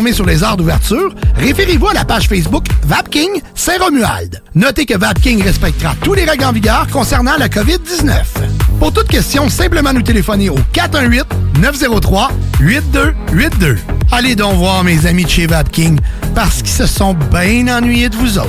Sur les heures d'ouverture, référez-vous à la page Facebook Vapking Saint-Romuald. Notez que Vapking respectera tous les règles en vigueur concernant la COVID-19. Pour toute question, simplement nous téléphoner au 418-903-8282. Allez donc voir mes amis de chez Vapking parce qu'ils se sont bien ennuyés de vous autres.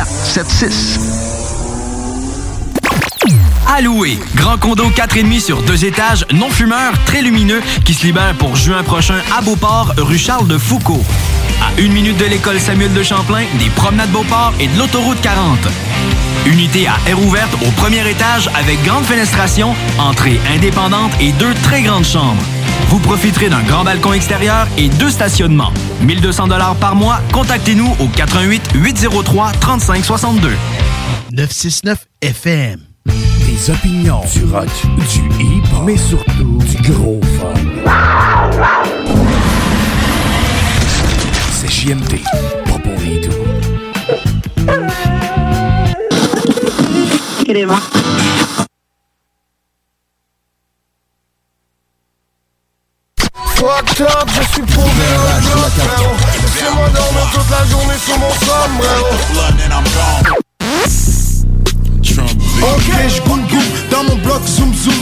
681 4476. Alloué. Grand condo 4,5 sur deux étages, non fumeur, très lumineux, qui se libère pour juin prochain à Beauport, rue Charles de Foucault. À une minute de l'école Samuel de Champlain, des promenades Beauport et de l'autoroute 40. Unité à air ouverte au premier étage avec grande fenestration, entrée indépendante et deux très grandes chambres. Vous profiterez d'un grand balcon extérieur et deux stationnements. 1200 dollars par mois. Contactez-nous au 88 803 3562. 969 FM. Des opinions, du rock, du hip, mais surtout du gros fun. C'est JMD, Fucked up, je suis paumé le bloc, frérot Laissez-moi dormir toute la journée sur mon sombrero Ok, je goûte goûte. Dans mon bloc zoom zoom.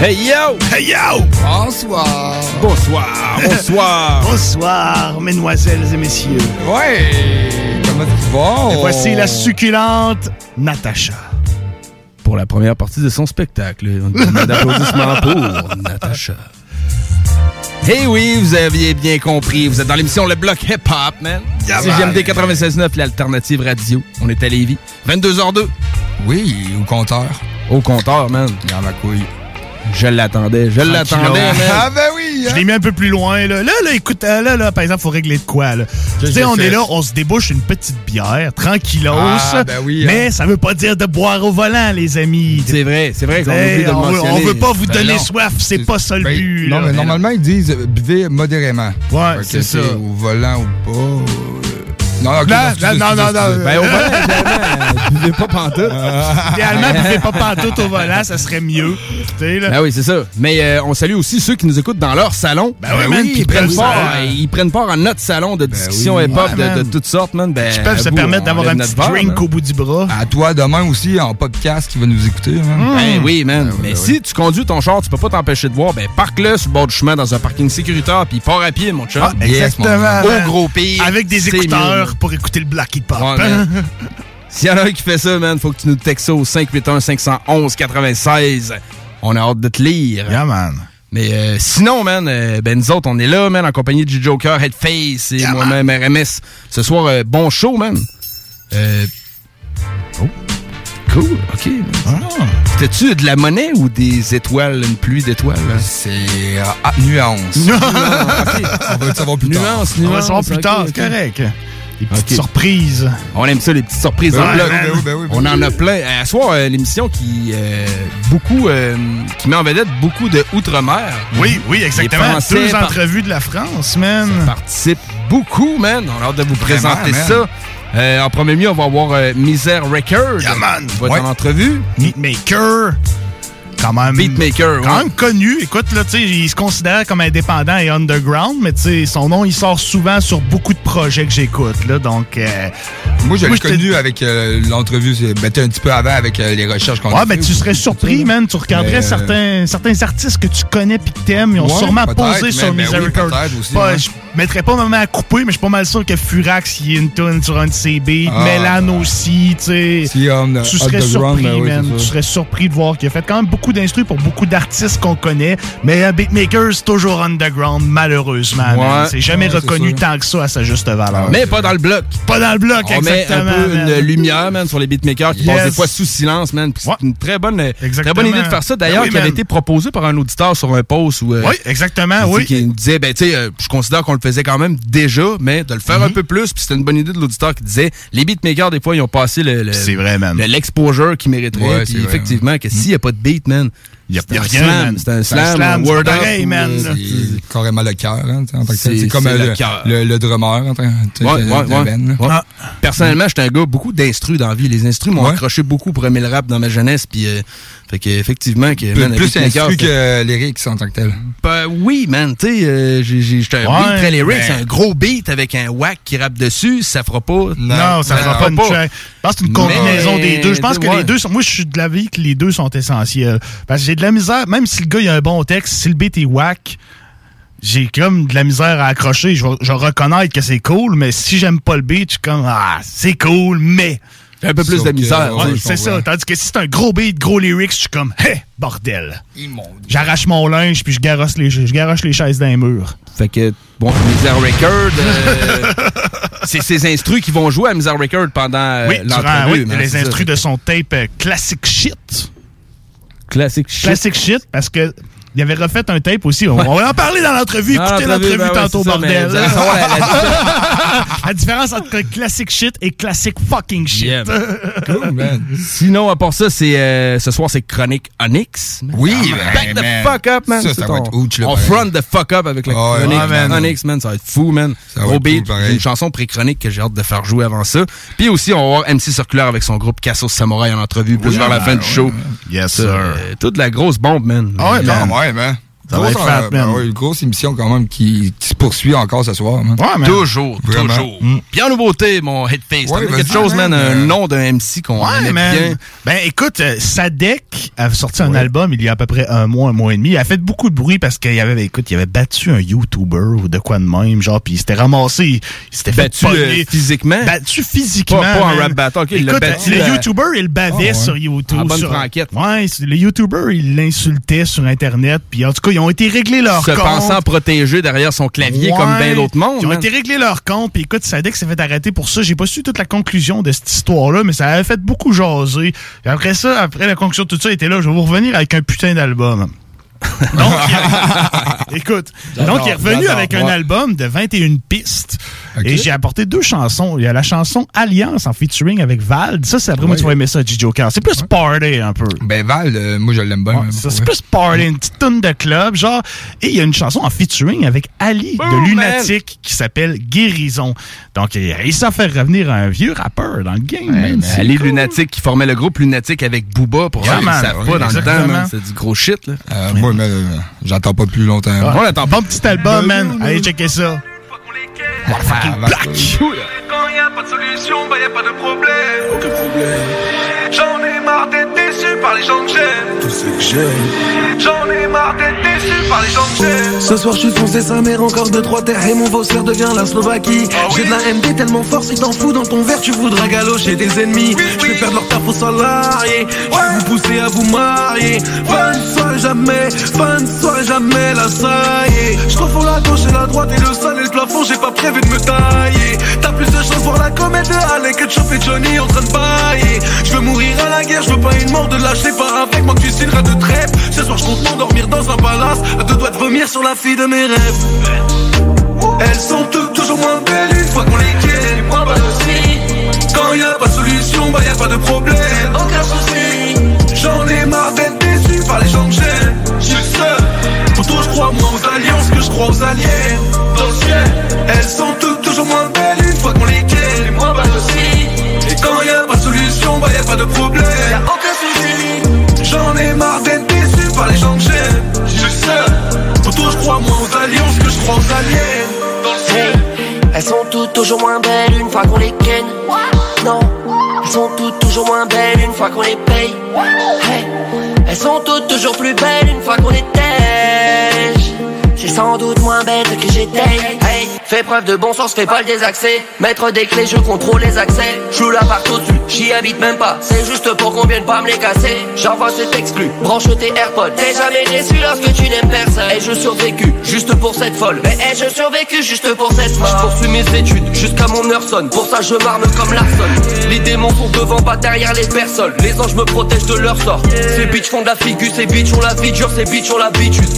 Hey yo! Hey yo! Bonsoir! Bonsoir! Bonsoir! Bonsoir, mesdemoiselles et messieurs. Ouais! Comment tu vas? Et voici la succulente Natacha. Pour la première partie de son spectacle, on demande d'applaudissements pour Natacha. Hey oui, vous aviez bien compris. Vous êtes dans l'émission Le Bloc Hip Hop, man. Yeah, C'est. GMD 96.9, l'alternative radio. On est à Lévis. 22h02. Oui, au compteur. Au compteur, man. Dans ma couille. Je l'attendais, je l'attendais. Ah ben oui! Je l'ai mis un peu plus loin. Là, là, là, écoute, euh, là, là, par exemple, faut régler de quoi. là? Je- Tu sais, on est là, on se débouche une petite bière, tranquillos. Ah, ben oui, mais hein. ça veut pas dire de boire au volant, les amis. C'est vrai, c'est vrai qu'on Hey, de on, on veut pas vous Ben donner non. soif, c'est pas ça le Ben, but. non, là. mais normalement, ils disent euh, buvez modérément. Ouais, c'est ça. Au volant ou pas. Non, Non, non, non, non, excusez. Ben, au volant, idéalement, buvez pas pantoute. Idéalement, buvez pas pantoute au volant, ça serait mieux. Là. Ben oui, c'est ça. Mais euh, on salue aussi ceux qui nous écoutent dans leur salon. Ben oui, man, qui qui prennent part, ils prennent part à notre salon de discussion oui. hip-hop Ouais, de, toutes sortes, man. Ben, Qui peuvent se vous, permettre d'avoir un petit drink man. au bout du bras. À toi demain aussi en podcast qui va nous écouter. hein. Ben oui, man. Ben oui, Mais ben si tu conduis ton char, tu peux pas t'empêcher de voir, ben parque-le sur le bord du chemin dans un parking sécuritaire, puis pars à pied, mon chum. Ah, exactement. Au gros pire. Avec des écouteurs pour écouter le Black Hip Hop. Ouais, man. S'il y en a un qui fait ça, man, faut que tu nous textes ça au 581 511 96. On a hâte de te lire. Yeah, man. Mais euh, sinon, man, euh, ben nous autres, on est là, man, en compagnie du Joker, Headface et moi-même RMS. Ce soir, euh, bon show, man. Euh... Oh. Cool, ok. C'était-tu de la monnaie ou des étoiles, une pluie d'étoiles? C'est ah, nuance. ok. On va le savoir plus tard. Nuance, On va le nuance. savoir plus tard, correct. Des petites surprises. On aime ça, les petites surprises Ben en bloc. ben oui, ben oui, ben On en a plein. À soir, euh, l'émission qui euh, beaucoup euh, qui met en vedette beaucoup de outre-mer. Oui, oui, exactement. Deux par- entrevues de la France, man. participent beaucoup, man. On a hâte de vous Vraiment, présenter man. ça. Euh, en premier lieu, on va avoir euh, Misère Record. Yeah, man. va être Ouais. en entrevue. Beatmaker. Quand même. Beatmaker, Quand ouais. même connu. Écoute, là, tu sais, il se considère comme indépendant et underground, mais tu sais, son nom, il sort souvent sur beaucoup de projets que j'écoute, là. Donc. euh, Moi, je l'ai connu avec euh, l'entrevue, c'est- ben, un petit peu avant avec euh, les recherches qu'on a Ouais, ben fait. tu serais surpris, man. Tu regarderais euh, certains, certains artistes que tu connais puis que t'aimes. Ils ont Ouais, sûrement posé sur mais- ben Misère oui, Mettrais pas main à couper, mais je suis pas mal sûr que Furax, il y a une tune sur un de ses beats. Ah. Mélan aussi, tu sais. Si, um, Tu serais surpris, ben oui, man. Tu serais surpris de voir qu'il a fait quand même beaucoup d'instrus pour beaucoup d'artistes qu'on connaît. Mais un beatmaker, c'est toujours underground, malheureusement. Ouais. C'est jamais Ouais, reconnu tant que ça à sa juste valeur. Mais pas dans le bloc. Pas dans le bloc, On met un exactement. peu man. une lumière, man, sur les beatmakers qui Yes. passent des fois sous silence, man. Puis C'est une très bonne, très Exactement. bonne idée de faire ça. D'ailleurs, Ben oui, qui avait été proposé par un auditeur sur un post où. euh, Oui, exactement, oui. Qui nous disait, ben, tu sais, euh, je considère qu'on le faisait quand même déjà, mais de le faire Mhm. un peu plus. Puis c'était une bonne idée de l'auditeur qui disait, les beatmakers, des fois, ils ont passé le. le- C'est vrai, man. le- L'exposure qu'ils mériteraient. Ouais, puis effectivement, que s'il n'y a pas de beat, man. Il y a, y a rien. C'est un slam, slam, word pas pareil, man. C'est carrément le cœur, hein. C'est- comme le le, cœur. le, le drummer. en tant- tu sais, Ouais, de- ouais, de. Personnellement, j'étais un gars beaucoup d'instrus dans la vie. Les instrus m'ont accroché beaucoup pour aimer le rap dans ma jeunesse. Puis, euh, fait que, effectivement, que, Plus, man, instru que lyrics en tant que tel. Ben oui, man, tu sais, euh, j'étais un beat très lyric, mais- c'est un gros beat avec un whack qui rappe dessus, ça fera pas. Non, ça ne fera pas. Je pense que c'est une combinaison Mais- des deux. Je pense que ouais. les deux sont. Moi, je suis de l'avis que les deux sont essentiels. Parce que j'ai de la misère, même si le gars il a un bon texte, si le beat est whack, j'ai comme de la misère à accrocher. Je vais, je reconnaître que c'est cool, mais si j'aime pas le beat, je suis comme Ah, c'est cool, mais. Un peu plus de misère. ouais, c'est ça. Tandis que si c'est un gros beat, gros lyrics, je suis comme Hé, bordel. J'arrache mon linge puis je garoche les, je garoche les chaises d'un mur. Fait que, bon, Misère Record, euh, c'est ces instrus qui vont jouer à Misère Record pendant euh, oui, durant l'entrevue. oui, les instrus de son tape euh, Classic Shit. Classique shit? Classic shit parce que il avait refait un tape aussi. On, on va en parler dans l'entrevue. Écoutez l'entrevue, l'entrevue ben ouais, tantôt, ça, bordel. savoir la- La différence entre classic shit et classic fucking shit. Yeah, Cool, man. Sinon, à part ça, c'est euh, ce soir, c'est Chronique Onyx. Oui, Back ben, the man. fuck up, man. Ça, ça va être ouch, là, On pareil. front the fuck up avec la Ah Chronique ouais, man. Onyx, man. Ça va être fou, man. Ça va Gros être beat. cool, une chanson pré-chronique que j'ai hâte de faire jouer avant ça. Puis aussi, on va voir MC Circulaire avec son groupe Cassos Samouraï en entrevue, plus Oui, vers la ben, fin du show. Yes, Ça, sir. euh, toute la grosse bombe, man. Ah ouais, Quand man. Ça va Grosse, être fat, euh, ben ouais, une grosse émission quand même qui, qui se poursuit encore ce soir. man. Ouais, man. Toujours, Vraiment. toujours. Puis en nouveauté, mon headface. Ouais, quelque chose, man, man. un Euh, nom d'un MC qu'on Ouais, bien. Ben, écoute, euh, Sadek a sorti un album il y a à peu près un mois, un mois et demi. Il a fait beaucoup de bruit parce qu'il avait, écoute, il avait battu un YouTuber ou de quoi de même, genre, puis il s'était ramassé, il s'était fait Battu pogner. euh, physiquement? Battu physiquement. Pas- man. rap battle, ok, il l'a Écoute, battu le YouTuber, il bavait Ah ouais. sur YouTube. En bonne sur- franquette. Ouais, c'est- le YouTuber, il l'insultait sur Internet. Puis en tout cas, ils ont été réglés leur Se compte. pensant protégé derrière son clavier Ouais. comme bien d'autres mondes. Ils ont man. été réglés leur compte. Puis écoute, Sadek s'est fait arrêter pour ça. J'ai pas su toute la conclusion de cette histoire-là, mais ça avait fait beaucoup jaser. Et après ça, après la conclusion de tout ça, il était là. Je vais vous revenir avec un putain d'album. Donc, il- écoute, donc il est revenu avec un album de 21 pistes. Et j'ai apporté deux chansons. Il y a la chanson Alliance en featuring avec Vald. Ça, c'est après moi, Ouais. tu vas aimer ça, G. Joker. C'est plus party un peu. Ben Val, euh, moi je l'aime bien. Ouais, ça, c'est plus party, une petite tune de club, genre. Et il y a une chanson en featuring avec Ali de Lunatic qui s'appelle Guérison. Donc, il à faire revenir un vieux rappeur dans le game, man. Ali cool. Lunatic qui formait le groupe Lunatic avec Booba pour savent Oui, pas dans le temps. C'est du gros shit, là. Euh, Moi, mais, euh, j'entends pas plus longtemps. Ouais. Un bon petit album, man. Allez, checker ça. Ah, va- Quand y a pas de solution, bah y a pas de problème. Aucun problème. J'en ai marre d'être par les gens que j'aime. Tout ce que j'aime. J'en ai marre d'être déçu par les gens que j'aime. Ce soir, je suis foncé sa mère, encore deux, trois terres et mon vaussaire devient la Slovaquie. Ah J'ai de la MD tellement fort, si t'en fous dans ton verre, tu voudras galocher des ennemis. Je vais perdre leur taf aux salariés. Je vais vous pousser à vous marier. Fin de soirée jamais, fin de soirée jamais, là ça y est. Je confonds la gauche et la droite et le sol et le plafond, j'ai pas prévu de me tailler. T'as plus de chance pour la comète de que de choper Johnny en train de bailler. Je veux mourir à la guerre, je veux pas une mort de lâcher par avec moi que tu signeras de trêve. Ce soir, je compte m'endormir dans un palace, à deux doigts de vomir sur la fille de mes rêves. Elles sont toutes toujours moins belles une fois qu'on les quitte. Moi, pas aussi. Quand y a pas de solution, bah y a pas de problème. Aucun souci. J'en ai marre d'être déçu par les gens que j'aime. Je suis seul. Pourtant, je crois moins aux alliances que je crois aux alliés. Dans le ciel, elles sont toutes toujours moins belles une fois qu'on les quitte. Moi, pas aussi. Et quand y a pas de solution, bah y a pas de problème. Y'a aucun souci. J'en ai marre d'être déçu par les gens que j'aime. Je suis seul. Pourtant, je crois moins aux alliances que je crois aux alliés. Dans le. Elles sont toutes toujours moins belles une fois qu'on les ken. Non, elles sont toutes toujours moins belles une fois qu'on les paye. Hey. Elles sont toutes toujours plus belles une fois qu'on les tèche. C'est sans doute moins bête que j'étais. Fais preuve de bon sens, fais pas le désaccès. Mettre des clés, je contrôle les accès. Je suis là partout dessus, j'y habite même pas. C'est juste pour qu'on vienne pas me les casser. J'envoie cet exclu, branche tes AirPods. T'es jamais déçu lorsque tu n'aimes personne. Et je survécu, juste pour cette folle. Mais ai-je survécu juste pour cette folle Je poursuis mes études jusqu'à mon heure sonne. Pour ça, je m'arme comme Larson. Les démons sont devant, pas derrière les personnes. Les anges me protègent de leur sort. Ces bitches font de la figure, ces bitches ont la vie dure, ces bitches ont l'habitude.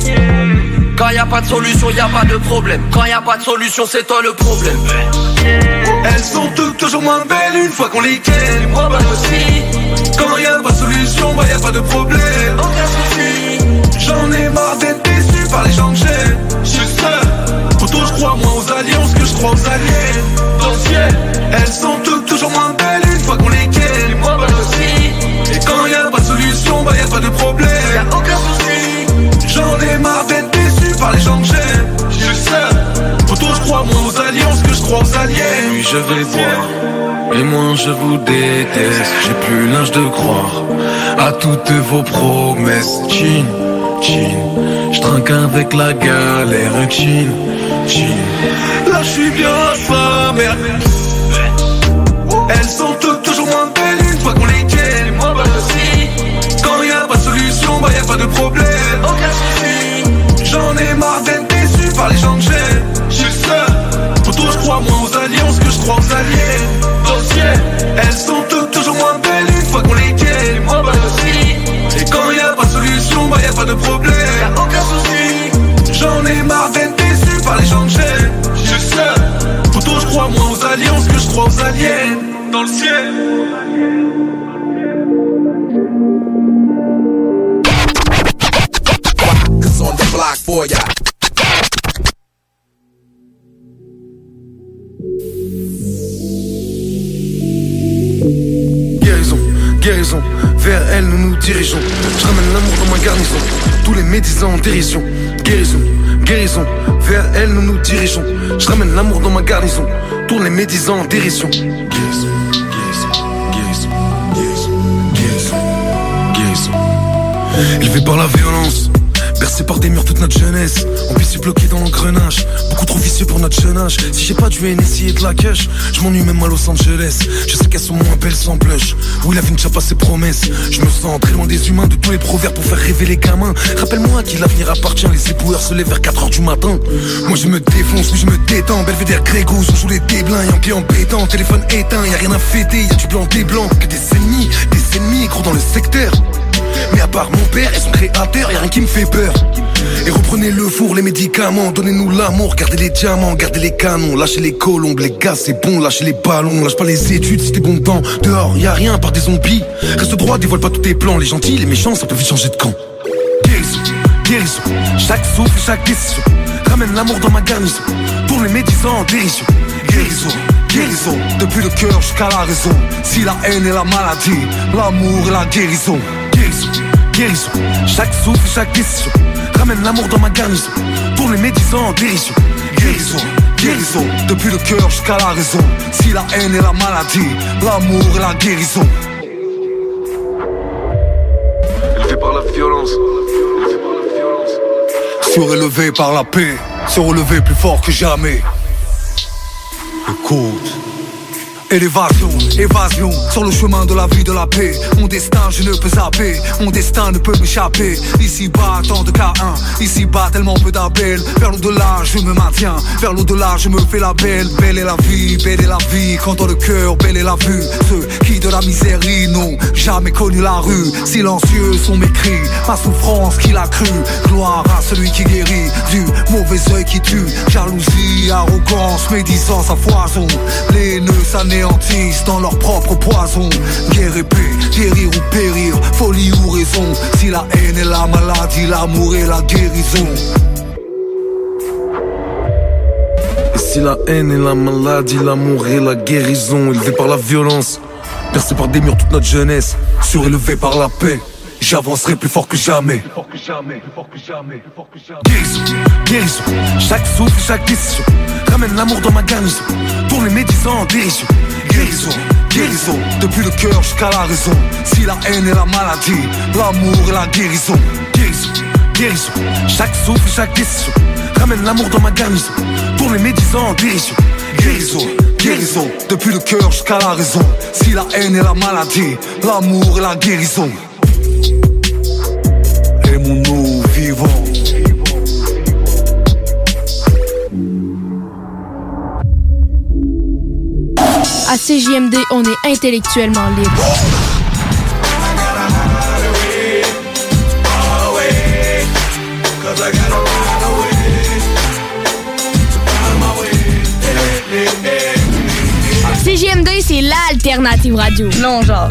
Quand y a pas de solution, y a pas de problème. Quand y a pas de solution, c'est toi le problème. Elles sont toutes toujours moins belles une fois qu'on les quitte. Moi, bah aussi. Quand y a pas de solution, bah y a pas de problème. Aucun souci. J'en ai marre d'être déçu par les gens que j'aime. Je suis seul. Pourtant, je crois moins aux alliances que je crois aux alliés. Dans le ciel, elles sont toutes toujours moins belles une fois qu'on les Je suis seul. Pourtant, je crois moins aux alliances que je crois aux alliés. Puis je vais boire. Et moins je vous déteste, j'ai plus l'âge de croire à toutes vos promesses. Chin, chin, je trinque avec la galère. Chin, chin. Là, je suis bien Dans le ciel. Cause on the block for ya. Guérison, guérison, vers elle nous nous dirigeons. Je ramène l'amour dans ma garnison, tous les médisants en dérision. Guérison, guérison, vers elle nous nous dirigeons. Je ramène l'amour dans ma garnison, tous les médisants en dérision. Élevé par la violence. Bercé par des murs toute notre jeunesse. On puisse bloqué dans l'engrenage. Beaucoup trop vicieux pour notre jeune âge. Si j'ai pas du NSI et de la cash Je m'ennuie même à Los Angeles. Je sais qu'elles sont moins belles sans blush. Oui la vie ne tient pas ses promesses. Je me sens très loin des humains De tous les proverbes pour faire rêver les gamins. Rappelle-moi à qui l'avenir appartient. Les éboueurs se lèvent vers 4h du matin. Moi je me défonce, oui je me détends. Belvédère Grégos, on joue les déblins Yankee en pétant, téléphone éteint Y'a rien à fêter, y'a du blanc, des blancs Que des ennemis, des ennemis gros dans le secteur mais à part mon père et son créateur, y'a rien qui me fait peur. Et reprenez le four, les médicaments, donnez-nous l'amour, gardez les diamants, gardez les canons, lâchez les colombes, les gars c'est bon, lâchez les ballons, lâche pas les études si t'es bon temps. Dehors, y a rien à part des zombies. Reste droit, dévoile pas tous tes plans, les gentils, les méchants, ça peut vite changer de camp. Guérison, guérison, chaque souffle, chaque décision. Ramène l'amour dans ma garnison, pour les médisants dérision. Guérison, guérison, depuis le cœur jusqu'à la raison. Si la haine est la maladie, l'amour est la guérison guérison, guérison. Chaque souffle, chaque décision. Ramène l'amour dans ma garnison. Tourne les médisants en dérision. Guérison, guérison. Depuis le cœur jusqu'à la raison. Si la haine est la maladie, l'amour est la guérison. Élevé par la violence. Surélevé par la paix. Surélevé plus fort que jamais. Écoute. Élévation, évasion, sur le chemin de la vie de la paix. Mon destin, je ne peux zapper, mon destin ne peut m'échapper. Ici bas, tant de K1, ici bas, tellement peu d'appels. Vers l'au-delà, je me maintiens, vers l'au-delà, je me fais la belle. Belle est la vie, belle est la vie, quand dans le cœur, belle est la vue. Ceux qui de la misère n'ont jamais connu la rue. Silencieux sont mes cris, ma souffrance qui l'a cru. Gloire à celui qui guérit du mauvais œil qui tue. Jalousie, arrogance, médisance foison. Les nœuds dans leur propre poison. Guerre et paix, guérir ou périr, folie ou raison. Si la haine est la maladie, l'amour est la guérison. Si la haine est la maladie, l'amour est la guérison, élevé par la violence, percé par des murs toute notre jeunesse, surélevé par la paix. J'avancerai plus fort que jamais. Guérison, guérison, chaque souffle, chaque décision Ramène l'amour dans ma garnison Tourne les médisants en dérision Guérison, guérison, depuis le cœur jusqu'à la raison. Si la haine est la maladie, l'amour est la guérison. Guérison, guérison, chaque souffle, chaque décision Ramène l'amour dans ma garnison Tourne les médisants en dérision Guérison, guérison, depuis le cœur jusqu'à la raison. Si la haine est la maladie, l'amour est la guérison À CJMD, on est intellectuellement libre. CJMD, c'est l'alternative radio. Non, genre.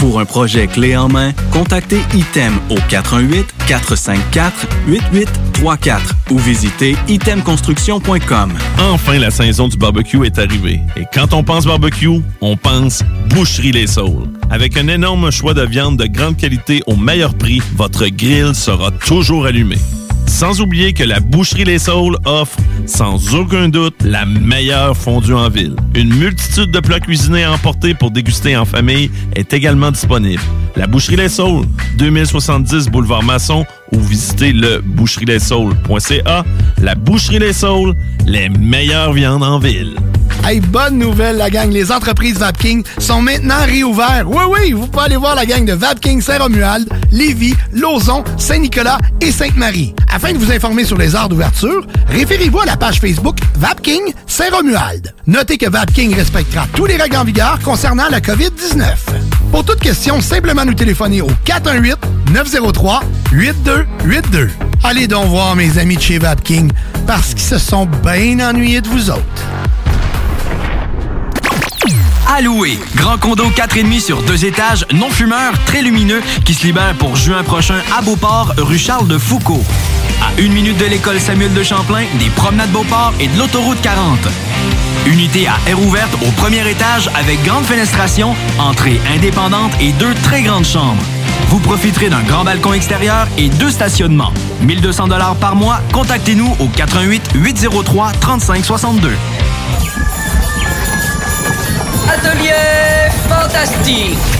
Pour un projet clé en main, contactez ITEM au 418-454-8834 ou visitez itemconstruction.com. Enfin, la saison du barbecue est arrivée. Et quand on pense barbecue, on pense Boucherie Les Saules. Avec un énorme choix de viande de grande qualité au meilleur prix, votre grill sera toujours allumé. Sans oublier que la Boucherie Les Saules offre, sans aucun doute, la meilleure fondue en ville. Une multitude de plats cuisinés à emporter pour déguster en famille est également disponible. La Boucherie Les Saules, 2070 Boulevard Masson ou visitez le boucherie-les-saules.ca. La Boucherie Les Saules, les meilleures viandes en ville. Hey, bonne nouvelle, la gang. Les entreprises Vapking sont maintenant réouvertes. Oui, oui, vous pouvez aller voir la gang de Vapking Saint-Romuald, Lévis, Lauson, Saint-Nicolas et Sainte-Marie. Afin de vous informer sur les heures d'ouverture, référez-vous à la page Facebook Vapking Saint-Romuald. Notez que Vapking respectera tous les règles en vigueur concernant la COVID-19. Pour toute question, simplement nous téléphoner au 418-903-8282. Allez donc voir mes amis de chez Vapking parce qu'ils se sont bien ennuyés de vous autres. Alloué, grand condo 4,5 sur deux étages, non fumeur, très lumineux, qui se libère pour juin prochain à Beauport, rue Charles de Foucault. À une minute de l'école Samuel de Champlain, des promenades Beauport et de l'autoroute 40. Unité à air ouverte au premier étage avec grande fenestration, entrée indépendante et deux très grandes chambres. Vous profiterez d'un grand balcon extérieur et deux stationnements. 1200 dollars par mois. Contactez-nous au 88 803 3562. Atelier fantastique.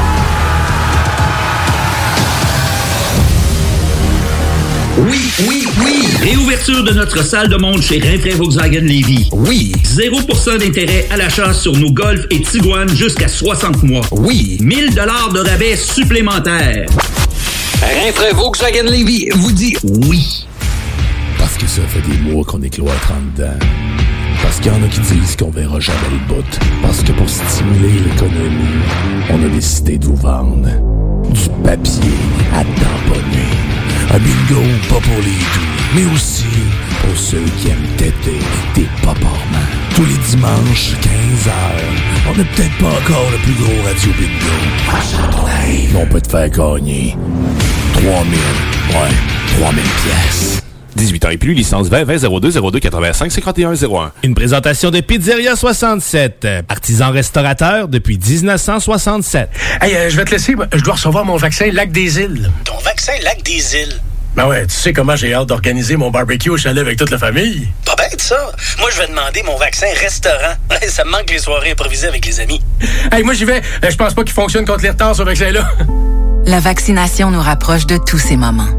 Oui, oui, oui! Réouverture de notre salle de monde chez Rinfraie Volkswagen Lévy. Oui! 0% d'intérêt à l'achat sur nos Golf et Tiguan jusqu'à 60 mois. Oui! 1000 dollars de rabais supplémentaires. Rinfraie Volkswagen Lévy vous dit oui. Parce que ça fait des mois qu'on est cloître en dedans. Parce qu'il y en a qui disent qu'on verra jamais le bout. Parce que pour stimuler l'économie, on a décidé de vous vendre du papier à tamponner. Un bingo pas pour les doux, mais aussi Pour ceux qui aiment têter des paparmans. Tous les dimanches, 15h. On n'est peut-être pas encore le plus gros radio bingo. Mais on peut te faire gagner 3000. Ouais, 3000 pièces. 18 ans et plus, licence 20 20 02 02 85 51 01. Une présentation de Pizzeria 67, artisan restaurateur depuis 1967. Hey, euh, je vais te laisser. Je dois recevoir mon vaccin Lac des Îles. Ton vaccin Lac des Îles? Ben ouais, tu sais comment j'ai hâte d'organiser mon barbecue au chalet avec toute la famille. Pas bête, ça. Moi, je vais demander mon vaccin restaurant. ça me manque les soirées improvisées avec les amis. Hey, moi, j'y vais. Euh, Je pense pas qu'il fonctionne contre les retards, ce vaccin-là. La vaccination nous rapproche de tous ces moments.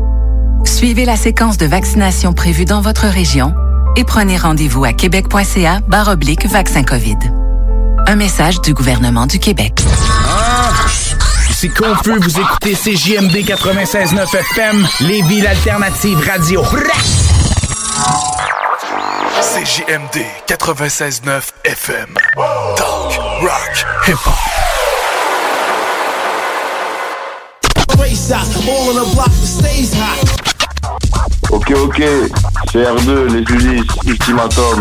Suivez la séquence de vaccination prévue dans votre région et prenez rendez-vous à québec.ca barre oblique vaccin COVID. Un message du gouvernement du Québec. C'est confus, vous écoutez CJMD 96.9 FM, Lévis l'alternative radio. CJMD 96.9 FM. Talk, rock, hip-hop. Race out, all on the block that stays hot. Ok, ok, c'est R2, les Ulysses, Ultimatum,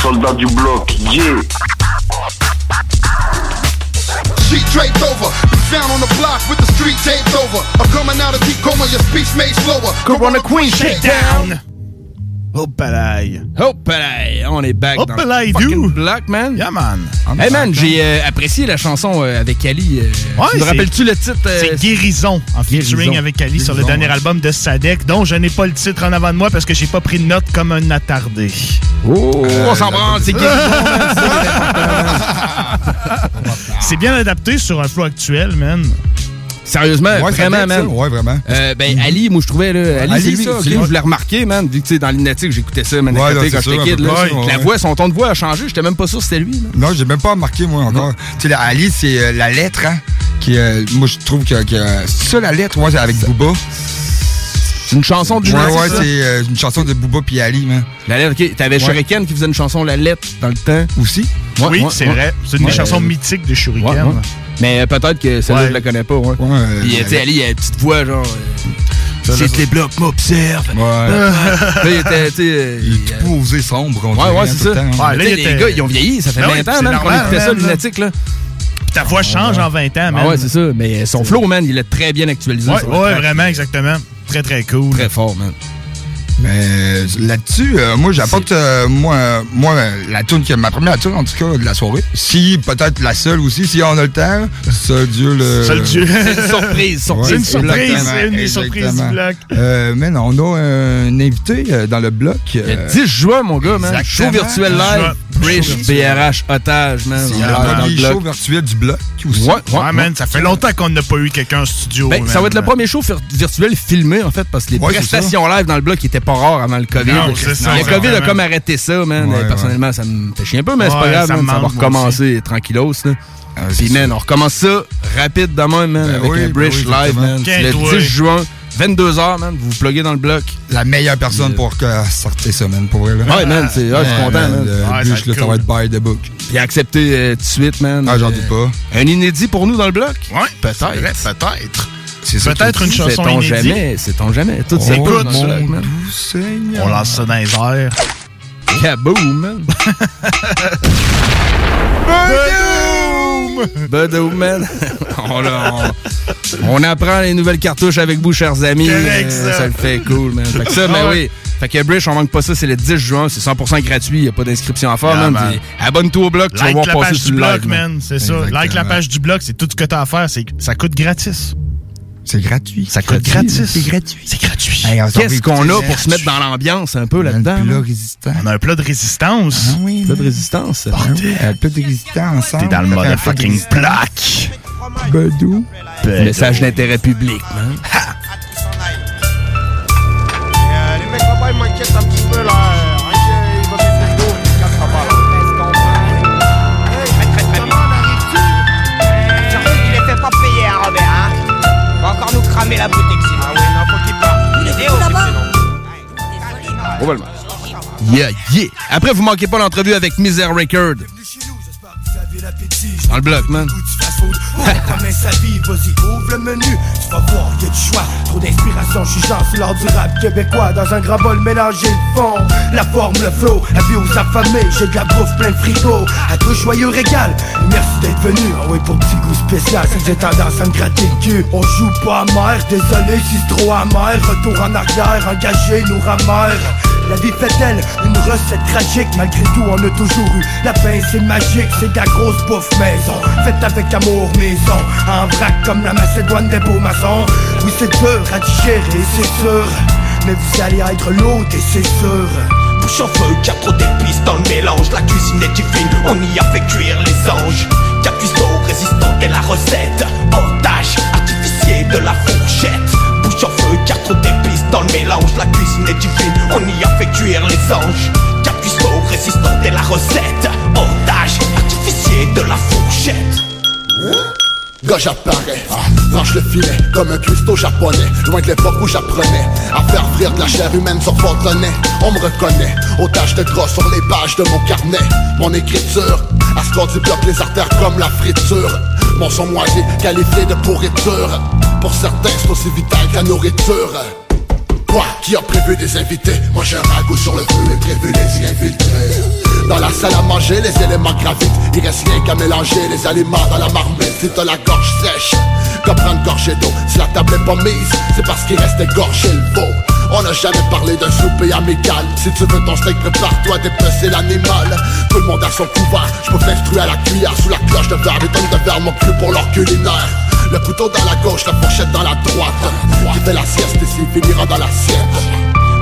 soldat du bloc, yeah. Sheet draped over, found on the block with the street taped over. I'm coming out of deep coma, your speech made slower. Corona Queen, shake down. Oh, pareil. On est back Oh, dans le block, man. Yeah, man. Hey, man, j'ai euh, apprécié la chanson euh, avec Ali. euh, Ouais, tu me rappelles-tu le titre? euh, C'est Guérison, en featuring Guérison. avec Ali sur le dernier ouais. album de Sadek, dont je n'ai pas le titre en avant de moi parce que j'ai pas pris de note comme un attardé. Oh, on s'en branle, c'est Guérison. C'est bien adapté sur un flow actuel, man. Sérieusement, Ouais, vraiment, man. ça. Ouais, vraiment. Euh, ben, Ali, moi, je trouvais, là, Ali, c'est lui, je l'ai remarqué, man, vu que, tu sais, dans l'innatique, j'écoutais ça, man, Ouais, là, quand j'étais kid, là. La voix, son ton de voix a changé, j'étais même pas sûr que c'était lui, là. Non, j'ai même pas remarqué, moi, encore. Tu sais, Ali, c'est euh, la lettre, hein, qui, euh, moi, je trouve que, que c'est ça, la lettre, c'est avec Booba. C'est une chanson de Ouais, ouais, c'est euh, une chanson de Booba puis Ali, man. La lettre, ok. T'avais Ouais. Shuriken qui faisait une chanson La lettre dans le temps. Aussi? Ouais, oui, ouais, c'est ouais. vrai. C'est une Ouais, des chansons euh, mythiques de Shuriken. Ouais, ouais. Mais euh, peut-être que celle-là, Ouais. je la connais pas, ouais. euh, Puis, tu sais, Ali, il a une petite voix, genre. C'est les blocs m'observent. Ouais. Là, il était, tu sais. euh, Il est tout posé sombre, on Ouais, ouais, c'est ça. temps. Ouais, là, les gars, ils ont vieilli, ça fait Ben oui, 20 ans, c'est man, qu'on normal, écoutait ça, lunatique, là. Puis ta voix change en 20 ans, man. Ah ouais, c'est ça. Mais son flow, man, il est très bien actualisé. Ouais, ouais, vraiment, exactement. Très, très cool. Très fort, man. Mais euh, là-dessus, euh, moi, j'apporte, euh, moi, moi la tune qui est ma première tune, en tout cas, de la soirée. Si, peut-être la seule aussi, si on a le temps. Seul Dieu le... Seul Dieu. C'est une surprise, surprise. C'est une surprise, c'est une des surprises du bloc. Euh, mais non, on a un invité euh, dans le bloc. Le 10 juin, mon gars, man. Show virtuel live. Brish, BRH, otage, man. C'est le show virtuel du bloc aussi. Ouais, ouais, Ouais, man, ça fait longtemps qu'on n'a pas eu quelqu'un en studio. Ben, ça va être le premier show virtuel filmé, en fait, parce que les prestations live dans le bloc n'étaient pas rares avant le COVID. Non, c'est ça, le COVID a comme arrêté ça, man. Personnellement, ça me fait chier un peu, mais c'est pas grave, ça va recommencer tranquillos. Là. Puis, man, on recommence ça rapide demain, man, avec oui, un ben oui, live, man. Le 10 ouais. juin, 22h, man. Vous vous pluguez dans le bloc. La meilleure personne pour que sortir ça, man, pour vrai. là. Ouais, man, c'est- ouais, je suis content, man. Le Ouais, Bush, ça va là, être ça va être by the book. Puis accepté euh, tout de suite, man. Ah, j'en Euh, doute pas. Un inédit pour nous dans le bloc? Ouais, peut-être. Peut-être. C'est Peut-être une chanson Sait-on inédite. jamais, sait-on jamais. Tout Oh, s'écoute mon dans le bloc, man. doux Seigneur. On lance ça dans les airs. Kaboom, man. Badoum, man. on, là, on, on apprend les nouvelles cartouches avec vous, chers amis. Euh, ça. le fait cool, man. Fait que ça, ben Ouais. oui. Fait que Brish, on manque pas ça, c'est le 10 juin, c'est 100% gratuit, y a pas d'inscription à faire, Yeah, man. Abonne-toi au bloc, tu vas voir la passer page sur du le live, man. C'est ça. Like la page du bloc, c'est tout ce que t'as à faire. Ça coûte gratis. C'est gratuit. Ça coûte gratis. C'est gratuit. C'est gratuit. Hey, Qu'est-ce qu'on a pour se mettre dans l'ambiance un peu là-dedans? Un résistant. On a un plat de résistance. Ah oui. Plat de résistance. Un plat de résistant ensemble. T'es dans le motherfucking bloc. Bedou. Message d'intérêt public, man. Les mecs là-bas, ils m'inquiètent un petit peu là. Cramer la boutique. Ah oui, non, faut qu'il là-bas Probablement. Yeah, yeah. Après, vous manquez pas l'entrevue avec Misère Record. Dans le bloc, man. Promets sa vie, vas-y, ouvre le menu. Tu vas voir, y'a du choix. Trop d'inspiration, je suis genre sur l'art du rap québécois. Dans un grand bol mélangé le fond. La forme, le flow, la vie aux affamés. J'ai de la bouffe plein de frigo. À tout joyeux régal. Merci d'être venu. Ah oui, pour petit goût spécial, c'est que j'ai tendance à me gratter le cul. On joue pas amer, désolé si c'est trop amer. Retour en arrière, engagé, nous ramère. La vie fait d'elle une recette tragique. Malgré tout on a toujours eu La pain c'est magique. C'est de la grosse bouffe maison Faite avec amour maison. En vrac comme la Macédoine des beaux maçons. Oui c'est dur à digérer c'est sûr. Mais vous allez être l'autre et c'est sûr. Bouche en feu, d'épices dans le mélange. La cuisine est divine, on y a fait cuire les anges. Quatre cuistot résistante est la recette. Otage, artificier de la fourchette. Bouche en feu, d'épices dans le mélange La cuisine est divine, on y a fait cuire les anges. Cuistot résistante est la recette. Otage, artificier de la fourchette. Gars j'apparais, range le filet comme un cuistot japonais. Loin de l'époque où j'apprenais à faire frire de la chair humaine sur nez On me reconnaît, taches de gras sur les pages de mon carnet. Mon écriture, à ce du bloc les artères comme la friture. Mon son moisi, qualifié de pourriture. Pour certains c'est aussi vital que la nourriture Qui a prévu des invités j'ai un ragoût sur le feu et prévu les y infiltrer Dans la salle à manger, les éléments gravitent. Il reste rien qu'à mélanger les aliments dans la marmite. Si t'as la gorge sèche, comme prendre gorgée d'eau. Si la table est pas mise, c'est parce qu'il reste égorgé le veau. On n'a jamais parlé d'un souper amical. Si tu veux ton steak, prépare-toi dépecer l'animal. Tout le monde a son couvert Je peux t'instruire à la cuillère Sous la cloche de verre Des de verre mon cul pour leur culinaire Le couteau dans la gauche, la fourchette dans la droite. Qui fait la sieste ici finira dans l'assiette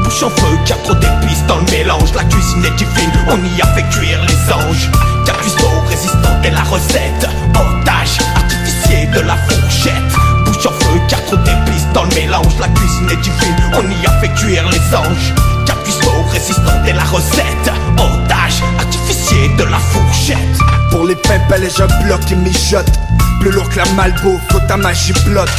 Bouche en feu, y'a trop d'épices dans le mélange. La cuisine est divine, on y a fait cuire les anges. Y'a cuistot résistante est la recette. Otage, artificier de la fourchette. Bouche en feu, y'a trop d'épices dans le mélange. La cuisine est divine, on y a fait cuire les anges. Y'a cuistot résistante est la recette. Otage, artificier de la fourchette. Pour les pimpelles, je bloque et mijote Plus lourd que la malbouffe, faut ta magie blotte.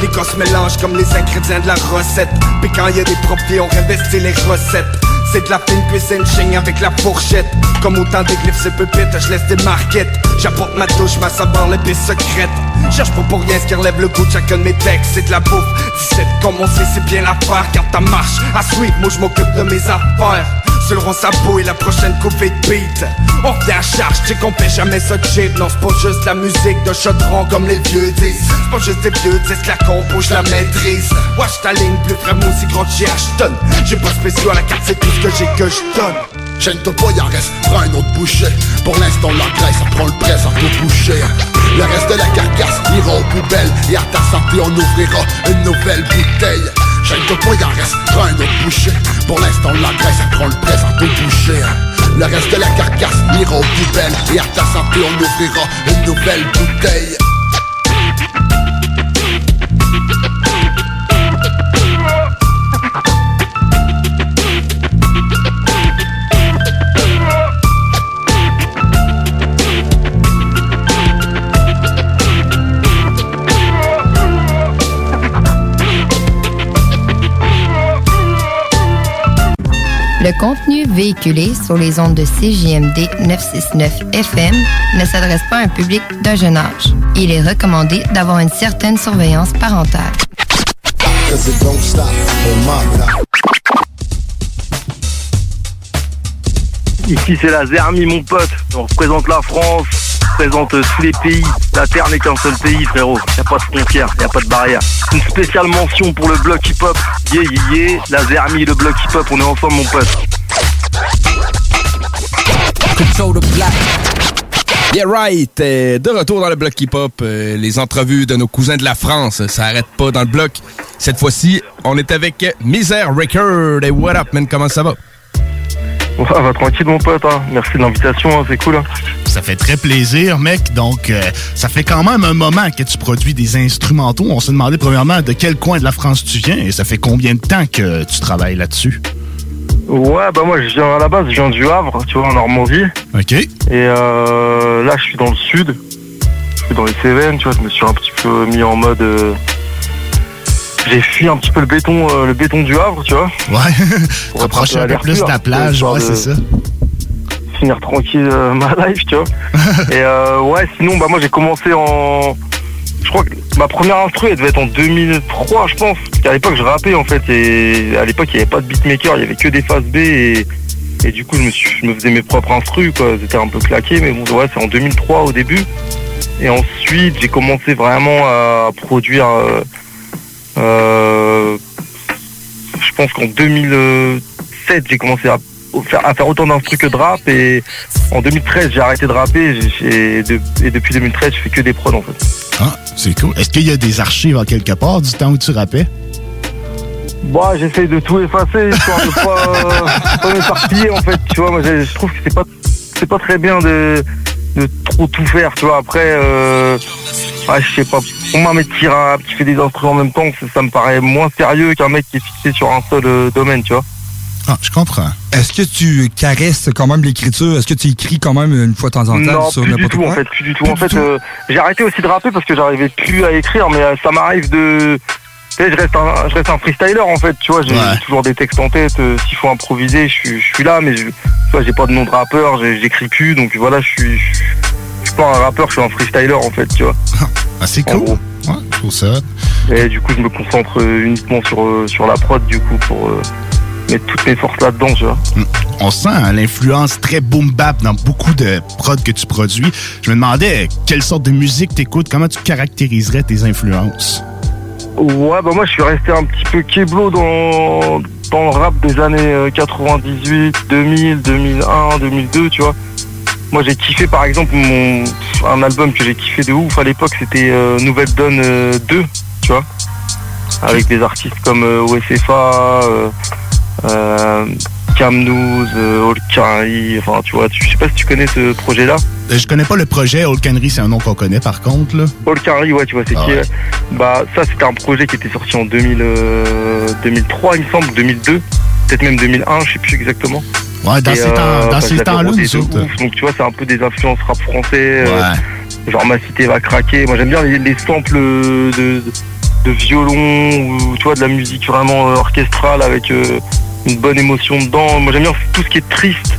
Les gars se mélangent comme les ingrédients de la recette. Puis quand y a des profits, on réinvestit les recettes. C'est de la fine cuisine ching avec la fourchette. Comme autant d'églifs c'est pépites, je laisse des marquettes. J'apporte ma touche, ma saveur, l'épée secrète Cherche pas pour rien ce qui relève le goût de chacun de mes textes. C'est de la bouffe, 17 comme on sait c'est bien l'affaire. Quand ta marche à suivre, moi je m'occupe de mes affaires le rond sabot et la prochaine de beat. On vient à charge, tu fait jamais de cheap Non c'est pas juste la musique de chaudron comme les vieux disent. C'est juste des vieux disent la compo je la maîtrise. Watch ta ligne plus vraiment aussi grande j'y achète J'ai pas spécial à la carte c'est tout ce que j'ai que je donne. Gêne-toi pas, y'en reste, prends un autre boucher. Pour l'instant la graisse, ça prend le présent tout boucher. Le reste de la carcasse ira aux poubelles Et à ta santé on ouvrira une nouvelle bouteille Gêne-toi pas, y'en reste, prends un autre boucher. Pour l'instant la graisse, prend le présent tout boucher. Le reste de la carcasse ira aux poubelles Et à ta santé on ouvrira une nouvelle bouteille Le contenu véhiculé sur les ondes de CJMD 969 FM ne s'adresse pas à un public d'un jeune âge. Il est recommandé d'avoir une certaine surveillance parentale. Ici c'est la Zermi mon pote, on représente la France, représente tous les pays. La Terre n'est qu'un seul pays frérot, y a pas de frontières, y a pas de barrière. Une spéciale mention pour le bloc hip-hop, yeah yeah yeah, la Zermi, le bloc hip-hop, on est ensemble mon pote. Yeah right, euh, de retour dans le bloc hip-hop, euh, les entrevues de nos cousins de la France, ça arrête pas dans le bloc. Cette fois-ci, on est avec Misère Record. Et what up, man, comment ça va? Ouais, va tranquille mon pote, hein. merci de l'invitation, hein, c'est cool. Hein. Ça fait très plaisir, mec. Donc, euh, ça fait quand même un moment que tu produis des instrumentaux. On s'est demandé premièrement de quel coin de la France tu viens et ça fait combien de temps que tu travailles là-dessus? Ouais, bah moi je viens à la base, je viens du Havre, tu vois, en Normandie. OK. Et euh, là je suis dans le sud, je suis dans les Cévennes, tu vois, je me suis un petit peu mis en mode... euh, j'ai fui un petit peu le béton, euh, le béton du Havre, tu vois. Ouais. Attraper un peu plus pur, plage, ouais, c'est ça. finir tranquille euh, ma life, tu vois. et euh, ouais, sinon, bah moi j'ai commencé en. Je crois que ma première instru, elle devait être en 2003, je pense. Parce qu'à l'époque, je rappais en fait. Et à l'époque, il n'y avait pas de beatmaker, il y avait que des phases B. Et, et du coup, je me, suis, je me faisais mes propres instrus, quoi. C'était un peu claqué, mais bon, ouais, c'est en 2003 au début. Et ensuite, j'ai commencé vraiment à produire. Euh, je pense qu'en 2007, j'ai commencé à faire, à faire autant d'instrus que de rap. Et en 2013, j'ai arrêté de rapper. de- et depuis 2013, je fais que des prods en fait. Ah, c'est cool. Est-ce qu'il y a des archives en quelque part du temps où tu rappais? Bon, j'essaye de tout effacer, histoire de pas, pas m'éparpiller en fait. Tu vois, moi je trouve que c'est pas, c'est pas très bien de, de trop tout faire. Tu vois, après, euh, ah, je sais pas. Pour moi, un mec qui rappe, qui fait des instruments en même temps, ça, ça me paraît moins sérieux qu'un mec qui est fixé sur un seul euh, domaine. Tu vois. Ah, je comprends. Est-ce que tu caresses quand même l'écriture? Est-ce que tu écris quand même une fois de temps en temps Non, sur plus du tout quoi? en fait, plus du tout. en fait, euh, j'ai arrêté aussi de rapper parce que j'arrivais plus à écrire, mais euh, ça m'arrive de. Tu sais, je reste un, je reste un freestyler en fait, tu vois. J'ai toujours des textes en tête. euh, S'il faut improviser, je suis, je suis là, mais je, tu vois, j'ai pas de nom de rappeur, j'écris plus, donc voilà, je suis, je, je suis pas un rappeur, je suis un freestyler en fait, tu vois. Ah, c'est cool. Ouais, je trouve ça. Et du coup, je me concentre euh, uniquement sur, euh, sur la prod, du coup, pour euh, mettre toutes mes forces là-dedans, tu vois. On sent hein, l'influence très boom bap dans beaucoup de prods que tu produis. Je me demandais quelle sorte de musique t'écoutes, comment tu caractériserais tes influences? Ouais, bah moi je suis resté un petit peu keblo dans, dans le rap des années euh, 98, 2000, 2001, 2002, tu vois. Moi j'ai kiffé par exemple mon, un album que j'ai kiffé de ouf à l'époque, c'était euh, Nouvelle Donne euh, 2, tu vois. Avec des artistes comme euh, OSFA, euh, euh, Camnouz, euh, Olkari, enfin tu vois, tu, je sais pas si tu connais ce projet-là. Euh, Je connais pas le projet. Old Canary, c'est un nom qu'on connaît par contre. Là. Carey, ouais, tu vois, c'est Ah qui ouais. euh, Bah, ça, c'était un projet qui était sorti en 2000, euh, 2003, il me semble, 2002, peut-être même 2001, je sais plus exactement. Ouais, dans Et, ces temps- bah, l'avais temps-là, nous autres. ouf. Donc, tu vois, c'est un peu des influences rap français. euh, genre, ma cité va craquer. Moi, j'aime bien les, les samples de, de violon ou, tu vois, de la musique vraiment euh, orchestrale avec euh, une bonne émotion dedans. Moi, j'aime bien tout ce qui est triste,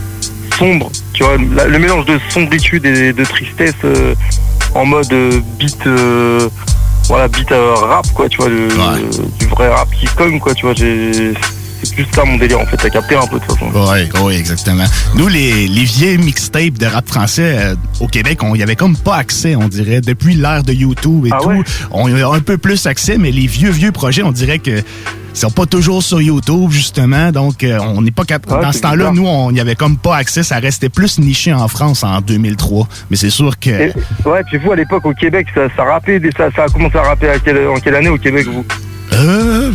sombre. Tu vois, la- le mélange de sombritude et de tristesse euh, en mode euh, beat, euh, voilà, beat euh, rap, quoi, tu vois, le, du vrai rap qui cogne, quoi, tu vois. j'ai- C'est plus ça mon délire, en fait, t'as capté un peu de toute façon. Oui, oui, exactement. Nous, les, les vieilles mixtapes de rap français euh, au Québec, on y avait comme pas accès, on dirait. Depuis l'ère de YouTube et Ah tout, on y a un peu plus accès, mais les vieux, vieux projets, on dirait que sont pas toujours sur YouTube, justement. Donc, euh, on n'est pas capable. Ouais, Dans ce temps-là, nous, on y avait comme pas accès. Ça restait plus niché en France en 2003. Mais c'est sûr que. Et- ouais, puis vous, à l'époque, au Québec, ça, ça rappait, des- ça, ça a commencé à rapper à quelle, en quelle année au Québec, vous? Euh.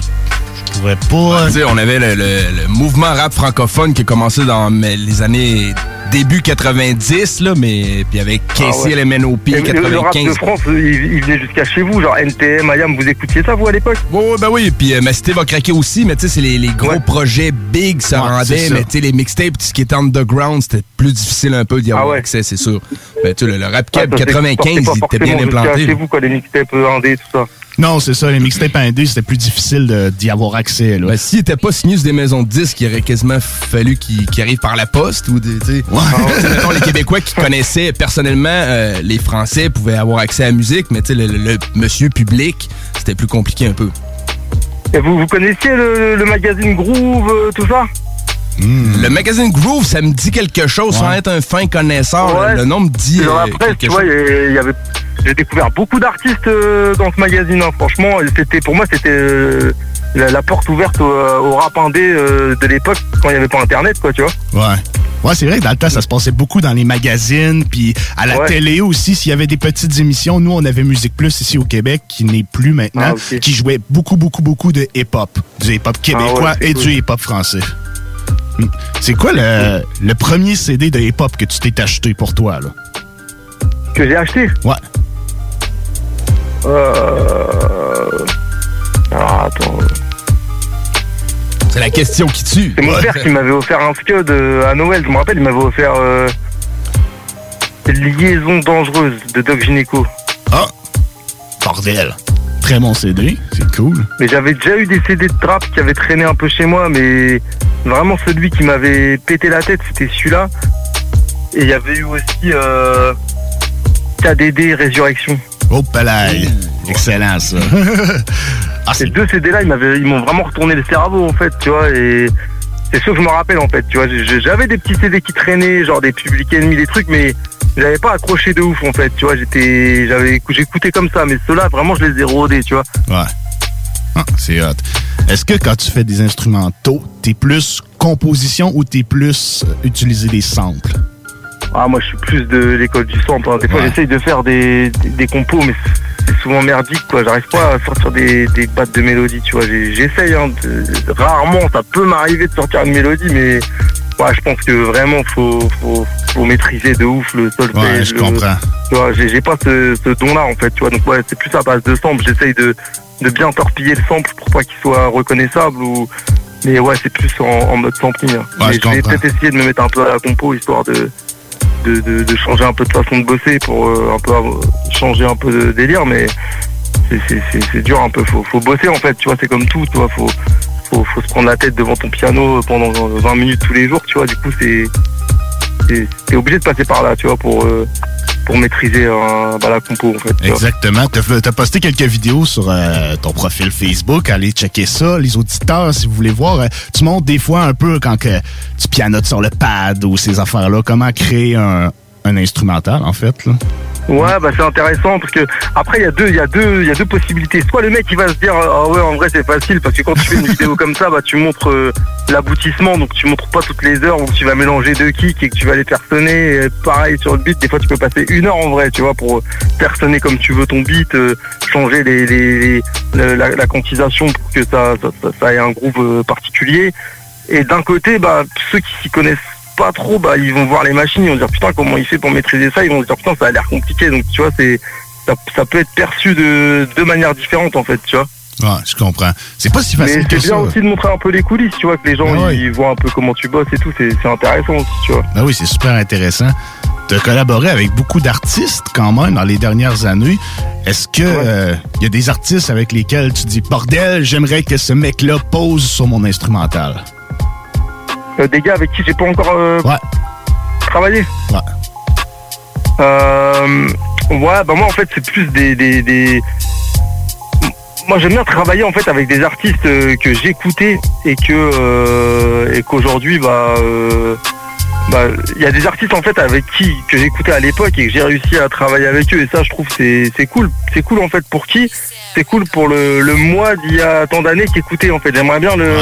Je pourrais pas. Tu sais, on avait le, le- le mouvement rap francophone qui a commencé dans mais, les années début 90, là, mais puis avec Ah KC, ouais. LMNOP, Et le- Le rap de 95. France, il, il venait jusqu'à chez vous, genre NTM, IAM, vous écoutiez ça, vous, à l'époque? Oui, oui, ben oui. Puis euh, ma cité va craquer aussi, mais tu sais, c'est les, les gros projets big, ça Ouais, rendait. Mais tu sais, les mixtapes, tout ce qui était underground, c'était plus difficile un peu d'y avoir accès, c'est sûr. Ben, tu sais, le, le rap cab c'est- 95, sortait il était bien implanté. chez vous, quoi, les mixtapes euh, indés, tout ça. Non, c'est ça. Les mixtapes indés, c'était plus difficile de- d'y avoir accès. Là. Ben, s'il n'était pas signé sur des maisons de disques, il aurait quasiment fallu qu'il qu'il arrive par la poste ou des, mettons, les Québécois qui connaissaient personnellement euh, les Français pouvaient avoir accès à la musique, mais tu sais, le, le- le monsieur public, c'était plus compliqué un peu. Et vous, vous connaissiez le, le magazine Groove, euh, tout ça? Le magazine Groove, ça me dit quelque chose sans être un fin connaisseur. Ouais. Le nom me dit dans la euh, presse, tu vois, chose. il y- il y avait, j'ai découvert beaucoup d'artistes euh, dans ce magazine. hein. Franchement, c'était pour moi, c'était euh, la, la porte ouverte au, au rap indé euh, de l'époque quand il n'y avait pas Internet, quoi, tu vois. Ouais. Ouais, c'est vrai que dans le temps, ça se passait beaucoup dans les magazines, puis à la Ouais. télé aussi, s'il y avait des petites émissions. Nous, on avait Musique Plus ici au Québec, qui n'est plus maintenant, Ah, qui jouait beaucoup, beaucoup, beaucoup de hip-hop. Du hip-hop québécois Ah ouais, c'est et cool. du hip-hop français. Hmm. C'est quoi le, le premier CD de hip-hop que tu t'es acheté pour toi, là? Que j'ai acheté? Ouais. Euh... Ah, attends. C'est la question qui tue. C'est mon père qui m'avait offert un scud euh, à Noël, je me rappelle, il m'avait offert euh, Liaison dangereuse de Doc Gynéco. Ah! Bordel! Très bon CD, c'est cool. Mais j'avais déjà eu des CD de trap qui avaient traîné un peu chez moi, mais vraiment celui qui m'avait pété la tête, c'était celui-là. Et il y avait eu aussi euh, KDD Résurrection. Oh, palais. Excellent, ça. Ah, Ces deux CD-là, ils m'avaient- ils m'ont vraiment retourné le cerveau, en fait, tu vois, et c'est sûr que je me rappelle, en fait, tu vois. J'ai- J'avais des petits CD qui traînaient, genre des Public Enemy, des trucs, mais j'avais pas accroché de ouf, en fait, tu vois. J'étais, j'avais, j'écoutais comme ça, mais ceux-là, vraiment, je les ai rodés, tu vois. Ouais. Ah, c'est hot. Est-ce que quand tu fais des instrumentaux, t'es plus composition ou t'es plus euh, utiliser des samples? Ah, moi, je suis plus de l'école du sample. hein. Des fois, j'essaye de faire des, des, des compos, mais c'est souvent merdique, quoi. J'arrive pas à sortir des, des battes de mélodie, tu vois. J'essaye, hein, de- rarement, ça peut m'arriver de sortir une mélodie, mais ouais, je pense que vraiment, faut, faut, faut maîtriser de ouf le solfège. Ouais, je le- comprends. Tu vois, j'ai pas ce, ce don-là, en fait, tu vois. Donc, ouais, c'est plus à base de sample. J'essaye de, de bien torpiller le sample pour pas qu'il soit reconnaissable ou. Mais ouais, c'est plus en, en mode sampling. hein. Ouais, je vais peut-être essayer de me mettre un peu à la compo histoire de, de, de, changer un peu de façon de bosser pour euh, un peu changer un peu de délire, mais c'est- dur un peu. Faut, faut bosser en fait, tu vois, c'est comme tout, tu vois, faut, faut, faut se prendre la tête devant ton piano pendant 20 minutes tous les jours, tu vois, du coup, c'est. obligé de passer par là, tu vois, pour, euh, pour maîtriser euh, bah, la compo en fait. Exactement. T'as t'as posté quelques vidéos sur euh, ton profil Facebook. Allez checker ça. Les auditeurs, si vous voulez voir, euh, tu montres des fois un peu quand tu pianotes sur le pad ou ces affaires-là, comment créer un, un instrumental, en fait. Là. Ouais, bah c'est intéressant parce que après il y a deux, il y a deux, il y a deux possibilités. Soit le mec il va se dire ah ouais en vrai c'est facile parce que quand tu fais une vidéo comme ça, bah tu montres euh, l'aboutissement, donc tu montres pas toutes les heures où tu vas mélanger deux kicks et que tu vas les personner. Et pareil sur le beat, des fois tu peux passer une heure en vrai, tu vois, pour personner comme tu veux ton beat, euh, changer les, les, les- le- la, quantisation pour que ça- ça ait un groove euh, particulier. Et d'un côté, bah ceux qui s'y connaissent pas trop, bah ils vont voir les machines, ils vont dire putain comment il fait pour maîtriser ça, ils vont se dire putain ça a l'air compliqué, donc tu vois c'est ça, ça peut être perçu de deux manières différentes en fait, tu vois. Ouais, je comprends. C'est pas si Mais facile c'est que bien ça. aussi de montrer un peu les coulisses, tu vois, que les gens Ah ouais. ils voient un peu comment tu bosses et tout, c'est c'est intéressant aussi, tu vois. Ben oui, c'est super intéressant. Tu as collaboré avec beaucoup d'artistes quand même dans les dernières années. Est-ce que euh, il y a des artistes avec lesquels tu dis bordel, j'aimerais que ce mec-là pose sur mon instrumental? Euh, des gars avec qui j'ai pas encore euh, travaillé. Ouais. Euh, ouais, bah moi en fait c'est plus des, des, des- Moi j'aime bien travailler en fait avec des artistes que j'écoutais et que et qu'aujourd'hui bah euh, bah, il y a des artistes en fait avec qui que j'écoutais à l'époque et que j'ai réussi à travailler avec eux. Et ça je trouve c'est c'est cool. C'est cool en fait pour qui? C'est cool pour le, le moi d'il y a tant d'années qui écoutait en fait. J'aimerais bien le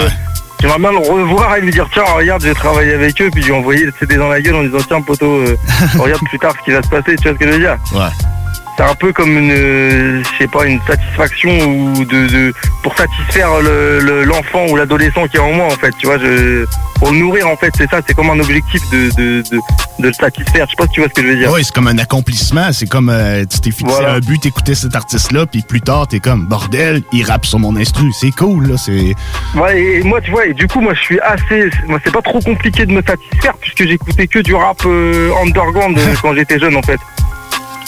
j'aimerais bien le revoir et lui dire tiens regarde j'ai travaillé avec eux puis lui envoyer le CD dans la gueule en disant tiens poteau euh, regarde plus tard ce qui va se passer tu vois ce que je veux dire? Ouais. C'est un peu comme une, euh, je sais pas, une satisfaction ou de, de pour satisfaire le- le- l'enfant ou l'adolescent qui est en moi en fait, tu vois, je, pour le nourrir en fait, c'est ça, c'est comme un objectif de, de, de, de le satisfaire. Je sais pas si tu vois ce que je veux dire. Oui, c'est comme un accomplissement. C'est comme euh, tu t'es fixé un but, t'écoutais cet artiste-là, puis plus tard, t'es comme bordel, il rappe sur mon instru. C'est cool, là. C'est. Ouais, et moi, tu vois, et du coup, moi, je suis assez. Moi, c'est pas trop compliqué de me satisfaire puisque j'écoutais que du rap euh, underground euh, quand j'étais jeune, en fait.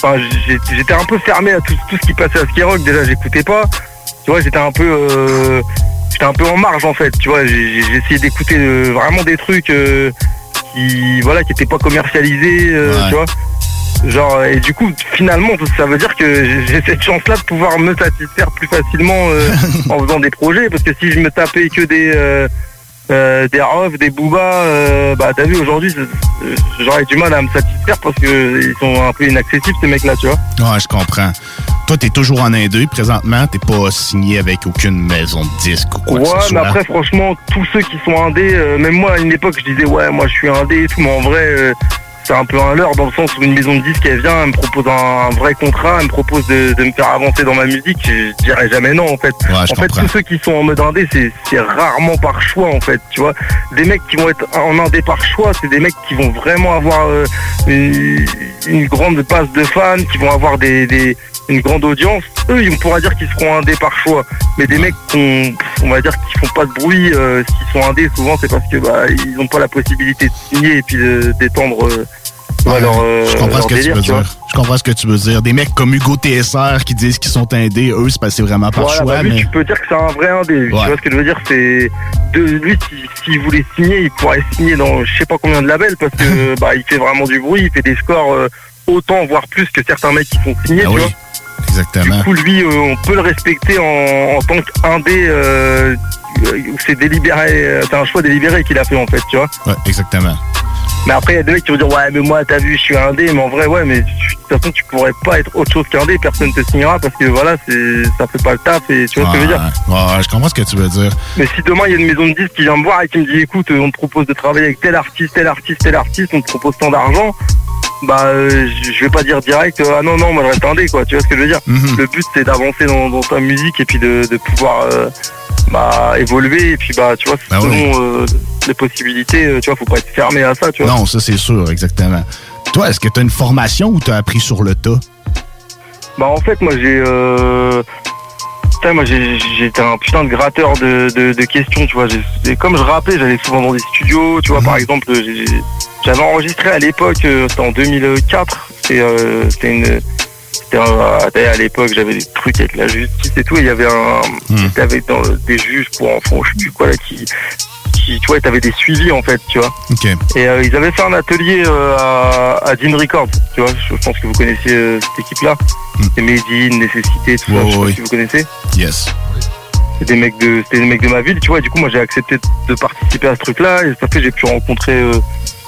Enfin, j'étais un peu fermé à tout, tout ce qui passait à Skyrock. Déjà, j'écoutais pas. Tu vois, j'étais un peu. euh, j'étais un peu en marge, en fait. Tu vois, j'ai essayé d'écouter euh, vraiment des trucs euh, qui, voilà, qui étaient pas commercialisés, Ouais. tu vois. Genre, et du coup, finalement, ça veut dire que j'ai- cette chance-là de pouvoir me satisfaire plus facilement en faisant des projets. Parce que si je me tapais que des, euh, des Rof, des Booba, euh, bah t'as vu aujourd'hui, j'aurais du mal à me satisfaire parce que ils sont un peu inaccessibles ces mecs-là, tu vois. Ouais, je comprends. Toi, t'es toujours en indé présentement. T'es pas signé avec aucune maison de disque ou quoi Ouais, que ce mais soit. après, franchement, tous ceux qui sont indés, euh, même moi à une époque, je disais ouais, moi je suis indé et tout, mais en vrai, euh, c'est un peu un leurre dans le sens où une maison de disques, elle vient, elle me propose un, vrai contrat, elle me propose de, de me faire avancer dans ma musique, je, dirais jamais non en fait. en fait, tous ceux qui sont en mode indé, c'est c'est rarement par choix en fait, tu vois. Des mecs qui vont être en indé par choix, c'est des mecs qui vont vraiment avoir euh, une, une grande base de fans, qui vont avoir des, des- une grande audience. Eux, on pourra dire qu'ils seront indés par choix. Mais des mecs qu'on, on va dire qui font pas de bruit, euh, s'ils sont indés, souvent c'est parce que bah ils n'ont pas la possibilité de signer et puis d'étendre euh, leur, euh, je comprends leur ce que délire, tu veux tu dire. Je comprends ce que tu veux dire. Des mecs comme Hugo TSR qui disent qu'ils sont indés, eux, c'est passé vraiment par Voilà, choix, bah, lui, mais. tu peux dire que c'est un vrai indé. Tu Ouais. vois ce que je veux dire? C'est de lui, si- s'il voulait signer, il pourrait signer dans je sais pas combien de labels parce que bah il fait vraiment du bruit, il fait des scores euh, autant voire plus que certains mecs qui font signer. Ah tu oui, vois. Exactement. Du coup, lui, euh, on peut le respecter en, en tant qu'indé. Euh, euh, c'est délibéré, euh, c'est un choix délibéré qu'il a fait en fait, tu vois. Ouais, exactement. Mais après, il y a des mecs qui vont dire ouais, mais moi, t'as vu, je suis indé, mais en vrai, ouais, mais de toute façon, tu pourrais pas être autre chose qu'indé, personne te signera parce que voilà, ça fait pas le taf et tu vois ce que je veux dire. Ouais, je comprends ce que tu veux dire. Mais si demain il y a une maison de disques qui vient me voir et qui me dit écoute, on te propose de travailler avec tel artiste, tel artiste, tel artiste, on te propose tant d'argent, bah euh, je vais pas dire direct euh, ah non non moi je reste indé quoi, tu vois ce que je veux dire? Mhm. Le but c'est d'avancer dans, dans ta musique et puis de, de pouvoir euh, bah, évoluer et puis bah tu vois Ah selon oui. les possibilités, tu vois, faut pas être fermé à ça, tu vois. Non, ça, c'est sûr, exactement. Toi, est-ce que tu as une formation ou tu as appris sur le tas? Bah en fait moi j'ai euh... putain, moi j'ai- j'étais un putain de gratteur de, de, de questions tu vois et comme je rappelais j'allais souvent dans des studios tu vois par exemple j'ai- j'ai- j'avais enregistré à l'époque euh, c'était en 2004 c'était euh, c'était une c'était un- à l'époque j'avais des trucs avec la justice et tout et il y avait un t'avais dans- des juges pour enfants je sais plus quoi là qui qui tu vois t'avais des suivis en fait tu vois et euh, ils avaient fait un atelier euh, à, à Dean Records, tu vois. Je pense que vous connaissez euh, cette équipe-là. C'est Medine, Nécessité, tout ça. Je sais pas si vous connaissez. Yes. C'est des mecs de, c'était des mecs de ma ville, tu vois. Et du coup, moi, j'ai accepté de participer à ce truc-là. Et ça fait, j'ai pu rencontrer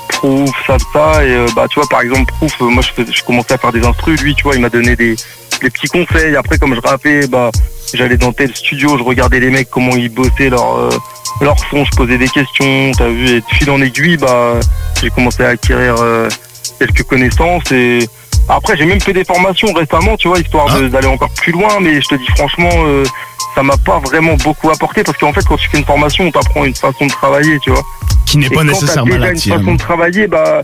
Proof, ça, ça. Et euh, bah, tu vois, par exemple, Proof, euh, moi, je, je commençais à faire des instrus. Lui, tu vois, il m'a donné des, des petits conseils. Après, comme je rappais, bah, j'allais dans tel studio, je regardais les mecs comment ils bossaient leur euh, leur son, je posais des questions. T'as vu, et de fil en aiguille, bah, j'ai commencé à acquérir euh, quelques connaissances et après j'ai même fait des formations récemment, tu vois, histoire Ah. d'aller encore plus loin. Mais je te dis franchement, euh, ça m'a pas vraiment beaucoup apporté parce qu'en fait, quand tu fais une formation, on t'apprend une façon de travailler, tu vois. Qui n'est pas nécessairement déjà la une tienne. façon de travailler, bah,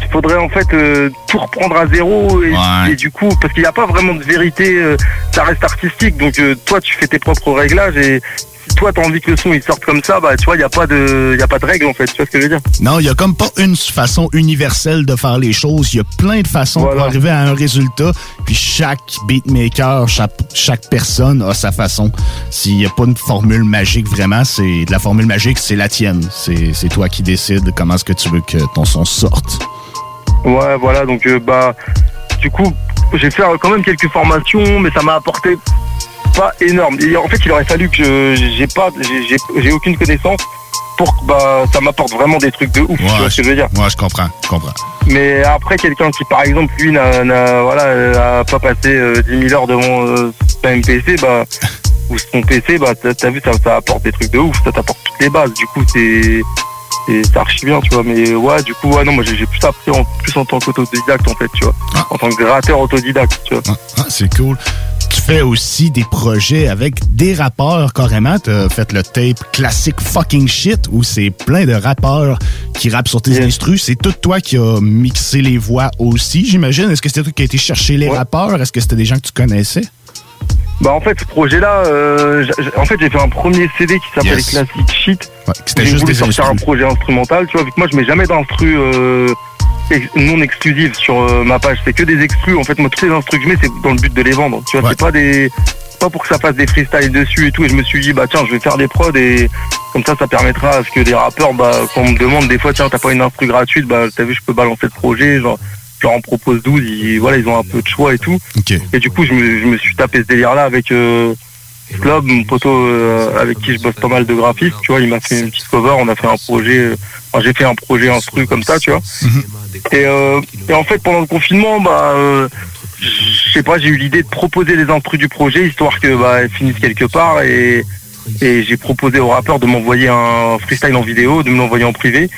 il faudrait en fait euh, tout reprendre à zéro et, Ouais. et du coup, parce qu'il n'y a pas vraiment de vérité, euh, ça reste artistique. Donc euh, toi, tu fais tes propres réglages et toi t'as envie que le son il sorte comme ça, bah tu vois, il n'y a pas de, y a pas de règle en fait. Tu vois ce que je veux dire Non, il y a comme pas une façon universelle de faire les choses. Il y a plein de façons pour arriver à un résultat. Puis chaque beatmaker, chaque, chaque personne a sa façon. S'il n'y a pas une formule magique vraiment, c'est de la formule magique, c'est la tienne. C'est c'est toi qui décides comment est-ce que tu veux que ton son sorte. Ouais, voilà. Donc euh, bah, du coup, j'ai fait quand même quelques formations, mais ça m'a apporté pas énorme. Et en fait, il aurait fallu que je- j'ai pas, j'ai- aucune connaissance pour que bah ça m'apporte vraiment des trucs de ouf. tu vois ce que je veux dire Ouais, je comprends, je comprends. Mais après, quelqu'un qui, par exemple, lui, n'a, voilà, euh, a pas passé euh, 10 000 heures devant euh, son MPC, bah, ou son PC, bah, t'as, vu, ça, ça apporte des trucs de ouf, ça t'apporte toutes les bases. Du coup, c'est, c'est archi bien, tu vois. Mais ouais, du coup, ouais, non, moi, j'ai, plus appris en, plus en tant qu'autodidacte, en fait, tu vois. En tant que gratteur autodidacte, tu vois. Ah, c'est cool. Fais aussi des projets avec des rappeurs carrément. Tu as fait le tape classique fucking shit où c'est plein de rappeurs qui rappent sur tes instrus. C'est tout toi qui as mixé les voix aussi, j'imagine. Est-ce que c'était toi qui a été chercher les rappeurs? Est-ce que c'était des gens que tu connaissais? Bah en fait ce projet là, en fait j'ai fait un premier CD qui s'appelle Yes. Classic Shit. c'était J'ai juste voulu des sortir un projet instrumental, tu vois, vu que moi je mets jamais d'instru euh, non exclusive sur euh, ma page, c'est que des exclus. En fait moi tous les instrus que je mets c'est dans le but de les vendre. Tu vois, c'est pas des pas pour que ça fasse des freestyles dessus et tout. Et je me suis dit bah tiens je vais faire des prods et comme ça ça permettra à ce que les rappeurs bah quand on me demande des fois tiens t'as pas une instru gratuite? Bah t'as vu je peux balancer le projet genre je leur en propose 12, ils, voilà, ils ont un peu de choix et tout. Et du coup, je me, je me suis tapé ce délire-là avec euh, Glob, mon poteau euh, avec qui je bosse pas mal de graphistes, tu vois, il m'a fait une petite cover, on a fait un projet, euh, enfin, j'ai fait un projet instru comme ça, tu vois. Et, euh, et en fait, pendant le confinement, bah, je sais pas, j'ai eu l'idée de proposer les instrus du projet, histoire que bah, elles finissent quelque part, et, et j'ai proposé aux rappeurs de m'envoyer un freestyle en vidéo, de me l'envoyer en privé.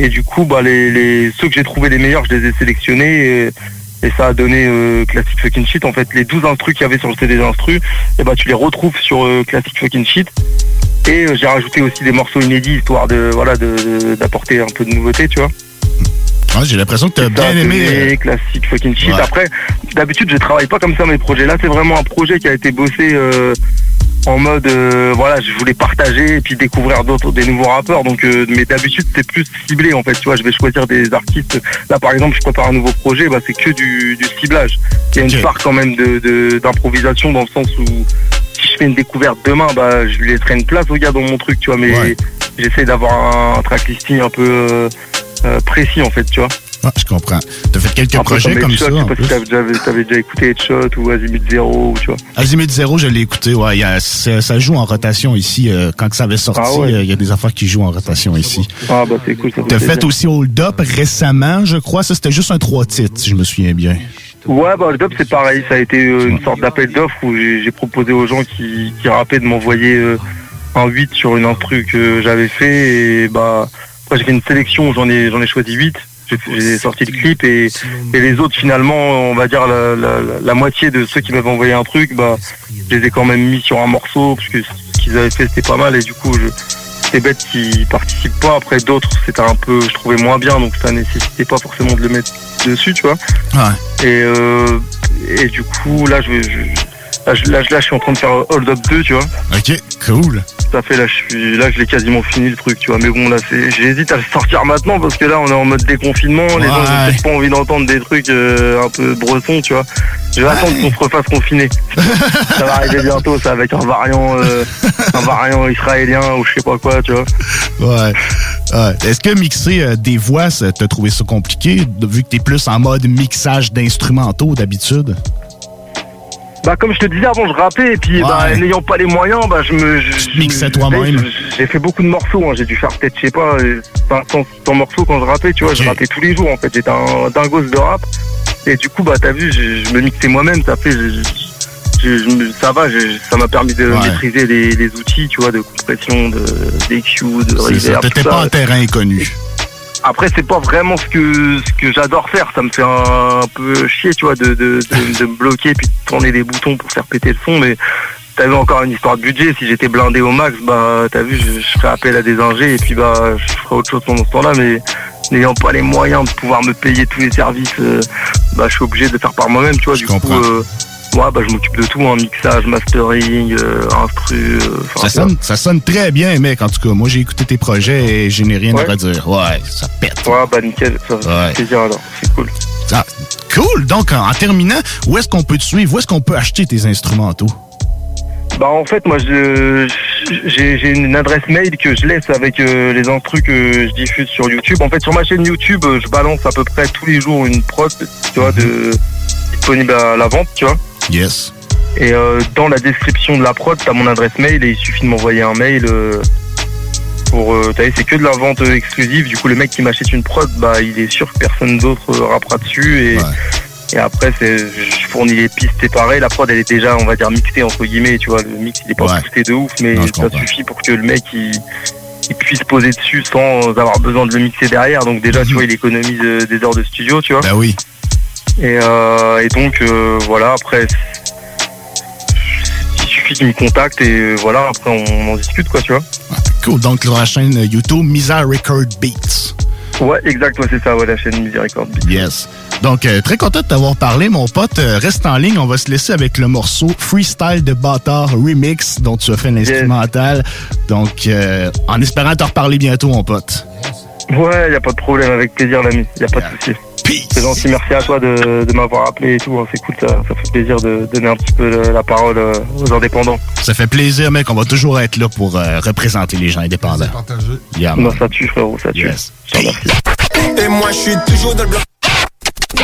Et du coup, bah, les, les, ceux que j'ai trouvé les meilleurs, je les ai sélectionnés. Et, et ça a donné euh, Classic Fucking Shit. En fait, les 12 instrus qu'il y avait sur le CD d'instru, et bah, tu les retrouves sur euh, Classic Fucking Shit. Et euh, j'ai rajouté aussi des morceaux inédits, histoire de voilà de- d'apporter un peu de nouveauté, tu vois. Ouais, J'ai l'impression que tu as bien aimé. Classic Fucking Shit. Ouais. Après, d'habitude, je travaille pas comme ça mes projets. Là, c'est vraiment un projet qui a été bossé en mode euh, voilà je voulais partager et puis découvrir d'autres des nouveaux rappeurs. Donc euh, mais d'habitude c'est plus ciblé en fait. Tu vois je vais choisir des artistes. Là par exemple je prépare un nouveau projet bah c'est que du, du ciblage. Il y a une part quand même de d'improvisation dans le sens où si je fais une découverte demain bah je lui laisserai une place au gars dans mon truc tu vois. Mais j'essaie d'avoir un tracklisting un peu euh, précis en fait tu vois Ah, je comprends. T'as fait quelques projets comme ça. je sais pas plus. si t'avais déjà, t'avais déjà écouté Headshot ou Azimut Zero tu vois Azimut Zero, je l'ai écouté. Ouais, il y a- ça, joue en rotation ici. euh, quand ça avait sorti, Ah ouais? euh, il y a des affaires qui jouent en rotation ici. ah bah c'est cool T'as fait aussi Hold Up récemment, je crois. Ça, c'était juste un trois titres, si je me souviens bien. Ouais, bah, le dub, c'est pareil. Ça a été euh, une sorte d'appel d'offres où j'ai proposé aux gens qui, qui rappaient de m'envoyer un 8 sur une instru que j'avais fait. Et bah, après, j'ai fait une sélection où j'en ai, j'en ai choisi 8. J'ai sorti le clip et, et les autres, finalement, on va dire la, la, moitié de ceux qui m'avaient envoyé un truc, bah, je les ai quand même mis sur un morceau parce que ce qu'ils avaient fait, c'était pas mal. Et du coup, je, c'est bête qu'ils participent pas. Après, d'autres, c'était un peu, je trouvais moins bien, donc ça nécessitait pas forcément de le mettre dessus, tu vois. Et, euh, et du coup, là, je- là, je, là, je- là, je suis en train de faire Hold Up 2, tu vois. Ok, cool. À fait, là, je suis, là, je l'ai quasiment fini le truc, tu vois. Mais bon, là, c'est, j'hésite à le sortir maintenant parce que là, on est en mode déconfinement. Les gens, Ouais. ont peut-être pas envie d'entendre des trucs euh, un peu bressons, tu vois. Je vais attendre qu'on se refasse confiner. ça va arriver bientôt, ça, avec un variant, euh, un variant israélien ou je sais pas quoi, tu vois. Ouais. Ouais. Est-ce que mixer euh, des voix, ça- t'as trouvé ça compliqué, vu que t'es plus en mode mixage d'instrumentaux d'habitude? Bah comme je te disais avant, je rappais et puis bah, n'ayant pas les moyens, bah je me je, mixais je- toi-même. je- J'ai fait beaucoup de morceaux, hein. j'ai dû faire peut-être je sais pas euh, 500 100 morceaux quand je rappais, tu vois, je rappais tous les jours en fait, j'étais un dingos de rap et du coup bah t'as vu, je, je me mixais moi-même, ça fait je- ça va, je- ça m'a permis de Ouais. maîtriser les, les outils, tu vois, de compression, de d'EQ, de reverb, T'étais pas en terrain inconnu. Après, c'est pas vraiment ce que ce que j'adore faire. Ça me fait un, peu chier, tu vois, de, de, de, de me bloquer puis de tourner des boutons pour faire péter le son. Mais t'as vu encore une histoire de budget. Si j'étais blindé au max, bah t'as vu, je, je ferais appel à des ingés et puis bah je ferais autre chose pendant ce temps-là. Mais n'ayant pas les moyens de pouvoir me payer tous les services, euh, bah je suis obligé de le faire par moi-même, tu vois. du coup, euh, ouais, bah je m'occupe de tout, hein, mixage, mastering, euh, instru. euh, Ça sonne, ça sonne très bien, mec. En tout cas, moi, j'ai écouté tes projets et je n'ai rien Ouais. à redire. Ouais, ça pète. Ouais, bah nickel, ça fait plaisir alors, c'est cool. Ah, cool. Donc, en, en terminant, où est-ce qu'on peut te suivre? Où est-ce qu'on peut acheter tes instrumentaux? Bah en fait moi je j'ai une adresse mail que je laisse avec euh, les instrus que je diffuse sur YouTube. En fait sur ma chaîne YouTube euh, je balance à peu près tous les jours une prod tu vois de disponible à la vente tu vois. Yes. Et euh, dans la description de la prod t'as mon adresse mail et il suffit de m'envoyer un mail euh, pour euh, t'as vu, c'est que de la vente euh, exclusive. Du coup le mec qui m'achète une prod bah il est sûr que personne d'autre rappera dessus et et après, c'est, je fournis les pistes séparées. La prod, elle est déjà, on va dire, mixée, entre guillemets. Tu vois, le mix, il est pas Ouais. poussé de ouf, mais Non, ça suffit pour que le mec, il, il puisse poser dessus sans avoir besoin de le mixer derrière. Donc déjà, tu vois, il économise des heures de studio, tu vois. Mhm. Bah oui. Et, euh, et donc, euh, voilà, après, il suffit qu'il me contacte et euh, voilà, après, on en discute, quoi, tu vois. Cool. Donc, la chaîne YouTube, Misa Record Beats. Ouais, exact, ouais, c'est ça, ouais, la chaîne Miséricorde. Yes. Donc, euh, très content de t'avoir parlé, mon pote. Euh, reste en ligne. On va se laisser avec le morceau Freestyle de Bâtard Remix, dont tu as fait l'instrumental. Donc, euh, en espérant te reparler bientôt, mon pote. Ouais, y a pas de problème, avec plaisir, l'ami. Y a pas de souci. C'est gentil, merci à toi de, de m'avoir appelé et tout. hein. C'est cool, ça, ça fait plaisir de donner un petit peu le- la parole euh, aux indépendants. Ça fait plaisir, mec. On va toujours être là pour euh, représenter les gens indépendants. Yeah. Non, ça tue, frérot, ça tue. Yes. Et moi je suis toujours dans le bloc.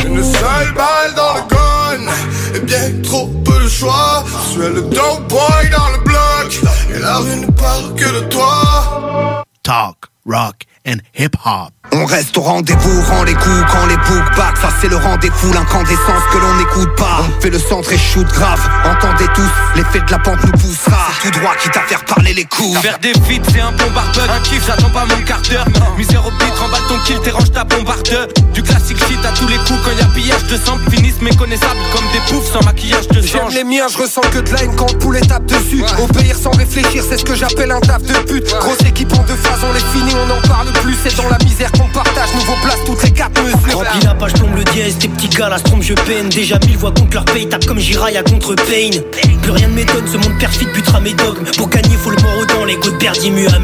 Une seule balle dans le gun Et bien trop peu de choix Je suis le dope boy dans le bloc Et la rue ne parle que de toi Talk, rock and hip-hop. On reste au rendez-vous, rend les coups quand les boucs back Ça c'est le rendez-vous, l'incandescence que l'on n'écoute pas On fait le centre et shoot grave, entendez tous L'effet de la pente nous poussera C'est tout droit quitte à faire parler les coups Faire des feats, c'est un bombardeur. Un kiff, j'attends pas mon quart d'heure. Misère au beat, remballe ton kill, t'es range ta bombardeur. Du classique shit à tous les coups, quand y a pillage de sang, finissent méconnaissables comme des poufs sans maquillage de sang. J'aime les miens, je ressens que de la haine quand le poulet tape dessus Obéir sans réfléchir, c'est ce que j'appelle un taf de pute Grosse équipe en deux phases, on les finit, on en parle plus, c'est dans la misère qu'on partage nouveau place toutes les quatre mesures. Remplis la page, plombe le dièse, tes petits gars, la strom, je peine. Déjà mille voix contre leur paye, tape comme Jiraya contre Payne. Plus rien ne m'étonne, ce monde perfide butera mes dogmes. Pour gagner, faut le mort au dents, les de Berdimu à.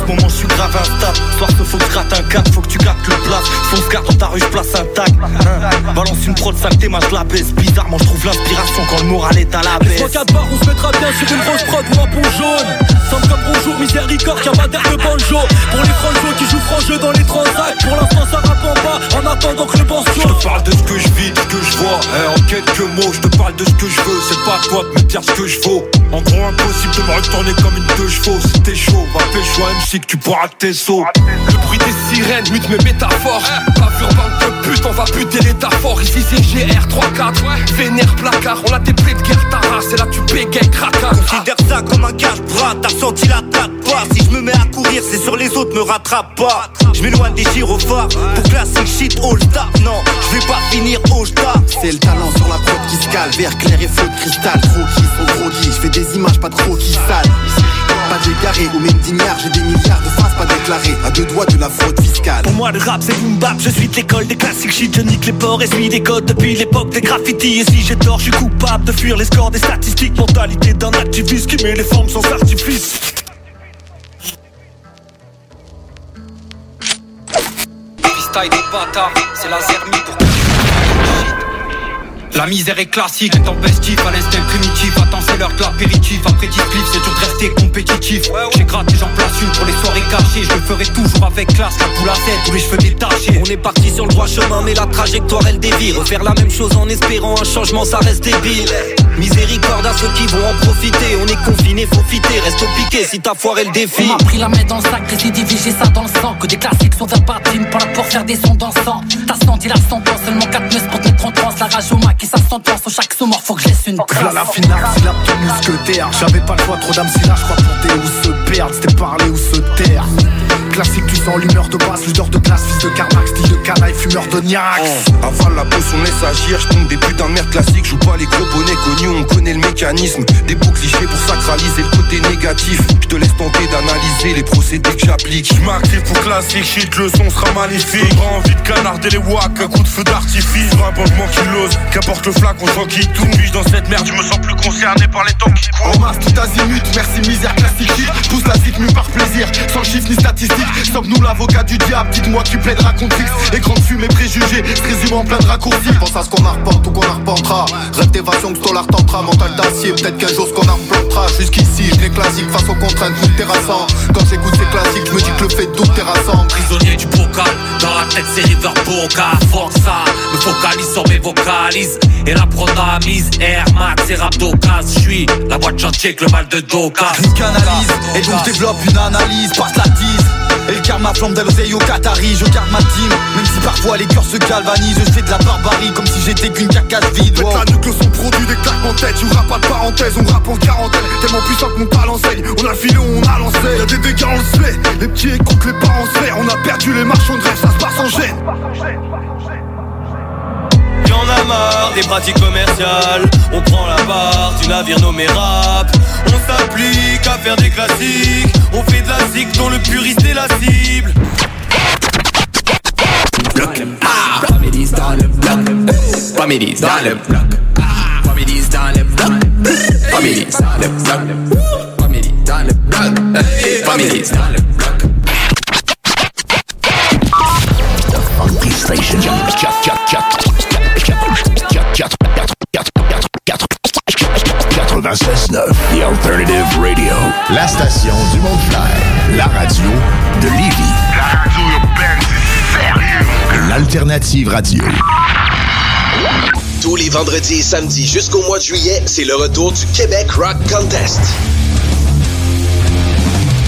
En ce moment, je suis grave instable. Soir que faut que je gratte un cap, faut que tu grattes le place. Fonce garde dans ta rue, je place un tag. Hein. Balance une prod saleté, je la baisse. Bizarrement, je trouve l'inspiration quand le moral est à la baisse. Laisse-moi quatre barres, on se mettra bien sur une grosse prod ou un pont jaune. Simple comme bonjour, miséricorde, d'air de banjo. Pour les franchos qui jouent franc dans les transacts. Pour l'instant, ça rappe en bas, en attendant que le bon Je te parle de ce que je vis, de ce que je vois. Eh, en quelques mots, je te parle de ce que je veux. C'est pas toi de me dire ce que je vaux. En gros, impossible de me retourner comme une deux chevaux. Si t'es chaud, va pécho MC que tu pourras tes sauts. Le bruit des sirènes mute mes métaphores. Bande de pute, on va buter l'état fort. Ici c'est GR34, vénère placard. On a des plaies de guerre, ta race, et là tu bégayes cracas. Considère ça comme un cache-bras, t'as senti la tape pas. Si je me mets à courir, c'est sur les autres, me rattrape pas. Je m'éloigne des gyrophares pour classique shit all star. Non, je vais pas finir au star. C'est le talent sur la prod qui se cale, vert clair et feu de cristal. Croquis sont groggy, je fais des images, pas de croquis sales. Pas dégaré ou même d'ignard, j'ai des milliards de faces pas déclarées. À deux doigts de la fraude fiscale. Pour moi, le rap c'est boom bap. Je suis de l'école des classiques shit. Je nique les ports et suis des codes depuis l'époque des graffitis. Et si j'ai tort, je suis coupable de fuir les scores des statistiques. Mentalité d'un activiste qui met les formes sans artifice. Freestyle des bâtards, c'est la zermie pour la misère est classique, intempestif à l'instinct primitif. Attends c'est l'heure de l'apéritif, après 10 clips c'est dur de rester compétitif. J'ai gratté j'en place une pour les soirées cachées. Je le ferai toujours avec classe, la boule à tête, tous les cheveux détachés. On est parti sur le droit chemin mais la trajectoire elle dévie Refaire la même chose en espérant un changement ça reste débile. Miséricorde à ceux qui vont en profiter. On est confinés, faut fitter, reste au piqué. Si t'as foiré le défi On m'a pris la main dans le sac, j'ai ça dans le sang. Que des classiques sont verbatim, pas là pour faire des sons dansants. T'as senti la sentence, seulement 4 meufs pour te mettre en transe La rage au mac ça s'entend sur chaque mort, faut que je laisse une trace Là la finale, c'est la petite mousquetaire J'avais pas le choix, trop d'âmes si là je crois monter ou se perdre. C'était parler ou se taire Classique, tu sens l'humeur de base, leader de classe, fils de Carmax, style de canaille, fumeur de Niax Oh, Avale la pause, on laisse agir, je tombe des putains de merde classiques, joue pas les gros bonnets connus, on connaît le mécanisme. Des beaux clichés pour sacraliser le côté négatif. Je te laisse tenter d'analyser les procédés que j'applique. Je m'active pour classique shit, le son sera maléfique. Pas envie de canarder les wacks, un coup de feu d'artifice. Un bandement qui l'ose, qu'importe le flacon, on qui tout biche dans cette merde, je me sens plus concerné par les temps qui courent. En masse tout azimut, merci misère classique Pousse la zip mu par plaisir, sans chiffre ni statistique Sommes-nous l'avocat du diable, dites-moi qui plaidera contre X Et grande fumée préjugés, se résume en plein de raccourcis. Pense à ce qu'on arpente ou qu'on arpentera. Rêve d'évasion que Stolar tentera, mental d'acier Peut-être qu'un jour ce qu'on arpentera. Jusqu'ici, je les classique face aux contraintes, tout terrassant Quand j'écoute ces classiques, je me dis que le fait de doute terrassant Prisonnier du bocal, dans la tête c'est River Boca. Ça, me focalise sur mes vocalises. Et la pronamise, Air Max et rap d'occasion. Je suis la boîte chantier avec le mal de Doka. Une canalise, et donc je développe une analyse, passe la tise et le karma flambe d'Elosei au Qatari, je garde ma team. Même si parfois les cœurs se galvanisent Je fais de la barbarie comme si j'étais qu'une carcasse vide Faites la nuque, le son produit des claques en tête. J'ouvre pas de parenthèse, on rappe en quarantaine. Tellement puissant que mon talent saigne On a le filon, on a lancé. Y'a des dégâts, on le sait Les petits écoutent, les parents se On a perdu les marchands de rêve, ça se passe en gêne. Y'en a marre des pratiques commerciales. On prend la barre du navire nommé rap On s'applique à faire des classiques. On fait de la zik dont le puriste est la cible. Families dans le bloc. Families dans le bloc. Families dans le bloc. Families dans le bloc. Families dans le bloc. Families dans le bloc. Station. 96.9 The Alternative Radio. La station du Mont Clair. La radio de Lévis. La radio urbaine, c'est sérieux. L'Alternative Radio. Tous les vendredis et samedis jusqu'au mois de juillet, c'est le retour du Québec Rock Contest.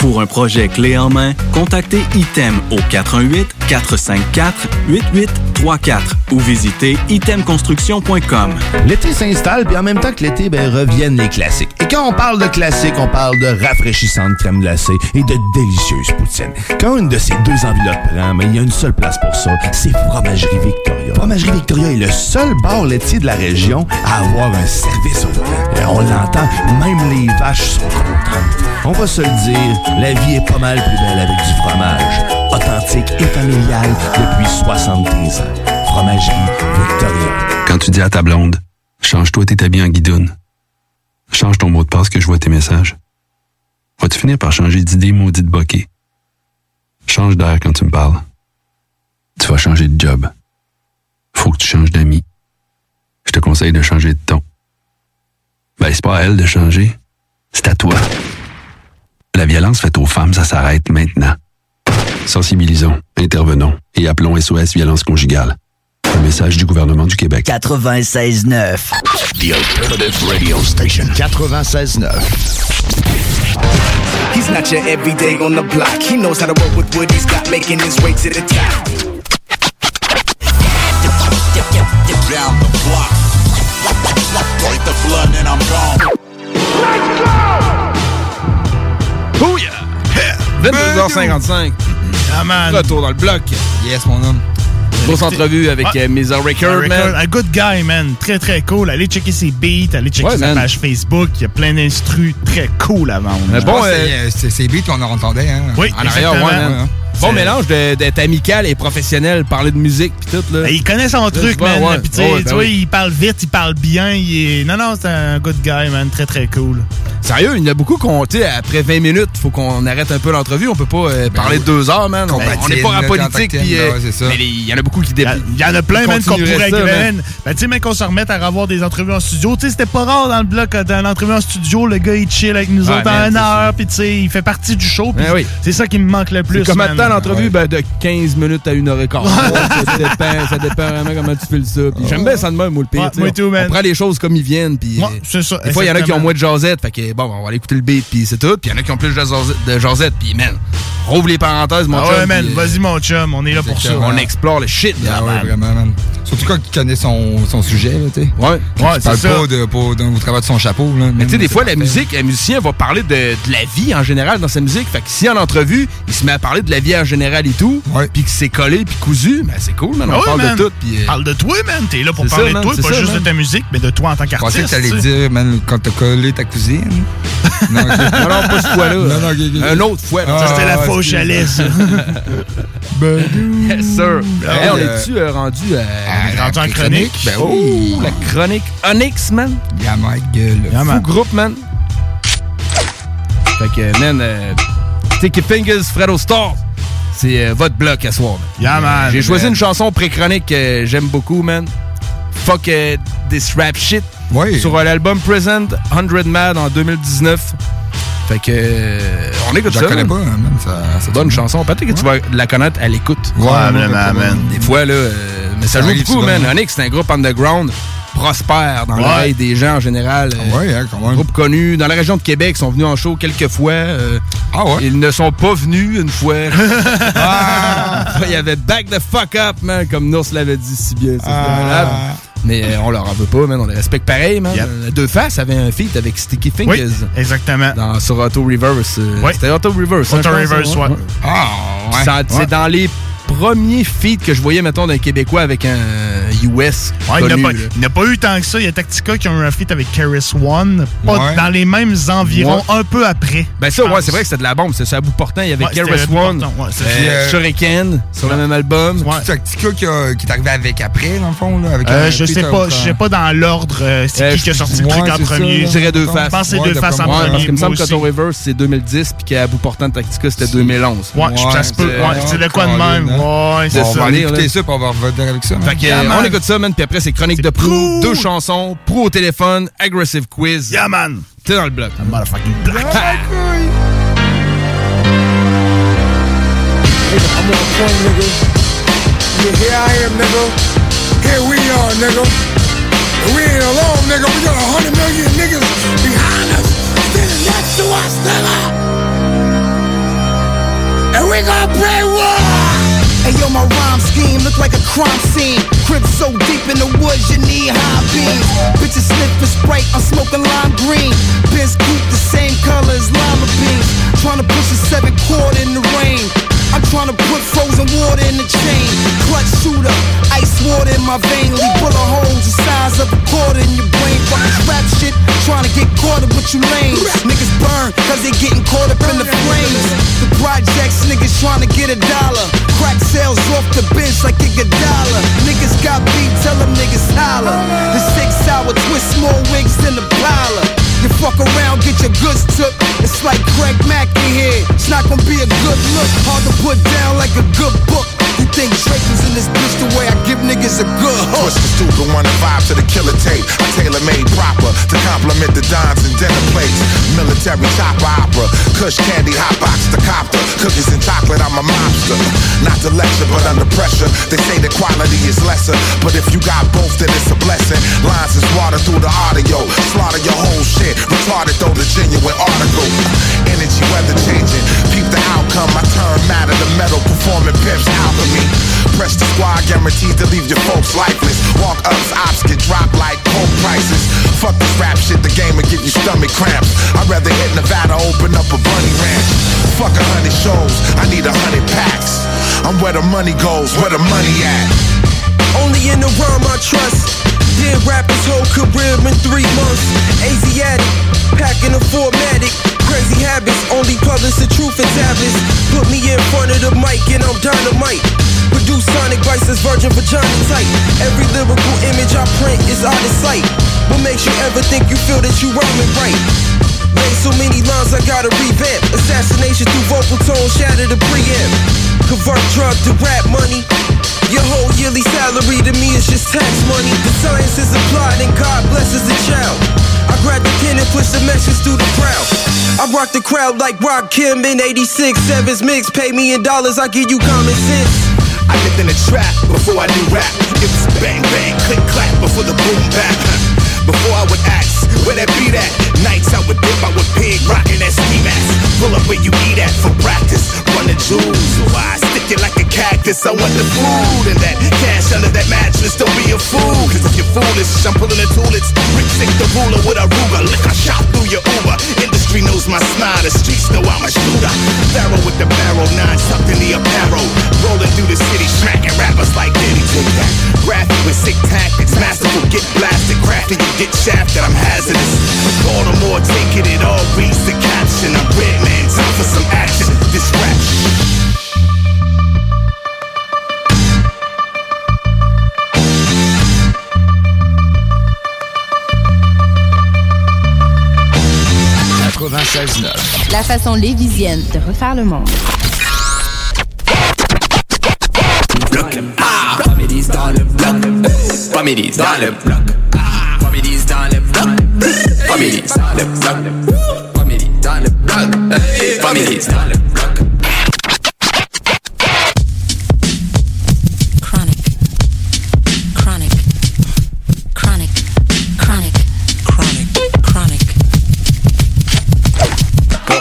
Pour un projet clé en main, contactez ITEM au 418-454-8834 ou visitez itemconstruction.com. L'été s'installe, puis en même temps que l'été, ben, reviennent les classiques. Et quand on parle de classiques, on parle de rafraîchissante crème glacée et de délicieuse poutine. Quand une de ces deux enveloppes prend, mais il y a une seule place pour ça, c'est Fromagerie Victoria. Fromagerie Victoria est le seul bar laitier de la région à avoir un service au volant. On l'entend, même les vaches sont contentes. On va se le dire, la vie est pas mal plus belle avec du fromage. Authentique et familial depuis 73 ans. Fromagerie Victoria. Quand tu dis à ta blonde, change-toi tes habits en guidoune. Change ton mot de passe que je vois tes messages. Vas-tu finir par changer d'idée maudite bokeh? Change d'air quand tu me parles. Tu vas changer de job. Faut que tu changes d'amis. Je te conseille de changer de ton. Ben, c'est pas à elle de changer. C'est à toi. La violence faite aux femmes, ça s'arrête maintenant. Sensibilisons, intervenons et appelons SOS Violence Conjugale. Un message du gouvernement du Québec. 96.9. The Alternative Radio Station. 96.9. He's not your everyday on the block. He knows how to work with what he's got, making his way to the top. Down the block. Break the blood and I'm gone. 22h55. Ah man. Retour dans le bloc. Yes, mon homme. Grosse entrevue avec Ouais. euh, Mesa Record, man. un good guy, man. Très, très cool. Allez checker ses beats, allez checker Ouais, sa man. page Facebook. Il y a plein d'instrus très cool à vendre. Je pense que c'est- c'est ces beats qu'on entendait, hein? Oui, En arrière, ouais. Bon mélange de- d'être amical et professionnel, parler de musique pis tout, là. Ben, il connaît son truc, man. ouais. Puis, tu ben vois, oui. il parle vite, il parle bien. Il est... Non, non, c'est un good guy, man. Très, très cool. Sérieux, il y en a beaucoup qu'on, tu sais, après 20 minutes, faut qu'on arrête un peu l'entrevue. On peut pas euh, parler oui. deux heures, man. On, Ben, on est pas en politique. pis, euh, mais il y en a beaucoup qui dé- Il y en a plein, man, qu'on pourrait ça, man. Ben, tu sais, même qu'on se remette à avoir des entrevues en studio. Tu sais, c'était pas rare dans le bloc, euh, dans l'entrevue en studio, le gars, il chill avec nous autres en une heure, puis tu sais, il fait partie du show. puis Ben. C'est ça qui me manque le plus. L'entrevue? Ben, de 15 minutes à 1 heure et quart. ça, dépend, ça dépend vraiment comment tu fais ça. J'aime bien ça de même, moi, le pire. Ouais, on prend les choses comme ils viennent. Puis, Des fois, il y en a qui ont moins de jasette. Fait que, bon, on va aller écouter le beat, puis c'est tout. Puis il y en a qui ont plus de jasette. Puis, man, rouvre les parenthèses, mon Ah chum. ouais, man, euh, vas-y, mon chum, on est là pour ça. On explore le shit, là, Ah ouais, man. vraiment, man. Surtout quand il connaît son, son sujet, là, tu sais. Ouais, parle c'est ça. pas, de, pas de- au travers de son chapeau, là. Mais tu sais, des fois, la musique, un musicien va parler de, de la vie en général dans sa musique. Fait que si en entrevue, il se met à parler de la vie en général et tout, puis que c'est collé puis cousu, ben c'est cool, man. On Ah parle man. de tout. Puis, euh, Parle de toi, man. T'es là pour ça, parler de toi, pas ça, juste man. de ta musique, mais de toi en tant Je pensais qu'artiste. que t'allais dire, man, quand t'as collé ta cousine. Non, ok. Non, non, pas cette fois-là. Non, non, ok, ok. Un autre fois. Ah, Ça, c'était la faux excuse. chalet, ça. yes, sir. Ah, on euh, est-tu euh, rendu à. on est rendu en chronique? Ben oui. La chronique Onyx, man. Yeah, my gueule. Fou groupe, man. Fait que, man, euh, Sticky Fingers, Fredo Star. C'est euh, votre bloc à soir. Yeah, man. J'ai choisi une chanson pré-chronique que j'aime beaucoup, man. Fuck euh, This Rap Shit. Oui. Sur euh, l'album Present 100 Mad en 2019. Fait que. euh, on écoute Je ça. la connais pas, man. Ça, ça Bonne chanson. Peut-être que tu vas la connaître à l'écoute. Ouais, ouais, man. Des fois, là, euh, mais ça, joue beaucoup, man. Onyx, c'est un groupe underground. Prospère dans Ouais. l'oreille des gens en général. Euh, Ouais, hein, quand même. Groupe connu dans la région de Québec, ils sont venus en show quelques fois. euh, ah ouais? Ils ne sont pas venus une fois. Ah! Il y avait Back the fuck up, man, comme Nours l'avait dit si bien. Ah. Mais euh, on leur en veut pas, man. On les respecte pareil, man. Deux Faces avait un feat avec Sticky Fingers. Oui, exactement. Dans, sur Auto Reverse. Oui. C'était Auto Reverse. hein, Auto Reverse, hein, ouais. Ah, ouais. C'est dans les premiers feats que je voyais, mettons, d'un Québécois avec un US. Ouais, il connu, n'y a, pas- là. il n'y a pas eu tant que ça. Il y a Tactica qui ont eu un feat avec Keris One, pas Ouais. dans les mêmes environs, Ouais. un peu après. Ben ça, ouais, c'est vrai que c'était de la bombe. C'est ça à bout portant. Il y avait bout One, c'est euh. Shuriken sur le même album. C'est Tactica qui, a- qui est arrivé avec après, dans le fond, là, avec Euh, je feat sais pas, je sais pas dans l'ordre euh, c'est Euh, qui qui a sorti le truc en c'est ça, premier. Je dirais deux Je faces. pense que c'est deux faces en premier. parce qu'il me semble qu'Auto aussi. Reverse, c'est 2010, puis qu'à bout portant de Tactica, c'était 2011. Ouais, je- ça se peut. C'est de quoi de même. Ouais, c'est On ça. va aller écouter là. ça pour avoir revenir avec ça. Fait que, Yeah, euh, man. on écoute ça, man, puis après, c'est Chronique de Pro, deux chansons, Pro au téléphone, Aggressive Quiz. Yeah, man. T'es dans le bloc. Motherfucking black. I'm on point, nigga. Yeah, here I am, nigga? Here we are, nigga. We ain't alone, nigga. We got a hundred million niggas behind us, standing next to us, nigga. And we gonna play war. Hey yo, my rhyme scheme look like a crime scene. Crib so deep in the woods, you need high beams. Bitches sniffing Sprite, I'm smoking lime green. Benz coupe the same color as lima beans. Tryna push a seven chord in the rain. I'm tryna put frozen water in the chain. Clutch shooter, ice water in my vein. Leave bullet holes the size of a quarter in your brain. Fucking rap shit, tryna get caught up with you lanes. Niggas burn, cause they getting caught up in the flames. The projects, niggas tryna get a dollar. Crack sales off the bench like a dollar. Niggas got beat, tell them niggas holler. The six hour twist, small wigs in the parlor. You fuck around, get your goods took. It's like Craig Mack in here. It's not gonna be a good look. Hard to put down like a good book. You think Drake in this bitch the way I give niggas a good hook? Twisted stupid, wanna vibe to the killer tape. I tailor made proper to complement the dimes and dinner plates. Military chopper opera, Kush candy hot box the copter. Cookies and chocolate, I'm a mobster. Not to lecture, but under pressure, they say the quality is lesser. But if you got both, then it's a blessing. Lines is water through the audio. Slaughter your whole shit. Retarded though the genuine article. Energy weather changing. Peep the outcome. I turn matter to metal, performing pimps alchemy. Press the squad, guaranteed to leave your folks lifeless. Walk ups, ops get dropped like coke prices. Fuck this rap shit, the game will give you stomach cramps. I'd rather hit Nevada, open up a bunny ranch. Fuck a hundred shows, I need a hundred packs. I'm where the money goes, where the money at. Only in the rhyme I trust. Did rap his whole career in three months. Asiatic, packing a formatic. Crazy habits, only publish the truth in tablets. Put me in front of the mic and I'm dynamite. Produce sonic vices, virgin vagina tight. Every lyrical image I print is out of sight. What makes you ever think you feel that you rhyming right? Made so many lines I gotta revamp. Assassination through vocal tone, shatter the preamp. Convert drug to rap money. Your whole yearly salary to me is just tax money. The science is applied and God blesses the child. I grab the pen and push the message through the crowd. I rock the crowd like Rock Kim in 86. Sevens mix, pay me in dollars, I give you common sense. I lived in a trap before I knew rap. It was bang bang, click clap before the boom bap. Before I would ask, where that beat at? Nights I would dip, I would pig rockin' that ski mask. Pull up where you eat at for practice. Run the jewels, so I stick it like a cactus. I want the food and that cash under that mattress. Don't be a fool, cause if you're foolish, I'm pulling the toolets. Rick sick the ruler with a ruler. Lick a shot through your Uber. Industry knows my smile, the streets know I'm a shooter. Pharaoh with the barrel, nine tucked in the apparel. Rolling through the city, smacking rappers like Diddy. Take that. Graphic with sick tactics, masterful, get blasted, crafty, you get shafted. I'm hazardous. La façon lévisienne de refaire le monde.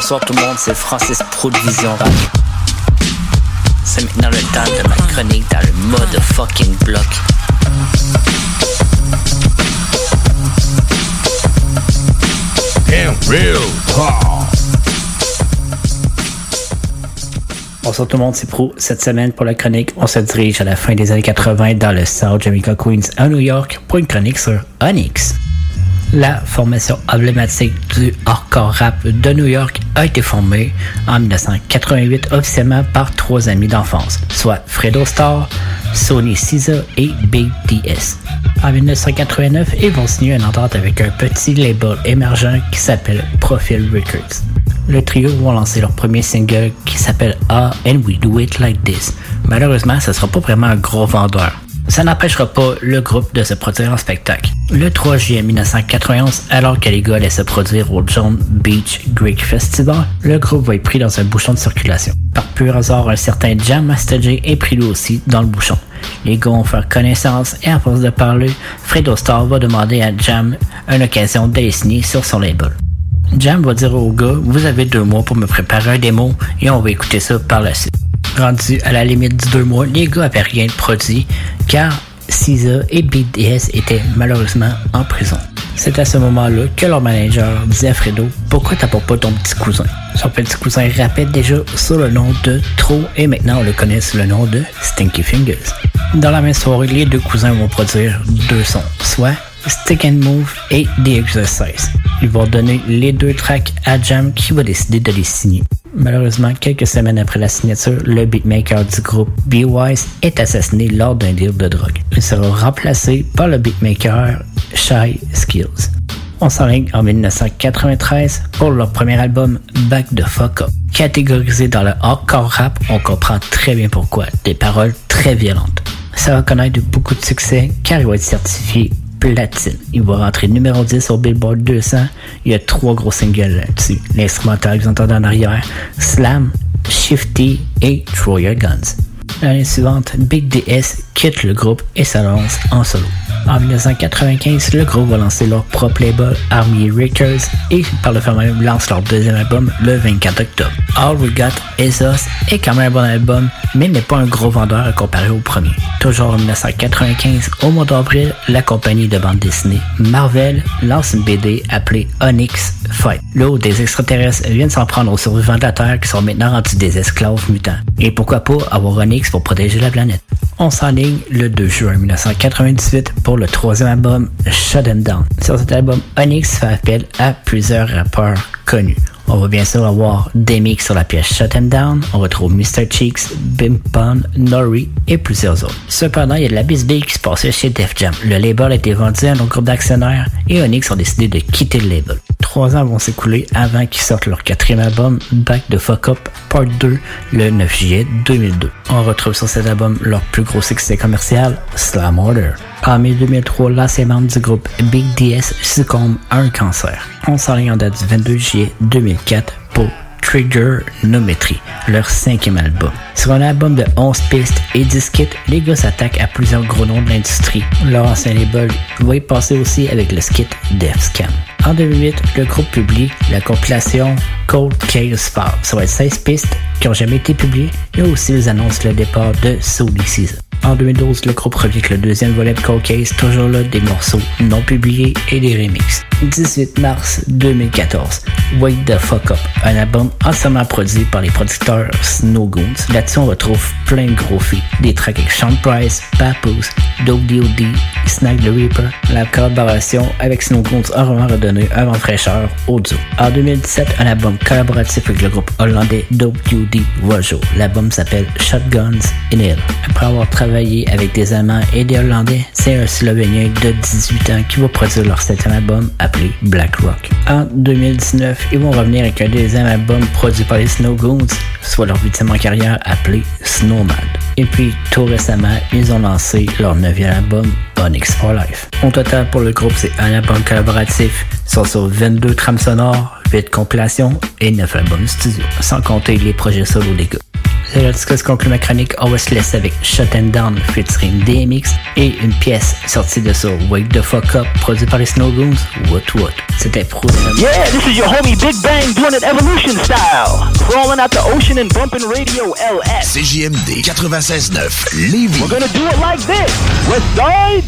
Bonsoir tout le monde, c'est Francis Pro de Vision. C'est maintenant le temps de ma chronique dans le mode fucking bloc. Damn real Bonsoir tout le monde, c'est Pro. Cette semaine, pour la chronique, on se dirige à la fin des années 80 dans le South Jamaica Queens à New York pour une chronique sur Onyx. La formation emblématique du hardcore rap de New York a été formée en 1988 officiellement par trois amis d'enfance, soit Fredo Starr, Sony Caesar et Big DS. En 1989, ils vont signer une entente avec un petit label émergent qui s'appelle Profile Records. Le trio vont lancer leur premier single qui s'appelle Ah and We Do It Like This. Malheureusement, ce sera pas vraiment un gros vendeur. Ça n'empêchera pas le groupe de se produire en spectacle. Le 3 juillet 1991, alors que les gars allaient se produire au John Beach Greek Festival, le groupe va être pris dans un bouchon de circulation. Par pur hasard, un certain Jam Master est pris lui aussi dans le bouchon. Les gars vont faire connaissance et à force de parler, Fredo Star va demander à Jam une occasion d'aller sur son label. Jam va dire au gars, vous avez deux mois pour me préparer un démo et on va écouter ça par la suite. Rendu à la limite du deux mois, les gars n'avaient rien produit car Caesar et BDS étaient malheureusement en prison. C'est à ce moment-là que leur manager disait à Fredo Pourquoi t'apportes pas ton petit cousin Son petit cousin rappelle déjà sous le nom de Tro et maintenant on le connaît sous le nom de Stinky Fingers. Dans la même soirée, les deux cousins vont produire deux sons, soit Stick and Move et The Exercise. Ils vont donner les deux tracks à Jam qui va décider de les signer. Malheureusement, quelques semaines après la signature, le beatmaker du groupe B-Wise est assassiné lors d'un deal de drogue. Il sera remplacé par le beatmaker Shy Skills. On s'enligne en 1993 pour leur premier album Back the Fuck Up. Catégorisé dans le hardcore rap, on comprend très bien pourquoi. Des paroles très violentes. Ça va connaître beaucoup de succès car il va être certifié platine. Il va rentrer numéro 10 au Billboard 200. Il y a trois gros singles là-dessus. L'instrumental que vous entendez en arrière, Slam, Shifty et Throw Your Guns. L'année suivante, Big DS quitte le groupe et se lance en solo. En 1995, le groupe va lancer leur propre label Army Records et par le fait même lance leur deuxième album le 24 octobre. All We Got Is Us est quand même un bon album, mais n'est pas un gros vendeur à comparer au premier. Toujours en 1995, au mois d'avril, la compagnie de bande dessinée Marvel lance une BD appelée Onyx Fight. Là des extraterrestres viennent s'en prendre aux survivants de la Terre qui sont maintenant rendus des esclaves mutants. Et pourquoi pas avoir Onyx pour protéger la planète? On s'enligne le 2 juin 1998 pour le troisième album Shut 'em Down. Sur cet album, Onyx fait appel à plusieurs rappeurs connus. On va bien sûr avoir Demic sur la pièce Shut 'em Down, on retrouve Mr. Cheeks, Bimpon, Nori et plusieurs autres. Cependant, il y a de la bisbille qui se passait chez Def Jam. Le label a été vendu à un autre groupe d'actionnaires et Onyx ont décidé de quitter le label. Trois ans vont s'écouler avant qu'ils sortent leur quatrième album, Back the Fuck Up Part 2, le 9 juillet 2002. On retrouve sur cet album leur plus gros succès commercial, Slam Order. En mai 2003, l'ancien membre du groupe Big DS succombe à un cancer. On s'enligne en date du 22 juillet 2004 pour Trigonometry, leur cinquième album. Sur un album de 11 pistes et 10 kits, les gars s'attaquent à plusieurs gros noms de l'industrie. Leur ancien label va y passer aussi avec le skit Death Scam. En 2008, le groupe publie la compilation Cold Case File. Ça va être 16 pistes qui n'ont jamais été publiées et aussi ils annoncent le départ de Sony Season. En 2012, le groupe revient avec le deuxième volet de Case, toujours là des morceaux non publiés et des remixes. 18 mars 2014, Wake the Fuck Up, un album entièrement produit par les producteurs Snow Goons. Là-dessus, on retrouve plein de gros feats, des tracks avec Sean Price, Papoose, Dope D.O.D., Snack the Reaper. La collaboration avec Snow Goons a vraiment redonné un vent fraîcheur au duo. En 2017, un album collaboratif avec le groupe hollandais Dope D.O.D. Rojo. L'album s'appelle Shotguns in Hell. Après avoir travaillé avec des Allemands et des Hollandais, c'est un Slovénien de 18 ans qui va produire leur septième album appelé Black Rock. En 2019, ils vont revenir avec un deuxième album produit par les Snow Goons, soit leur huitième en carrière appelé Snowman. Et puis, tout récemment, ils ont lancé leur neuvième album, Onyx for Life. Au total, pour le groupe, c'est un album collaboratif, ils sont sur 22 trames sonores, 8 compilations et 9 albums studio, sans compter les projets solo des gars. C'est là que se conclut ma chronique. On va se laisser avec Shut and Down featuring DMX et une pièce sortie de ça, Wake the Fuck Up, produit par les Snowgoons, What What. C'était pro Yeah, this is your homie Big Bang doing it evolution style. Crawling out the ocean and bumping radio LS. CJMD 96.9 Lévis. We're gonna do it like this. West Side.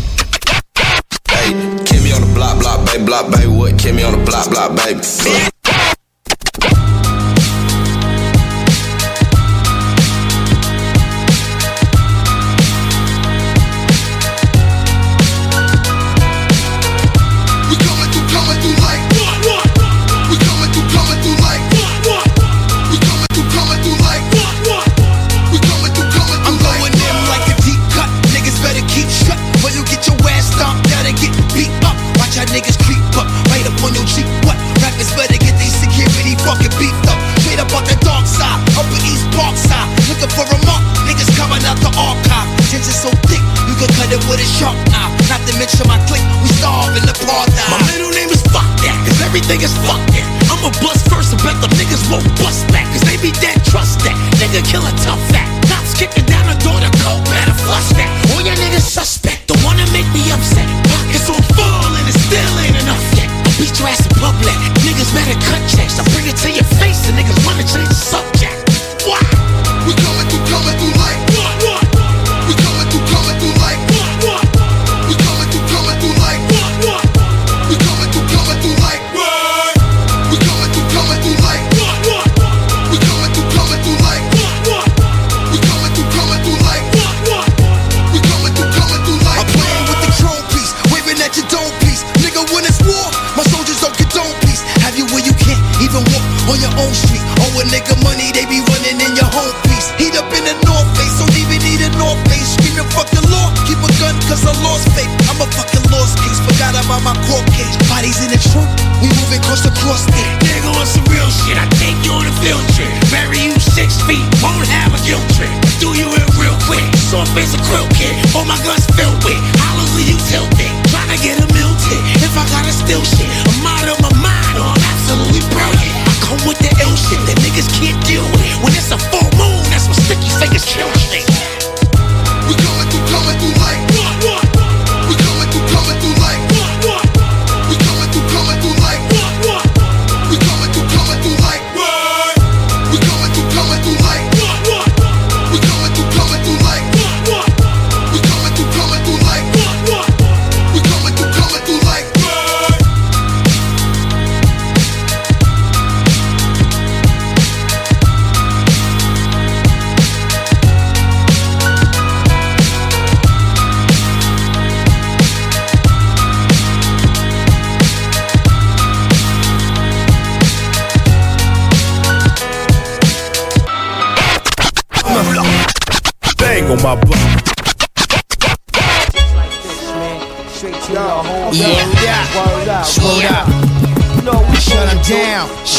Hey, Kimmy on the block, block, baby, block, baby. What? Kimmy on the block, block, baby. Can cut it with a sharp knife. Not to mention my clique, we starve in the apartheid. My middle name is fuck that, cause everything is fuck that. I'ma bust first and bet the niggas won't bust back, cause they be dead, trust that. Nigga kill a tough fat. Cops kicking down the door, the coke better flush that. All your niggas suspect, the one that make me upset. Pockets on full and it still ain't enough yet. I beat your ass in public. Niggas better cut checks. I bring it to your face and niggas wanna change the subject.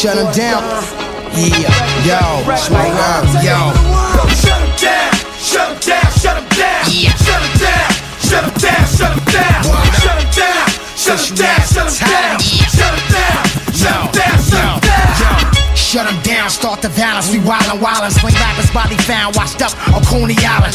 Shut him down. Yeah, yo. Slow up, yo. Shut him down, shut him down, shut him down. Shut him down, shut him down, shut him down. Shut him down, shut him down, shut him down. Shut him down, shut him down, shut him down. Shut him down, start the violence. We wildin' wildin'. Swing rappers body found, washed up on Coney Island.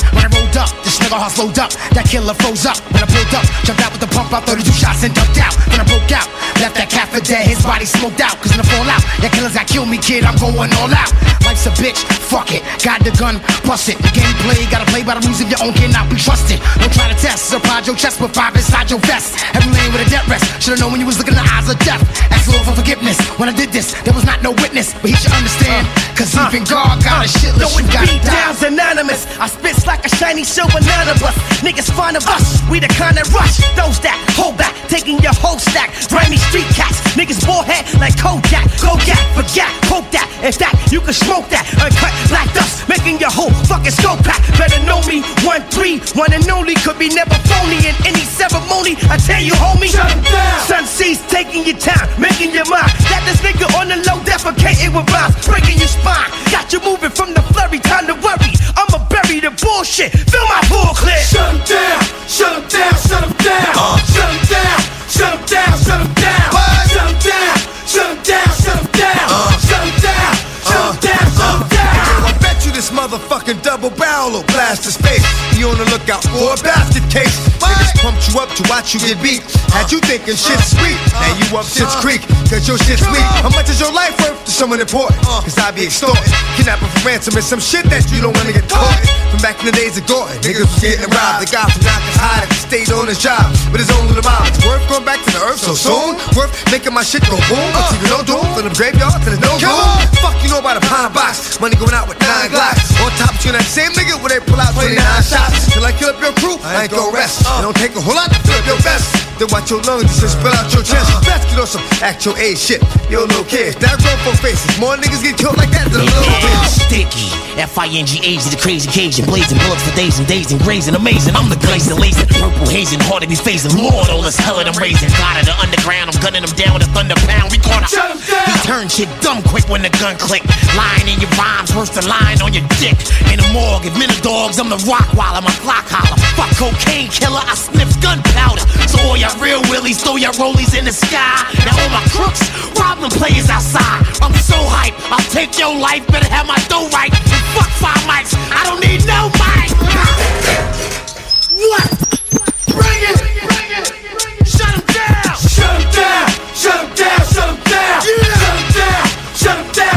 Nigga heart slowed up. That killer froze up. When I pulled up, jumped out with the pump out, 32 shots and ducked out. When I broke out, left that cat for dead. His body smoked out. Cause when I fall out, that killer's got kill me, kid. I'm going all out. Life's a bitch, fuck it. Got the gun, bust it. The gameplay, gotta play by the rules of your own, cannot be trusted. Don't try to test, surprise your chest with five inside your vest. Every lane with a death rest. Should've known when you was looking in the eyes of death. Ask Lord for forgiveness. When I did this, there was not no witness, but he should understand. Cause even uh, God got a uh, shit No, list. You gotta die. anonymous. I spit like a shiny silver none of us. Niggas fond of us. We the kind that rush. Those that hold back, taking your whole stack. Grimy street cats. Niggas head like Kodak. Kodak, forget, poke that. If that, you can smoke that. Uncut black dust, making your whole fucking scope pack. Better know me. One three, one and only. Could be never phony in any ceremony. I tell you, homie. Shut down. Sun sees taking your time, making your mind. Got this nigga on the low, defecating with rhymes, breaking your spine. Got you moving from the flurry, time to worry. The bullshit. Fill my full clip. Shut him down, shut him down, shut him uh. down. Shut him down, shut him down, shut him down. Shut him uh. down, shut him uh. down, shut him down. Shut him down, shut him down, shut him down. I bet you this motherfucker fucking double barrel will blast his face. Be on the lookout for a basket case. Niggas pumped you up to watch you get beat. Had you thinking shit's sweet. Now you up shit's creek, cause your shit's weak. How much is your life worth to someone important? Cause I be extorted. Kidnapping for ransom is some shit that you don't wanna get caught. From back in the days of Gordon, niggas was getting robbed. The guy from Knockers high that stayed on his job with his own little mom. It's worth going back to the earth so soon. Worth making my shit go boom. But you no doom from the graveyard to the no room. Fuck you know about a pine box. Money going out with nine glocks. On top of you, that same nigga where they pull out 29 shots. Till I kill up your crew, I ain't gon' rest. It uh. don't take a whole lot to fill up your vest. Then watch your lungs just spill out your chest. Best get on some actual A shit. Yo, no kids. That grown for faces. More niggas get killed like that than a little bitch. Sticky, F-I-N-G-H, the crazy Cajun, blazing bullets for days and days and grazing, amazing. I'm the glazing, lazing, purple hazing, hard to be facing. Lord, all this hell that I'm raising. God of the underground, I'm gunning them down with a thunder pound. We caught Shut him down. He turned shit dumb quick when the gun click. Lying in your rhymes, worse than lying on your dick. In the morgue, if men are dogs, I'm the rock while I'm a clock holler. Fuck cocaine killer, I sniff gunpowder. So all y'all real willies, throw your rollies in the sky. Now all my crooks, rob them players outside. I'm so hype, I'll take your life, better have my dough right. And fuck five mics, I don't need no mic. What? Bring it! Bring it! Shut him down! Shut him down! Shut him down! Shut him down! Shut him down! Shut him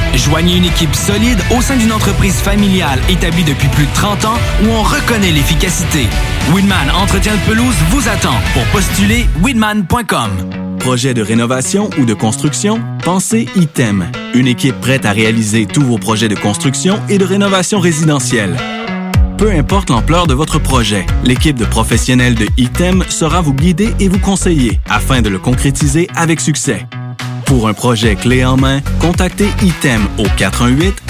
Joignez une équipe solide au sein d'une entreprise familiale établie depuis plus de 30 ans où on reconnaît l'efficacité. Weedman Entretien de pelouse vous attend. Pour postuler, weedman.com. Projet de rénovation ou de construction? Pensez ITEM. Une équipe prête à réaliser tous vos projets de construction et de rénovation résidentielle. Peu importe l'ampleur de votre projet, l'équipe de professionnels de ITEM sera vous guider et vous conseiller afin de le concrétiser avec succès. Pour un projet clé en main, contactez ITEM au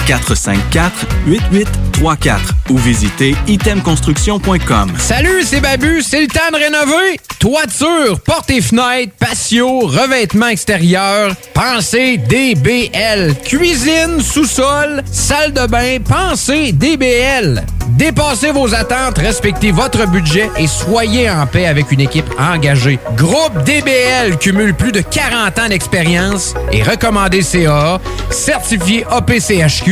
418-454-8834 ou visitez itemconstruction.com. Salut, c'est Babu, c'est le temps de rénover. Toiture, portes et fenêtres, patio, revêtement extérieur, pensez DBL. Cuisine, sous-sol, salle de bain, pensez DBL. Dépassez vos attentes, respectez votre budget et soyez en paix avec une équipe engagée. Groupe DBL cumule plus de 40 ans d'expérience et recommandé CAA, certifié APCHQ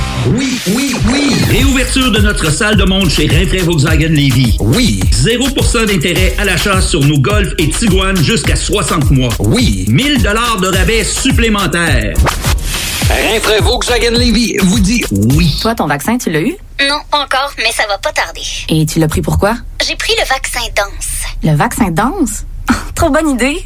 Oui, oui, oui. Réouverture de notre salle de monde chez Rinfraie Volkswagen Lévy. Oui. 0% d'intérêt à l'achat sur nos Golf et Tiguan jusqu'à 60 mois. Oui. 1000 dollars de rabais supplémentaires. Rinfraie Volkswagen Lévy vous dit oui. Toi, ton vaccin, tu l'as eu? Non, pas encore, mais ça va pas tarder. Et tu l'as pris pourquoi? J'ai pris le vaccin danse. Le vaccin danse? Trop bonne idée.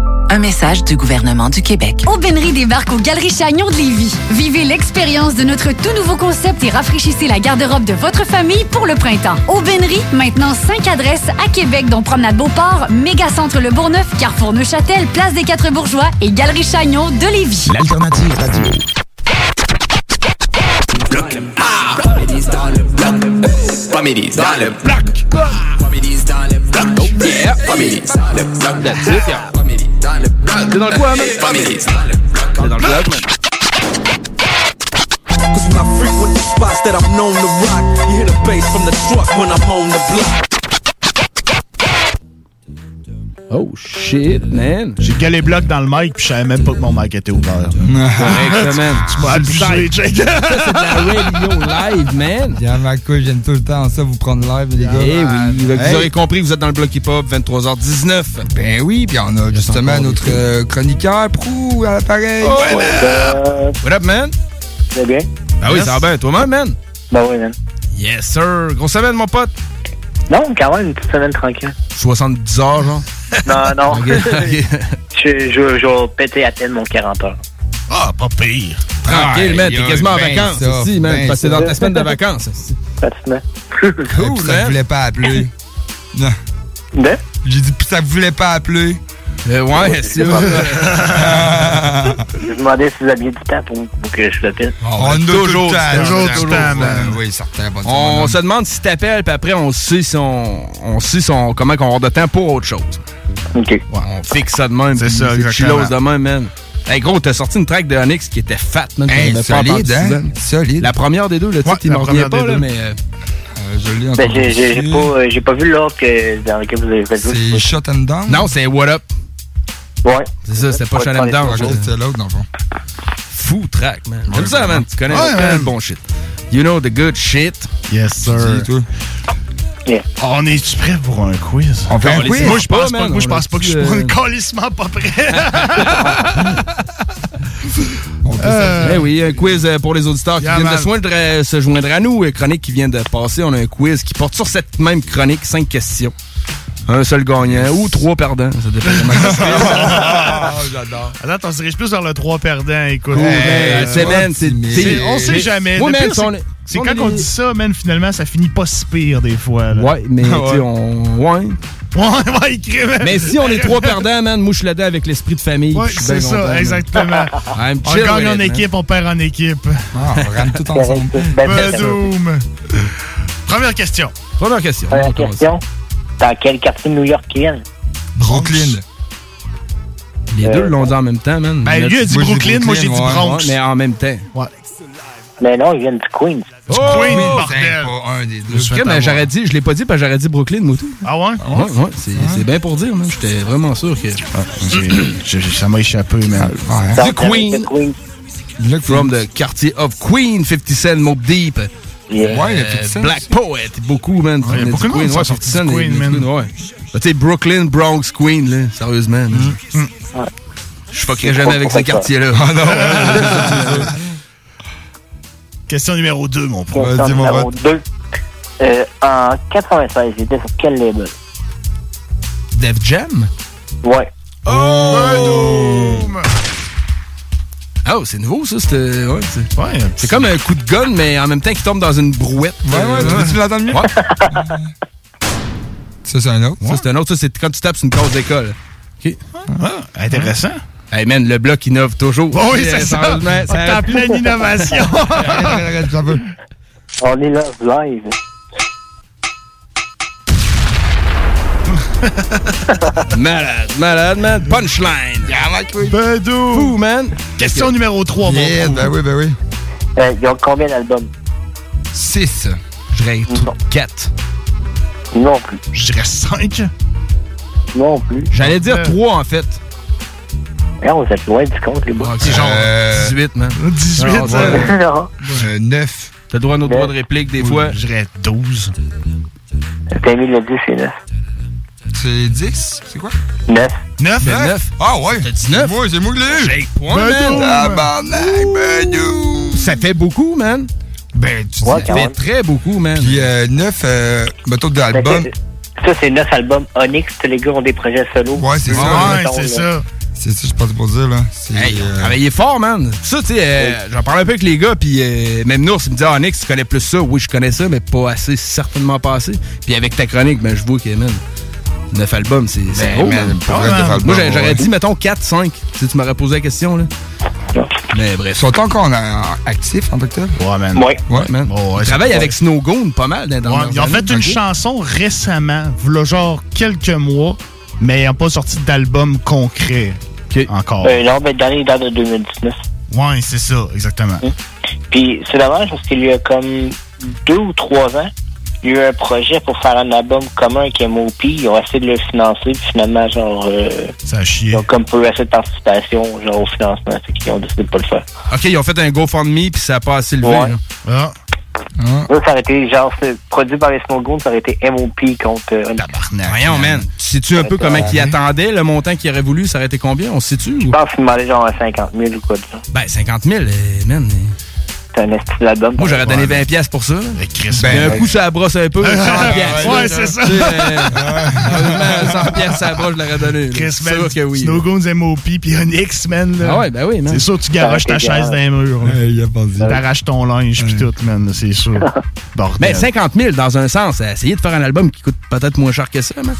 Un message du gouvernement du Québec. Aubainerie débarque aux Galeries Chagnon de Lévis. Vivez l'expérience de notre tout nouveau concept et rafraîchissez la garde-robe de votre famille pour le printemps. Aubainerie, maintenant 5 adresses à Québec, dont Promenade Beauport, Mégacentre Le Bourgneuf, Carrefour Neuchâtel, Place des Quatre Bourgeois et Galerie Chagnon de Lévis. L'alternative radio. Bloc. Ah, dans le bloc. Dans le bloc. Comédies dans le bloc. Oh yeah. Dans le bloc. That's it, yeah. Comédies dans le bloc. T'es dans le quoi, bloc. T'es dans le bloc, man. Cause when I frequent the spots that I'm known to rock, you hear the bass from the truck when I'm on the block. Oh shit, man. J'ai galé bloc dans le mic puis je savais même pas que mon mic était ouvert. Correct, man. Tu m'as abusé, Jake. Ça, c'est de la radio live, man. Yann McCoy, j'aime tout le temps ça, vous prendre live, les gars. Eh oui, vous Hey. aurez compris, vous êtes dans le bloc hip-hop, 23h19. Ben oui, puis on a justement notre euh, chroniqueur Prou à l'appareil. Oh, What up, man? Ça bien? Ah oui, Yes. ça va bien. Toi-même, man? Ben oui, man. Yes, sir. Grosse semaine, mon pote. Non, quand même, une petite semaine tranquille. 70 heures, genre? Non, non. Je, je, je vais péter à peine mon 40 heures. Ah, pas pire. Tranquille, man. T'es quasiment en vacances ça, aussi, man. ben Parce que dans ta semaine de vacances. aussi. Pratiquement. Cool, ça man. voulait pas appeler. Non. De? J'ai dit, puis ça voulait pas appeler. Euh, ouais, c'est Je me demandais si vous aviez du temps pour, pour que je le pète. On a toujours le temps, toujours tout du le temps, man. Oui, certain. pas de On se demande si t'appelles, puis après, on sait si on, on sait si on, comment qu'on va avoir de temps pour autre chose. OK. on fixe ça de même. C'est puis ça, exactement. de même, man. Hey, gros, t'as sorti une track de Onyx qui était fat, man. Hey, solide, hein? Solide. La première des deux, le titre, il m'en revient pas, là, deux. mais... euh, Euh, je l'ai Ben, entendu j'ai pas, euh, pas vu l'autre que, dans lequel vous avez fait C'est Shut and Down? Non, c'est What Up. Ouais. C'est ça, c'était pas Shannon Down. C'est l'autre, dans le fond. Fou track, man. J'aime ça, man. Tu connais Ouais, le bon shit. You know the good shit. Yes, sir. Dis, toi. On est-tu prêt pour un quiz? On fait un les- quiz? Moi, je pense pas, moi, je pense pas que je suis pas euh, calissement pas prêt. Euh, Eh oui, un quiz euh, pour les auditeurs qui Yeah, viennent de man. se joindre, euh, se joindre à nous. euh, Chronique qui vient de passer. On a un quiz qui porte sur cette même chronique, cinq questions. Un seul gagnant ou trois perdants. Ça dépend. Ah, j'adore. Attends, on se dirige plus vers le 3 perdants, écoute. Cool, Euh. C'est, man, c'est- c'est- c'est- on sait jamais. Man, c'est- est- c'est quand on dit ça, man, finalement, ça finit pas si pire des fois. là. Ouais, mais tu sais, Ouais. on. Ouais. Ouais. Mais si on est trois perdants, man, je suis là-dedans avec l'esprit de famille. Ouais, c'est ça, exactement. I'm On gagne en man. équipe, on perd en équipe. Ah, on rentre tout ensemble. Badoum. Première question. Première question. Première question. Dans quel quartier de New York ils viennent? Brooklyn. Les deux l'ont dit en même temps, man. Ben, lui a dit Brooklyn, moi j'ai dit. Bronx. Ouais, mais en même temps. Ouais. Mais non, ils viennent du Queens. Oh! Queen, C'est bordel. pas un des deux. Mais j'aurais dit, je l'ai pas dit, parce que j'aurais dit Brooklyn, moi tout. Ah ouais? Ouais, ouais, c'est bien pour dire, man. J'étais vraiment sûr que. J'ai- Ça m'a échappé, man. Ouais. Donc, The Queen. The Queen. Là, From the quartier of Queen, 50 Cent, Mob Deep. Yeah. Ouais, il y a Euh, 50 Cent. Black Poet, beaucoup, man. Ouais, il y a Du beaucoup de Queen, ouais, qui sont 50 Cent, du il y a Queen, du man. Queen, ouais. Ben, Tu sais, Brooklyn, Bronx, Queen, là, sérieusement. man. Je fuckerai jamais avec ces quartiers-là. Ah non. Question numéro 2, mon pro. Question numéro 2. Euh, en 96, ils étaient sur quel label? Def Jam? Ouais. Oh! Oh, c'est nouveau, ça. C'est ouais, c'est- c'est comme un coup de gun, mais en même temps qui tombe dans une brouette. Ouais, ouais, tu l'entendre mieux? Ouais. Ça, c'est un autre. Ça, c'est un autre. Ça, c'est quand tu tapes sur une case d'école. OK. Ah, intéressant. Hey, man, le bloc innove toujours. Oh oui, c'est ça. Sérieusement, On est en pleine innovation. On est là, live. malade, malade, man. Punchline. Badou. Fou, man. Question numéro 3, Yeah, ben oui, ben oui. Euh, ils ont combien d'albums? 6. Je dirais 4. Non plus. Je dirais 5. Non plus. J'allais dire 3, en fait. Non, vous êtes loin du compte, les boys. C'est genre Euh, 18, man. 18, Non, ça. ouais. Non. 9. T'as le droit à notre droit de réplique des fois. Je dirais 12. T'as mis le 10 et 9. C'est 10? C'est quoi? 9. 9? Ben, 9. Ah ouais. T'as 19? Moi, c'est moi qui l'ai eu. Jake Point, man. Ça fait beaucoup, man. Ben, tu Ouais, dis. fait très beaucoup, man. Puis euh, 9, euh, mettons, d'albums. Ben, Ça, c'est 9 albums Onyx. Tous les gars ont des projets solo. Ouais, c'est ça. Ouais, c'est ça. C'est ça, je pensais pour dire, là. Hey, ils ont euh, travaillé fort, man. Ça, tu sais, euh, j'en parlais un peu avec les gars, puis euh, même Nours, il me disait, ah, Onyx, tu connais plus ça. Oui, je connais ça, mais pas assez, certainement pas assez. Puis avec ta chronique, ben, je vois que, man, 9 albums, c'est c'est Ben, gros, man, pour Ah, man. albums, Moi, j'aurais dit, mettons, 4, 5. Si tu m'aurais posé la question, là. Mais Ils bref. sont encore en, en- actifs en tant que tel? Ouais, man. Ouais. Ouais. man. Oh, ouais, Ils travaillent avec Snowgoon pas mal dans Ouais, ils ont fait une chanson récemment, v'là genre quelques mois, mais ils n'ont pas sorti d'album concret encore. Euh, non, ben, dans les dates de 2019. Ouais, c'est ça, exactement. Puis c'est dommage parce qu'il y a comme deux ou trois ans, il y a eu un projet pour faire un album commun avec MOP. Ils ont essayé de le financer, puis finalement, genre, euh, Ça a chié. ils ont comme peu assez de participation, genre, au financement, fait qu'ils ont décidé de pas le faire. OK, ils ont fait un GoFundMe, puis ça a pas assez levé. Ouais. là. Ah, Ça, ça aurait été, genre, c'est produit par les Snowgoons, ça aurait été MOP contre euh, Onyx. Voyons, man. Sais-tu un peu comment ils attendaient le montant qu'ils auraient voulu? Ça aurait été combien? On se situe? Je pense qu'ils demandaient genre à 50 000 ou quoi de ça. Ben, 50 000, euh, man. C'est un esti d'album. Moi, j'aurais donné 20 pièces pour ça. là. Chris, Ben, un ben, coup, ça brosse un peu. 100 pièces. Ouais, c'est ça. 100 pièces, ça brosse, je l'aurais donné. Chris, man, sûr que oui. Snowgoons, MOP, puis Onyx, man. là. Ah ouais, ben oui, man. C'est sûr que tu garoches ta chaise dans les murs. là. il a pas dit. T'arraches ton linge, puis tout, man, c'est sûr. Bordel. Mais 50 000 dans un sens. Essayer de faire un album qui coûte peut-être moins cher que ça, man.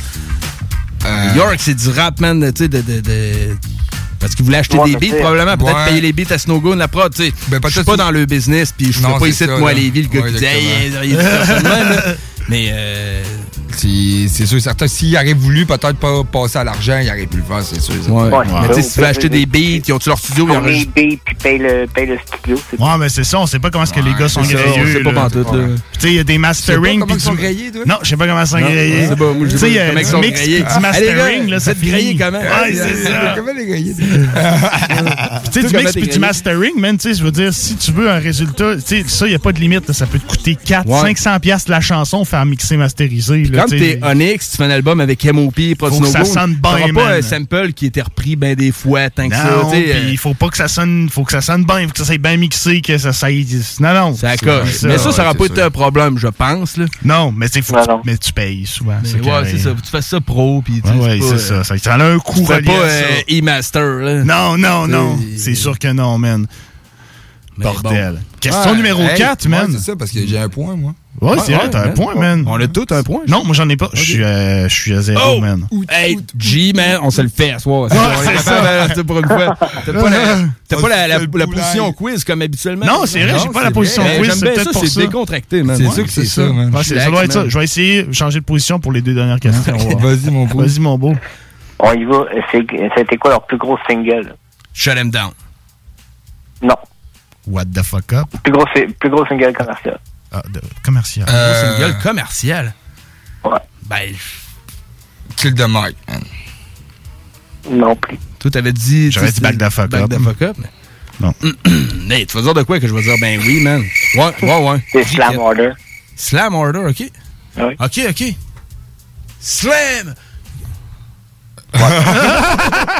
Euh, York, c'est du rap, man, tu sais, de, de, de- Parce qu'il voulait acheter Ouais, des beats, probablement, peut-être ouais. payer les beats à Snowgoon, la prod, tu sais. Ben, je suis peut-être pas dans le business, puis je ferais pas ici de moi à. Lévis, le gars Ouais, qui dit hey, il. Mais, euh, C'est c'est sûr et certain. S'il aurait voulu peut-être pas passer à l'argent, il aurait pu le faire, c'est sûr. ouais. Ouais. Mais tu sais, si tu veux acheter des beats, ils ont-tu leur studio, ils les enregistrent. beats, puis paye le, paye le studio. c'est Ouais, mais c'est ça, on sait pas comment est-ce que les gars sont C'est grillés. on sait pas pantoute, là. Tu sais, il y a des mastering. comment ils sont grillés, toi? Non, je sais pas comment ils sont grillés. je sais pas, moi, je sais Tu sais, il y a sont mix grillés. du Allez, mastering, là, grillés finit. comment? Ouais, c'est ça. Comment les griller? Tu sais, du mix puis du grillé? mastering, man, tu sais, je veux dire, si tu veux un résultat, tu sais, ça, il n'y a pas de limite, ça peut te coûter 4, Ouais. 500 piastres la chanson, faire mixer, masteriser. là, Quand tu t'es. Onyx, tu fais un album avec MOP, que ça sonne bien, pas un sample qui était repris ben des fois, tant que ça, puis euh, il faut pas que ça sonne, faut que ça sonne bien, faut que ça soit bien mixé, que ça, ça Non, non. Ça c'est coche. Mais ça, ça n'aura pas c'est été un problème, je pense. Là. Non, mais non. mais tu payes souvent. Mais c'est ouais, c'est ça. Tu fais ça pro, puis tu Ouais, c'est euh, ça. Ça a un coût relié pas euh, e-master, là. Non, non, non. C'est- C'est sûr que non, man. Mais Bordel. bon. Question Ouais, numéro hey, 4, ouais, man. c'est ça, parce que j'ai un point, moi. Ouais, c'est Ouais, vrai, t'as un point, man. On a tous un point. Non, moi j'en ai pas. Je suis euh, je suis à zéro, Oh! man. Hey, G, man, on se le fait à. Ouais, est c'est ça. sais, pour une fois. T'as pas la, pas la, position quiz comme habituellement. Non, c'est vrai, j'ai pas la c'est position Mais quiz, J'aime c'est ça, c'est ça. décontracté, man. C'est Ouais. sûr que c'est ça, man. Ouais, ça doit être ça. Je vais essayer de changer de position pour les deux dernières questions. Vas-y, mon beau. Vas-y, mon beau. On y va. C'était quoi leur plus gros single? Shut him down. Non. What the fuck up? Plus gros, plus gros single commercial. Ah, de- commercial. Euh, C'est une gueule commerciale. Ouais. Ben, Kill the mic, man. Non plus. toi, t'avais dit. J'aurais dit back the fuck back up. the fuck up. mais- Non. hey, tu vas dire de quoi que je vais dire? Ben oui, man. Ouais, ouais, ouais. C'est Slam Order. Slam Order, OK. Oui. OK, OK. Slam!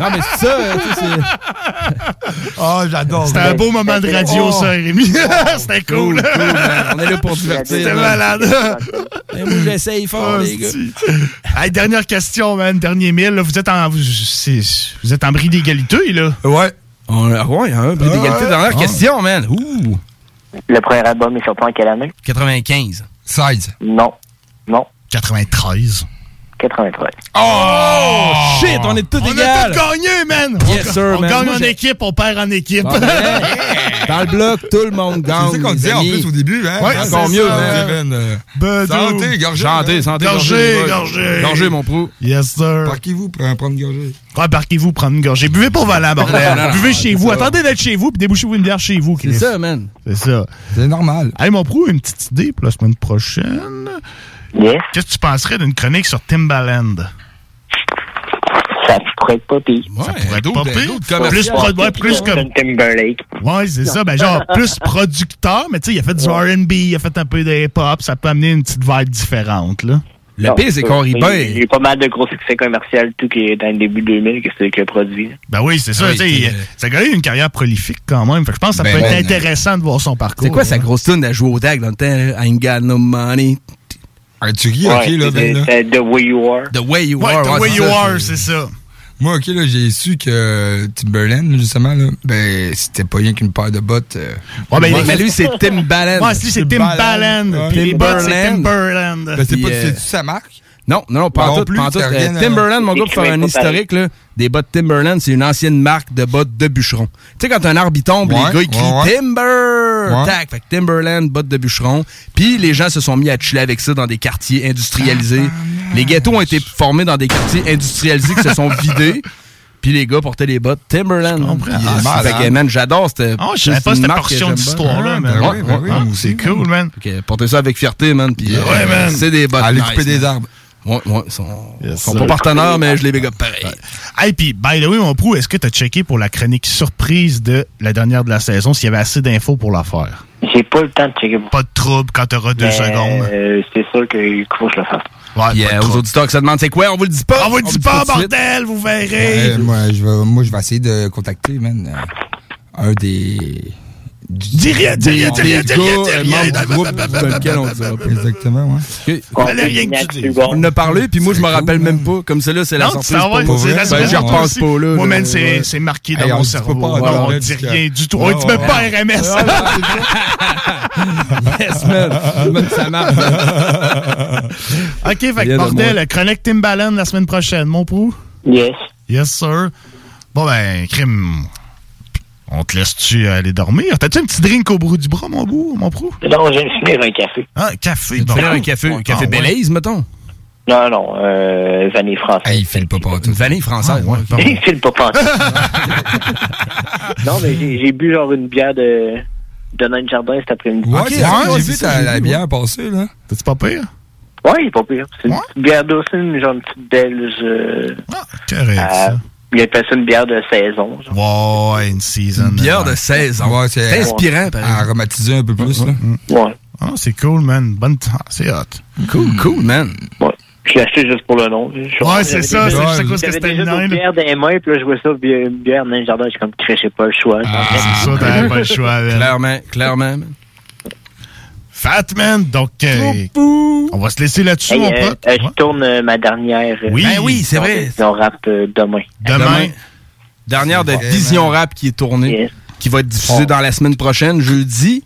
non, mais c'est ça, tu sais, c'est. Oh, j'adore. C'était un beau moment de radio, Oh. ça, Rémi. C'était cool. Cool, cool, man. On est là pour divertir. C'était malade. Mais moi, j'essaye fort, Oh, les gars. Hey, dernière question, man. Dernier mille. là. Vous êtes en, vous, êtes en bris d'égalité, là. Ouais. On, ah ouais, un bris d'égalité. Dernière Ah. question, man. Ouh. Le premier album est sorti en quelle année? 95. 16. Non. Non. 93. 93. Oh, shit, on est tous On égales. a tout gagné, man! Yes, on, sir, on man. gagne Moi, en équipe, on perd en équipe. Ben, Dans le bloc, tout le monde gagne. C'est ça qu'on disait en plus au début, hein? Ouais, encore c'est mieux, ça, man. Euh, Santé, gorgée. Santé, hein. santé, Gorgée, gorgée. gorgée. Gorgée, mon prou. Yes, sir. Parquez-vous pour en prendre une gorgée. Ouais, parquez-vous, prendre une gorgée. Buvez pas volant, bordel. Non, non, Buvez chez vous. ça. Attendez d'être chez vous, puis débouchez-vous une bière chez vous, C'est ça, man. C'est ça. C'est normal. Hey, mon prou, une petite idée pour la semaine prochaine. Yes. Qu'est-ce que tu penserais d'une chronique sur Timbaland? Ça pourrait être pas pire. ça pourrait être pas d'autres- pire. Plus, pro- ouais, plus comme... Timberlake. Ouais, c'est ça. Ben, genre, plus producteur, mais tu sais, il a fait du R&B, il a fait un peu de hip-hop, ça peut amener une petite vibe différente, là. Le Non, pire, c'est qu'on rit Il y a bien. eu pas mal de gros succès commerciaux, tout qui est dans le début 2000, que c'est que produit. Ben oui, c'est ça. Oui, ça a gagné une carrière prolifique quand même. Fait que je pense que ça Ben, peut être intéressant de voir son parcours. C'est quoi sa grosse tune à jouer au DAG dans le temps? I ain't got no money. Un tu ris, Ouais, ok, là, ben là. The Way You Are. The way you Ouais, are. The ouais, Way c'est You ça. Are, c'est ça. Moi, ok, là, j'ai su que Timberland, justement, là, ben, c'était pas rien qu'une paire de bottes. euh, Ouais, ben, les- mais lui, c'est Timbaland. Ouais, c'est lui, c'est Timbaland. Ouais. Puis les bottes, c'est Timberland. Ben, c'est pas, euh, c'est-tu sa marque? Non, non, non, pas Non en tout, plus, pas en tout. t'as Euh, à- Timberland, mon gars, pour faire un historique, là, des bottes Timberland, c'est une ancienne marque de bottes de bûcheron. Tu sais, quand un arbre tombe, Ouais, les gars, ils crient ouais, ouais. Timber! Ouais. Tac! Fait que Timberland, bottes de bûcheron. Puis les gens se sont mis à chiller avec ça dans des quartiers industrialisés. les ghettos ont été formés dans des quartiers industrialisés qui se sont vidés. Puis les gars portaient les bottes Timberland. Je Ah, euh, j'adore cette. Ah, je savais pas une cette portion d'histoire-là, man. Oui, Ah, c'est cool, man. Portez ça avec fierté, man. Puis, euh, Ouais, man. C'est des bottes. Aller nice, couper des arbres. Ouais, ouais, ils sont, Yes, sont pas partenaires, mais je les big up pareil. Hey, puis, by the way, mon prou, est-ce que t'as checké pour la chronique surprise de la dernière de la saison s'il y avait assez d'infos pour la faire? J'ai pas le temps de checker. Pas de trouble quand t'auras deux secondes. euh, c'est sûr qu'il faut que je le fasse. Ouais, de euh, aux auditeurs qui se demandent c'est quoi, on vous le dit pas? On vous le dit pas, bordel, vous verrez. Ouais, moi, je vais, moi, je vais essayer de contacter, man, euh, un des. Dis rien, dis rien, dis rien, dis rien, dis gars, rien. membres du groupe dans lequel on dira pas. Exactement, ouais. Fallait rien que tu dises. On en a parlé, puis moi, je me rappelle même pas. Comme celle-là, c'est la la Ben, toi repense pas, là. Moi, man, c'est marqué dans on mon cerveau. Non, on dit rien du tout. On dit même pas. RMS. Yes, man. Ça marche. OK, fait que bordel, chronique Timbaland la semaine prochaine, mon prou? Yes. Yes, sir. Bon, ben, crime. On te laisse-tu aller dormir? T'as-tu un petit drink au bout du bras, mon bout, mon prou? Non, je viens de finir un café. Ah, café. Bon. un café, un café Ah, ouais. Belize, mettons? Non, non, euh, vanille française. Hey, il fait le pas partout. Une vanille française. Ah, ouais. Il file pas penser. non, mais j'ai j'ai bu genre une bière de, de Nain Jardin cet après-midi. Ouais, j'ai j'ai vu j'ai la bière passer, là. T'es-tu pas pire? Ouais, il est pas pire. C'est une petite bière douce, une genre une petite belge. Euh, Ah, correct, euh. Il appelle ça une bière de saison. genre. Ouais, une season. Une bière de Ouais. 16 ans. Ouais, c'est C'est inspirant, pareil. aromatisé un peu plus, là. Ouais. Ah, c'est cool, man. Bonne ah, C'est hot. Cool, cool, man. ouais. Je l'ai acheté juste pour le nom. Je suis- Ouais, c'est ça. C'est juste à cause que c'était le là. bières dans les mains, puis là, je vois ça, une bière Nain Jardin, j'ai comme créché pas le choix. Ah, c'est ça, t'avais pas le choix, man. Clairement, clairement. Man. Fat, man. Donc, euh, on va se laisser là-dessus, Hey, mon euh, pote. euh, je tourne euh, ma dernière. Oui. Ben oui, c'est vrai. On rap euh, demain. Demain. Dernière de Vision Rap qui est tournée, Yes. qui va être diffusée dans la semaine prochaine, jeudi.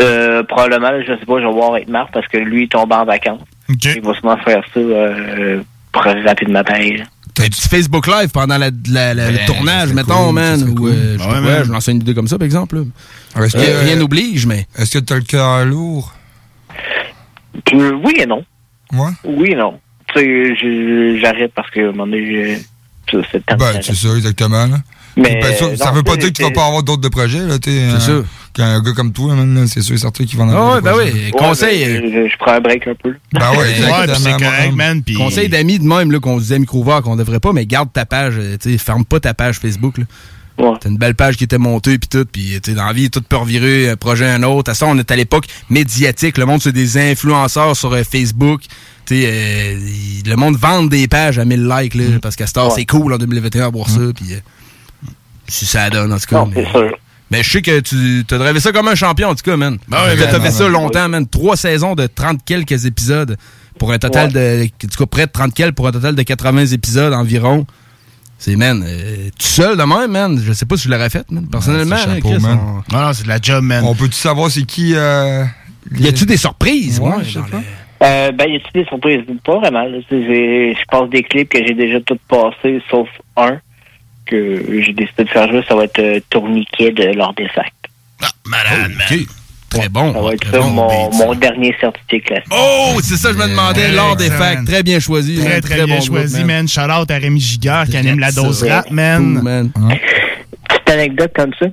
Euh, probablement, je sais pas, je vais voir avec Marc parce que lui, il tombe en vacances. OK. Il va sûrement faire ça euh, pour rapidement pareil. T'as du Facebook Live pendant la- la- la- le Ben, tournage, mettons, cool, man. ou, cool. euh, je Ouais, man. je lance une idée comme ça, par exemple. là. Est-ce que, Euh, rien n'oblige, mais. est-ce que t'as le cœur lourd? Euh, oui et non. Ouais? Oui et non. Tu sais, je- j'arrête parce que à un moment donné, c'est le temps Ben, c'est ça, exactement, là. Mais, Ben, ça, ça veut pas dire que tu vas pas avoir d'autres de projets, là, t'es. C'est euh, sûr. Qu'un gars comme toi, c'est sûr et certain qu'il va en Ah avoir. ouais, des ben oui. Ouais, Conseil. ben, euh, je, je prends un break un peu. Ben ouais, c'est correct, man. Conseil d'amis de même là, qu'on disait micro qu'on devrait pas, mais garde ta page. euh, ferme pas ta page Facebook. là. T'as une belle page qui était montée, puis tout, puis dans la vie, tout peut revirer un projet à un autre. À ça, on est à l'époque médiatique. Le monde, c'est des influenceurs sur euh, Facebook. Euh, le monde vend des pages à 1000 likes, là, parce qu'à Star, Ouais. c'est cool en 2021 à voir ça, puis euh, si ça donne, en tout cas. Non, mais, c'est sûr. mais je sais que tu as drivé ça comme un champion, en tout cas, man. Ben oui, Tu as man, fait ça longtemps, man. Trois saisons de 30 quelques épisodes pour un total de. En tout cas, près de 30 quelques pour un total de 80 épisodes environ. C'est, man, euh, tout seul de même, man. Je sais pas si je l'aurais fait, man. Personnellement, hein, chapeau, man. on- Non, non, c'est de la job, man. On peut-tu savoir c'est qui. Euh, Y a-tu des surprises? Ouais, moi, je sais pas. Euh, ben, y a-t-il des surprises? Pas vraiment. Je passe des clips que j'ai déjà tout passé, sauf un que j'ai décidé de faire jouer. Ça va être euh, Tourniquet de l'ordre des sacs. Malade, man. Très bon. Ça va être ça, bon, mon, beat, mon dernier certifié classique. Oh, c'est ça, je me demandais. Lors des facs, très bien choisi. Très, man. très, bien bon choisi, groupe, man. Shout out à Rémi Giguère qui anime la dose rap, man. Cool, man. Petite anecdote comme ça.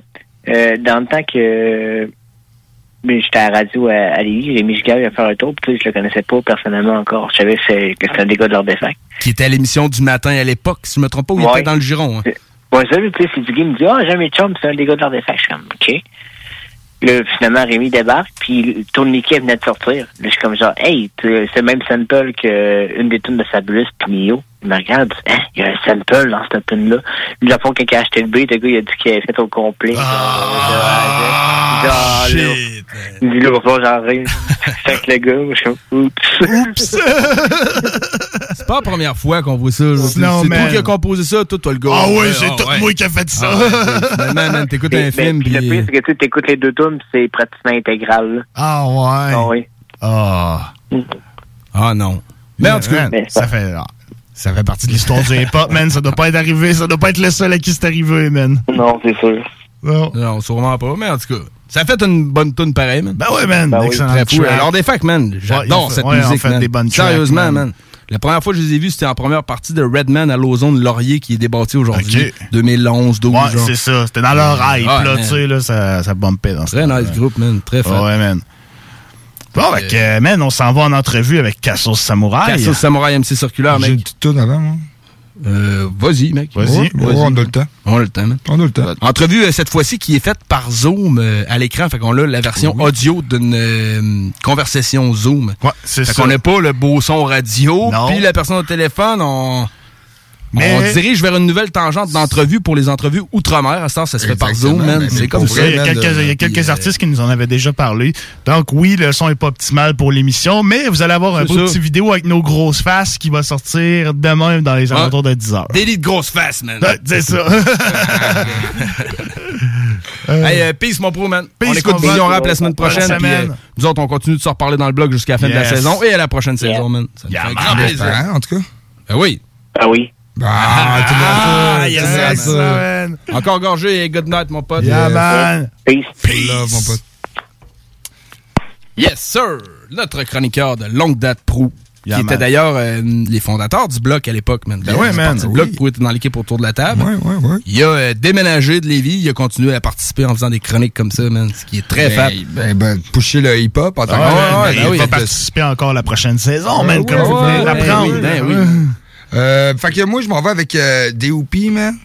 Euh, dans le temps que ben, j'étais à la radio à, à Lévis, Rémi Giguère il a fait un tour, puis tu sais, je le connaissais pas personnellement encore. Je savais que c'est- que c'était un des gars de sacs. Qui était à l'émission du matin à l'époque, si je me trompe pas, où il Ouais. était dans le giron. hein? Ouais, ça, puis c'est du il me dit, ah, j'aime mes chums, c'est un des gars de l'ordre des comme, OK. Là, finalement, Rémi débarque, puis tourniquet venait de sortir. Là, je suis comme genre, hey, c'est le même sample qu'une des tunes de Fabulous puis Mio. Il me regarde, il dit, hein, il y a un sample dans cette tune-là. Lui, la fois, quand il a acheté le beat, le gars, il a dit qu'il avait fait au complet. Ah, Genre, là, il dit, là, il va falloir j'en rire. Fait que le gars, je suis comme, oups. C'est pas la première fois qu'on voit ça. là. C'est toi qui as composé ça, toi, toi le gars. Ah ouais, Ouais, c'est ah tout ouais. moi qui a fait ça. Ah ouais, man, t'écoutes un film, puis... Le pire, c'est que tu sais, t'écoutes les deux tunes, puis c'est pratiquement intégral. là. Ah ouais. Ah oui. Ah. Ah non. Mais en tout cas, ça fait, ah, ça fait partie de l'histoire du hip-hop, man. Ça doit pas être arrivé. Ça doit pas être le seul à qui c'est arrivé, man. Non, c'est sûr. Non. Non, sûrement pas, mais en tout cas, ça a fait une bonne tune pareille, man. Ben ouais, man. Ben oui. Excellent Très fou. Alors des facs, man. J'adore Ouais, cette ouais, musique, fait man. des bonnes tracks, Sérieusement, man. man. La première fois que je les ai vus, c'était en première partie de Redman à l'Ozone Laurier qui est débattu aujourd'hui. Ok. 2011, 12 Ouais, c'est ça. C'était dans leur hype, là, man. tu sais, là, ça, ça bumpait dans ce Très nice groupe, man. Très fort. Ouais, man. Bon, avec, euh, man, on s'en va en entrevue avec Cassos Samouraï. Cassos Samouraï MC Circulaire, J'ai une mec. petite toune avant, moi. Euh, vas-y, mec. Vas-y. Ouais, on a le temps. On a le temps, man. On a le temps. Entrevue euh, cette fois-ci qui est faite par Zoom euh, à l'écran. Fait qu'on a la version audio d'une euh, conversation Zoom. Ouais, c'est Fait ça. qu'on n'a pas le beau son radio. Non. Puis la personne au téléphone, on. Mais- On dirige vers une nouvelle tangente d'entrevue pour les entrevues outre-mer. À ce temps, ça se fait par Zoom, mais C'est comme ça. Il y a quelques, de- il y a quelques puis, euh, artistes qui nous en avaient déjà parlé. Donc oui, le son est pas optimal pour l'émission, mais vous allez avoir un beau ça. petit vidéo avec nos grosses faces qui va sortir demain dans les alentours de 10 heures. Délit de grosse face, man. Ouais, C'est ça. Hey, euh, peace, mon pro, man. Peace, on écoute Vision. Rap la semaine Bonne prochaine. Puis, euh, nous autres, on continue de se reparler dans le blog jusqu'à la fin de la saison et à la prochaine Yeah. saison, man. Ça Yeah, fait un man. grand plaisir. Hein, en tout cas. Ben oui. Ah oui. Ah, tout le monde Ah, ça, yes, ça. man. Encore gorgé et good night, mon pote. Yeah, man. Peace. Love, mon pote. Yes, sir! Notre chroniqueur de longue date pro. Yeah, qui était man. d'ailleurs euh, les fondateurs du bloc à l'époque, man. Ben ouais, man. Le Oui. bloc pro était dans l'équipe autour de la table. Ouais, ouais, ouais. Il a euh, déménagé de Lévis, il a continué à participer en faisant des chroniques comme ça, man. Ce qui est très fat. Ben, ben, ben, pusher le hip-hop en tant Ah, que ouais, mais il va participer encore la prochaine saison, man, Ouais, comme ouais, vous venez ouais, l'apprendre. ben ben oui. Euh, fait que moi, je m'en vais avec euh, DOP, man.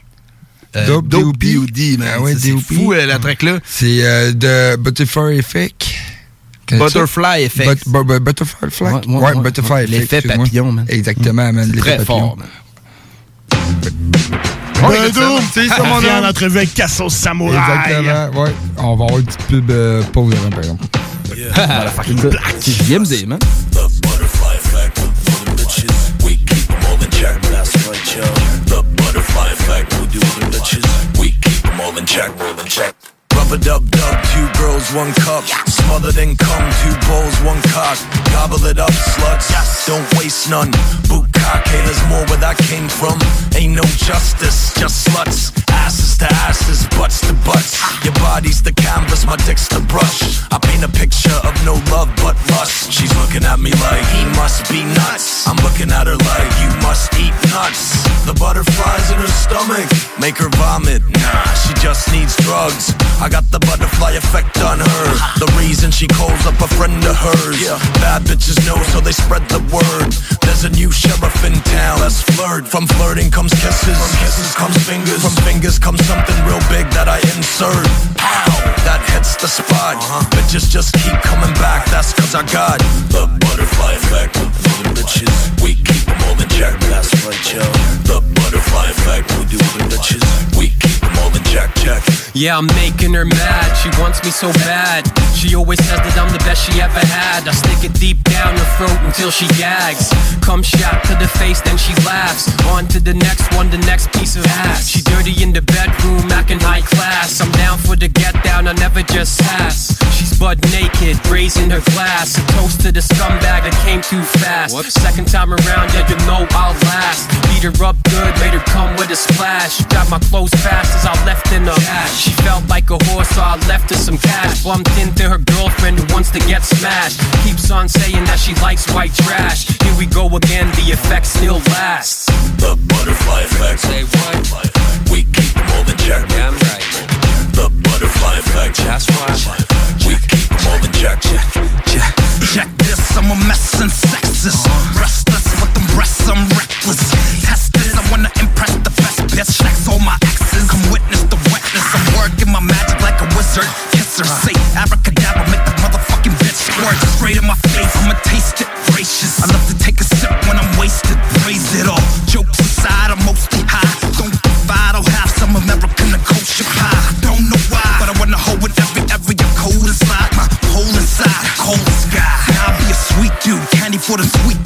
Euh, Dope Dope DOP. D.O.D., man. Ah ouais, c'est fou, euh, la track là. C'est euh, de Butterfly Effect. Butterfly Effect. But- bu- bu- Butterfly Effect? Ouais, Ouais, ouais, Butterfly ouais. Effect. L'effet papillon, man. Exactement, man. C'est l'effet très papillon. fort, man. Ben, Doom, C'est ça, mon Viens en entrevue avec Cassos Samouraï. Exactement, ouais. On va avoir une petite pub euh, pause avant, par exemple. C'est JMD, man. The butterfly That's right, yo. The butterfly effect. We do the bitches. We keep them all in check. All check. Rubber dub dub, two girls, one cup. Smothered in cum, two bowls, one cock. Gobble it up, sluts. Don't waste none. Bukkake, there's more where that came from. Ain't no justice, just sluts. Asses to asses, butts to butts. Your body's the canvas, my dick's the brush. I paint a picture of no love but lust. She's looking at me like he must be nuts. I'm looking at her like you must eat nuts. The butterflies in her stomach stomach, make her vomit. Nah, she just needs drugs. I got the butterfly effect on her. The reason she calls up a friend of hers. Bad bitches know, so they spread the word. There's a new sheriff in town. Let's flirt. From flirting comes kisses. From kisses comes fingers. From fingers comes something real big that I insert. Pow! That hits the spot. Uh-huh. Bitches just keep coming back. That's cause I got the butterfly effect. And the bitches, we keep all in check. That's right, yo. The butterfly effect. We do the bitches, we keep them all in check, check. Yeah, I'm making her mad. She wants me so bad. She always says that I'm the best she ever had. I stick it deep down her throat until she gags. Come shot to the face, then she laughs. On to the next one, the next piece of ass. She dirty in the bedroom, acting high class. I'm down for the get down, I never just sass. She's butt naked, raising her glass. A toast to the scumbag that came too fast. Second time around, yeah, you know I'll last. Beat her up good, made her come with a splash. Got my clothes fast as I left in her. She felt like a horse, so I left her some cash. Bumped into her girlfriend who wants to get smashed. Keeps on saying that she likes white trash. Here we go again, the effect still lasts. The butterfly effect. Say what? We keep them all in check. Yeah, I'm right. The butterfly effect. That's right. We keep them all in check. Check, check. Check this, I'm a mess and sexist. Uh-huh. Restless with them breasts, I'm reckless. Test this, I wanna impress the best bitch. Checks all my exes, come witness the wetness. I'm working my magic like a wizard. Kiss her, uh-huh. say abracadabra, make the motherfucking bitch squirt straight in my face. I'ma taste it, gracious. I love to for the sweet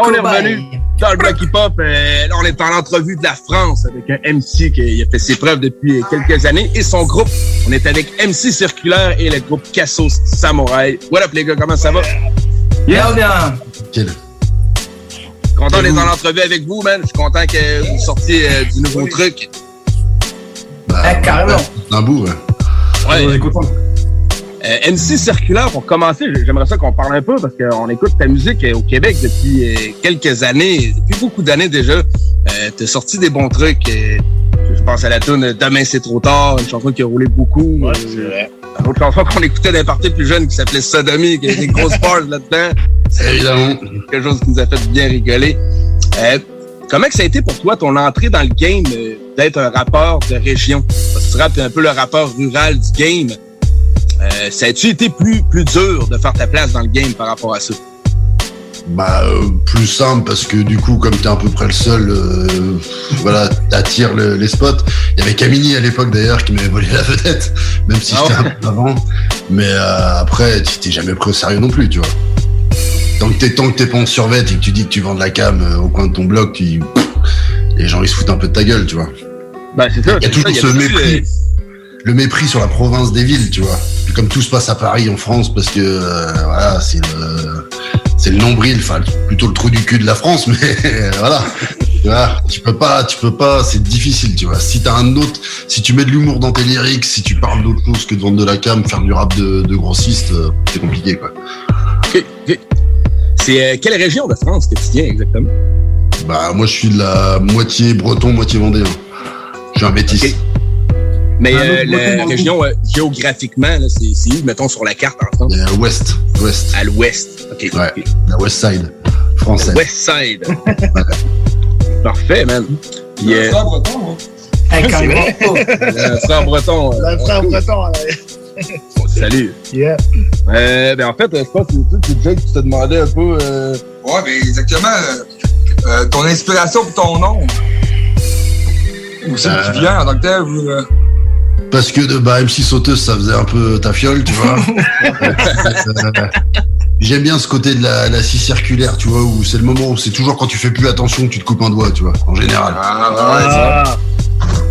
On est revenu dans le bloc hip-hop. Euh, là, on est en entrevue de la France avec un MC qui a fait ses preuves depuis quelques années et son groupe. On est avec MC Circulaire et le groupe Cassos Samouraï. What up, les gars? Comment ça va? Bien, bien. Content d'être en entrevue avec vous, man. Je suis content que vous sortiez euh, du nouveau truc. Ah, carrément. Un bout, ouais. Ouais. Euh, MC Circulaire, pour commencer, j'aimerais ça qu'on parle un peu parce qu'on écoute ta musique euh, au Québec depuis euh, quelques années, depuis beaucoup d'années déjà. Euh, T'as sorti des bons trucs. euh, je pense à la tune Demain c'est trop tard, une chanson qui a roulé beaucoup. Ouais, c'est vrai. Une autre chanson qu'on écoutait d'un parti plus jeune qui s'appelait Sodomie, qui avait des grosses bars là-dedans. C'est Évidemment. quelque chose qui nous a fait bien rigoler. Euh, comment que ça a été pour toi ton entrée dans le game d'être un rappeur de région? Parce que tu rappes, t'es un peu le rappeur rural du game. Euh, ça a-tu été plus, plus dur de faire ta place dans le game par rapport à ça? Bah, euh, plus simple parce que du coup, comme t'es à peu près le seul, euh, voilà, t'attires le- les spots. Il y avait Camini à l'époque d'ailleurs qui m'avait volé la vedette, même si Ah j'étais ouais? un peu avant. Mais après, tu t'es jamais pris au sérieux non plus, tu vois. Tant que t'es tant que t'es pas en survêt et que tu dis que tu vends de la cam au coin de ton bloc, tu- les gens ils se foutent un peu de ta gueule, tu vois. Ben, c'est ça. Il y a toujours ce mépris. Le mépris sur la province des villes, tu vois. Puis comme tout se passe à Paris, en France, parce que euh, voilà, c'est le, c'est le nombril, enfin plutôt le trou du cul de la France, mais voilà. Tu vois, tu peux pas, tu peux pas, c'est difficile, tu vois. Si t'as un autre, si tu mets de l'humour dans tes lyrics, si tu parles d'autre chose que de vendre de la cam, faire du rap de, de grossiste, euh, c'est compliqué, quoi. Ok, ok. C'est euh, quelle région de France que tu tiens exactement? Bah moi je suis de la moitié breton, moitié vendéen. Je suis un métis. Mais euh, la le région, euh, géographiquement, là, c'est où, mettons, sur la carte en France? Euh, ouest, ouest. À l'ouest. OK. Ouais, la West Side française. West Side. Parfait, man. Puis, euh, breton, c'est vrai? Un frère breton. euh, Le frère cool. breton. là. Salut. Yeah. Euh, ben en fait, je pense que c'est c'est Jake qui te demandait un peu. Euh... Ouais, mais exactement. euh, euh, ton inspiration pour ton nom. Où c'est Euh, qui vient en tant que tel? Parce que de bah, MC sauteuse, ça faisait un peu ta fiole, tu vois. Euh, J'aime bien ce côté de la, la scie circulaire, tu vois, où c'est le moment où c'est toujours quand tu fais plus attention que tu te coupes un doigt, tu vois, en général. Ah, ouais, ça.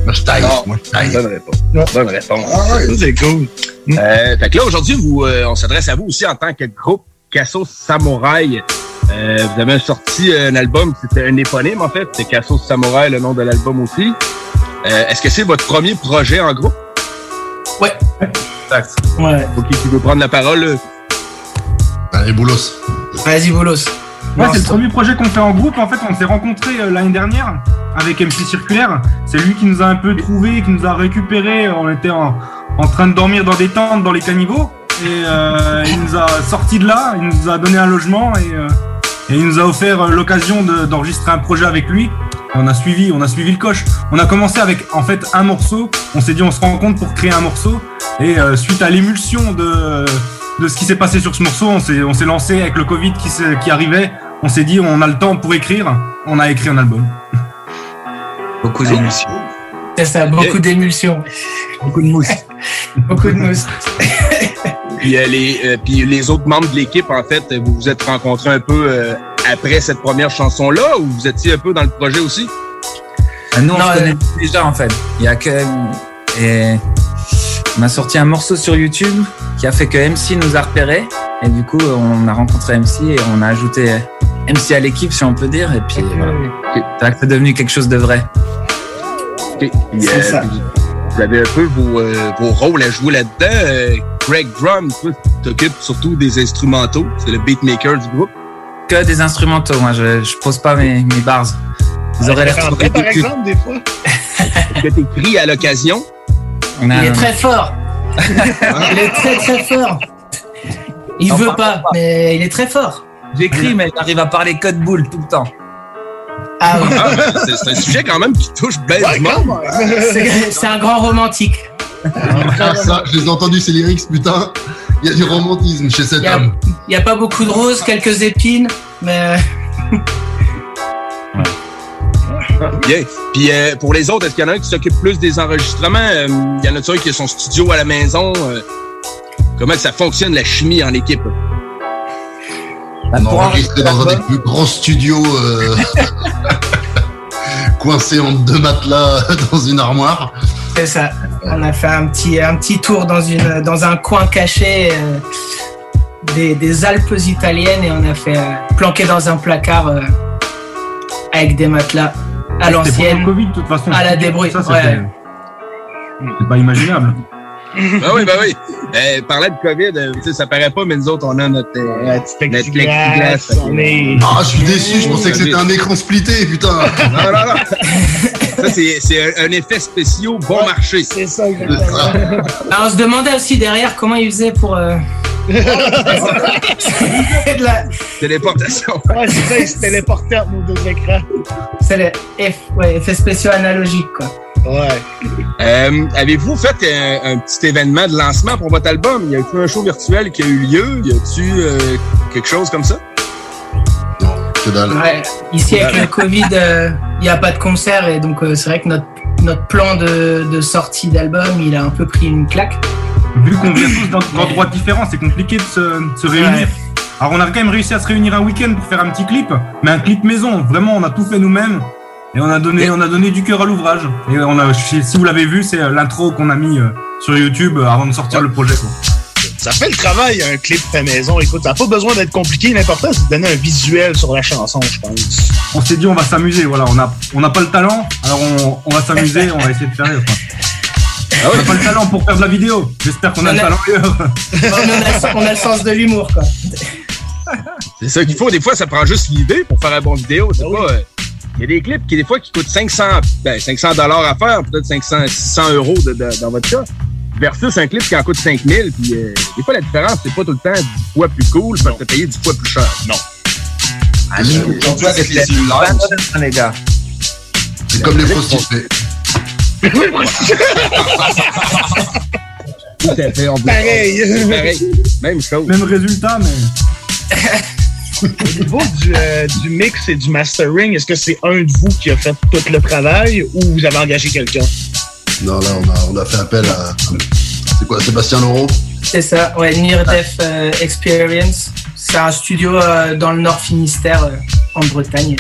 Moi, je taille, Non. moi, je taille. Bonne réponse. Bonne réponse. Ah c'est cool. Euh, fait que là, aujourd'hui, vous, euh, on s'adresse à vous aussi en tant que groupe Casso Samouraï. Euh, vous avez sorti un album, c'était un éponyme en fait, c'est Casso Samouraï, le nom de l'album aussi. Euh, Est-ce que c'est votre premier projet en groupe? Ouais. Exact. Ouais. Ok, qui veut prendre la parole? là? Allez, Boulos. Vas-y, Boulos. Ouais, c'est le premier projet qu'on fait en groupe. En fait, on s'est rencontrés euh, l'année dernière avec MC Circulaire. C'est lui qui nous a un peu trouvé, qui nous a récupéré. On était en, en train de dormir dans des tentes dans les caniveaux. Et euh, il nous a sorti de là, il nous a donné un logement et, euh, et il nous a offert euh, l'occasion de- d'enregistrer un projet avec lui. On a suivi, on a suivi le coche. On a commencé avec en fait un morceau. On s'est dit on se rencontre pour créer un morceau. Et euh, suite à l'émulsion de, de ce qui s'est passé sur ce morceau, on s'est on s'est lancé avec le Covid qui, qui arrivait. On s'est dit on a le temps pour écrire. On a écrit un album. Beaucoup d'émotions. C'est ça, beaucoup d'émulsion. Beaucoup de mousse. beaucoup de mousse. Puis, euh, les, euh, puis les autres membres de l'équipe, en fait, vous vous êtes rencontrés un peu euh, après cette première chanson-là ou vous étiez un peu dans le projet aussi? Ah, Nous, on Non, se euh, connaît déjà en fait. Il y a que. Et on a sorti un morceau sur YouTube qui a fait que MC nous a repérés. Et du coup, on a rencontré MC et on a ajouté MC à l'équipe, si on peut dire. Et puis voilà. C'est vrai que c'est devenu quelque chose de vrai. Euh, ça. vous avez un peu vos, euh, vos rôles à jouer là-dedans. Euh, Greg Drum, toi, t'occupes surtout des instrumentaux. C'est le beatmaker du groupe. Que des instrumentaux. Moi, je, je pose pas mes, mes bars. Vous aurez l'air trop par exemple, des fois. Que t'écris à l'occasion? Il est très fort. il est très très fort. Il veut pas, mais il est très fort. J'écris, mais j'arrive à parler code boule tout le temps. Ah oui. Ah, c'est un sujet quand même qui touche. C'est c'est un grand romantique. Ah, ça, je les ai entendus, ces lyrics, putain. Il y a du romantisme chez cet a, homme. il y a pas beaucoup de roses, quelques épines, mais Bien. Puis euh, pour les autres, est-ce qu'il y en a un qui s'occupe plus des enregistrements? Euh, Il y en a-tu un qui a son studio à la maison? Euh, comment ça fonctionne, la chimie en équipe? On a enregistré dans un des plus grands studios euh, coincé entre deux matelas dans une armoire. c'est ça. On a fait un petit, un petit tour dans, une, dans un coin caché euh, des, des Alpes italiennes et on a fait euh, planquer dans un placard euh, avec des matelas à l'ancienne. le Covid, de toute façon. À la débrouille, Ça, c'était- ouais. C'est pas imaginable. Ben oui, ben oui. Euh, parlant de COVID, euh, ça paraît pas, mais nous autres, on a notre, euh, notre plexiglas. fait que- on est- Ah, je suis déçu, je pensais que c'était un écran splitté, putain. Non, non, non. Ça, c'est c'est un, effet spéciaux bon marché. C'est ça, Alors, on se demandait aussi derrière comment ils faisaient pour. Euh, C'est de la- Téléportation. Ouais, c'est ça, ils se téléportaient entre nos deux écrans. C'est les F, ouais, effets spéciaux analogiques, quoi. Ouais. Euh, Avez-vous fait un, un petit événement de lancement pour votre album? Y a-t-il un show virtuel qui a eu lieu? Y a-tu euh, quelque chose comme ça? Que dalle. Ouais, ici avec le Covid, il n'y a pas de concert et donc euh, c'est vrai que notre, notre plan de, de sortie d'album, il a un peu pris une claque. Vu qu'on vient tous d'endroits différents, c'est compliqué de se, de se réunir. Ouais. Alors on a quand même réussi à se réunir un week-end pour faire un petit clip, mais un clip maison. Vraiment, on a tout fait nous-mêmes et on a donné, on a donné du cœur à l'ouvrage. Et on a, si vous l'avez vu, c'est euh, l'intro qu'on a mis euh, sur YouTube euh, avant de sortir le projet. quoi. Ça fait le travail, un clip fait maison. Écoute, ça n'a pas besoin d'être compliqué. L'important, c'est de donner un visuel sur la chanson, je pense. On s'est dit on va s'amuser. Voilà, on a, on n'a pas le talent, alors on, on va s'amuser, on va essayer de faire. Rire, quoi. On n'a pas le talent pour faire de la vidéo. J'espère qu'on a le talent ailleurs. on, a, le- on a le sens de l'humour, quoi. C'est ça qu'il faut. Des fois, ça prend juste l'idée pour faire un bon vidéo. C'est pas. euh, Il y a des clips qui, des fois, qui coûtent 500, ben, 500 dollars à faire, peut-être 500, 600 euros de- de- dans votre cas, versus un clip qui en coûte 5000. Puis, euh, des fois, la différence, c'est pas tout le temps 10 fois plus cool parce que t'as payé 10 fois plus cher. Non. Ah, surtout avec les cellulaires. les gars. C'est comme les prostituées. Tout à fait. on- Pareil. Pareil. Même chose. Même résultat, mais. Au niveau du, euh, du mix et du mastering, est-ce que c'est un de vous qui a fait tout le travail ou vous avez engagé quelqu'un? Non, là, on a, on a fait appel à. C'est quoi, Sébastien Laureau C'est ça, ouais, Near Death euh, Experience. C'est un studio euh, dans le Nord Finistère, euh, en Bretagne.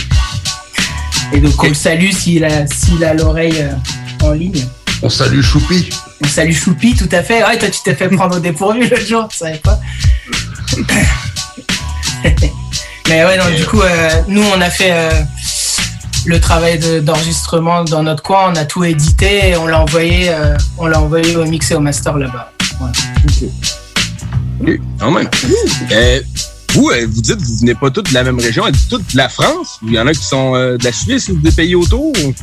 Et donc on le salue s'il a s'il a l'oreille euh, en ligne. On salue Choupi. On salue Choupi, tout à fait. Ouais, toi tu t'es fait prendre au dépourvu le jour, tu savais pas. Mais ouais, non, du coup, euh, nous on a fait euh, le travail de- d'enregistrement dans notre coin, on a tout édité et on l'a envoyé, euh, on l'a envoyé au mix et au master là-bas. Voilà. Ok, quand même. Euh, vous, euh, vous dites que vous venez pas tous de la même région, êtes toutes de la France? Ou il y en a qui sont de la Suisse ou des pays autour? ou-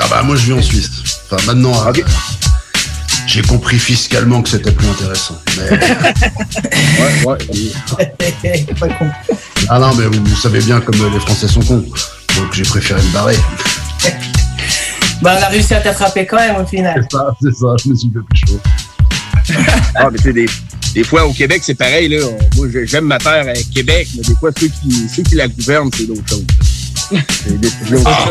Ah bah moi je vis en Suisse. Enfin maintenant, euh, j'ai compris fiscalement que c'était plus intéressant. Mais... ouais, ouais. Pas con. Ah non mais vous, vous savez bien comme euh, les Français sont cons. Donc j'ai préféré me barrer. Bah, on a réussi à t'attraper quand même au final. C'est ça, c'est ça, je me suis fait plus chaud. Ah, mais tu sais, des, des fois, au Québec, c'est pareil, là. Moi, j'ai- j'aime ma terre à Québec, mais des fois, ceux qui, ceux qui la gouvernent, c'est d'autres choses. C'est des décisions Ah.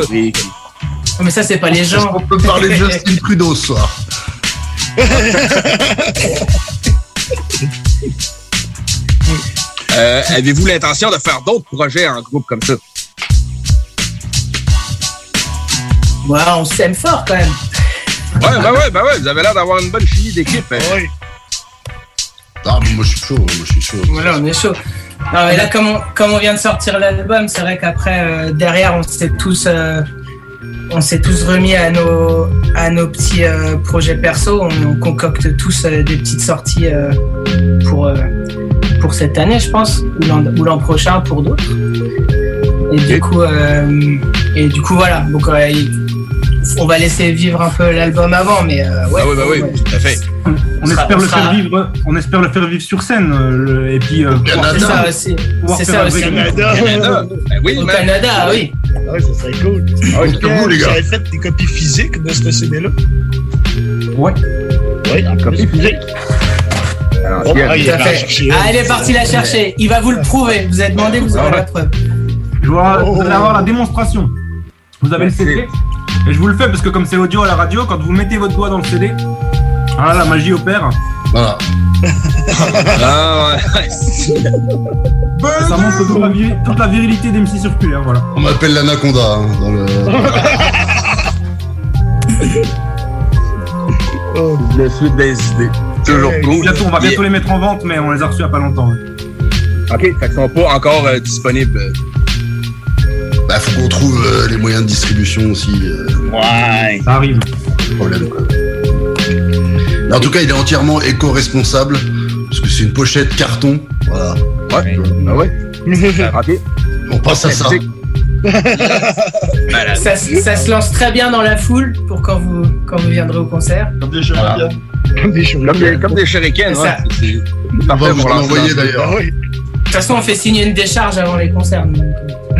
Mais ça, c'est pas les gens. On peut parler de Justin Trudeau ce soir. Euh, Avez-vous l'intention de faire d'autres projets en groupe comme ça? Ouais, on s'aime fort quand même. Ouais, ben ouais, ben ouais, vous avez l'air d'avoir une bonne chimie d'équipe. hein. Ah mais moi je suis chaud, moi je suis chaud. Voilà, on est chaud. Non, mais là, comme on, comme on vient de sortir l'album, c'est vrai qu'après, euh, derrière, on s'est tous, euh, on s'est tous remis à nos, à nos petits euh, projets perso. On, on concocte tous euh, des petites sorties euh, pour, pour cette année, je pense, ou l'an prochain pour d'autres. Et du coup, et du coup, voilà. Donc, on va laisser vivre un peu l'album avant, mais ouais. Ah oui, ben oui, tout à fait. On sera- espère on le sera- faire vivre. On espère le faire vivre sur scène. euh, le- et puis. euh, pouvoir C'est ça aussi. C'est ça aussi. Canada. Canada. Ben oui, Au. Canada, oui. Ah ouais, ça serait cool. Ah ouais, vous, les gars. avez fait des copies physiques de ce CD-là? Ouais. Oui, en copie physique. Alors, Bon, Pierre, ah, il chercher. Ah, elle est partie la chercher. Il va vous le prouver. Vous avez demandé, vous aurez la preuve. Je vais vous allez avoir la démonstration. Vous avez le CD. Et je vous le fais parce que comme c'est audio à la radio, quand vous mettez votre doigt dans le CD, ah la magie opère. Voilà. Ah ouais. Ça montre toute la, viri- toute la virilité d'MC circulaire, voilà. On m'appelle l'anaconda hein, dans le. Le suite des idées. Toujours cool. Bientôt, on va bientôt Yeah. les mettre en vente, mais on les a reçus il y a pas longtemps. hein. OK, fait qu'ils sont pas encore euh, disponibles. Bah faut qu'on trouve euh, les moyens de distribution aussi. euh, Ouais. Ça arrive. problème quoi. Mais en tout cas, il est entièrement éco-responsable parce que c'est une pochette carton. Voilà. Ouais. Ah ouais. OK. On passe à ça. Ça, se- ça se lance très bien dans la foule pour quand vous, quand vous viendrez au concert. Comme des shurikens. Comme des Comme des, comme des shurikens, ouais. On va parfait vous l'envoyer d'ailleurs. Ah. De toute façon, on fait signer une décharge avant les concerts. donc,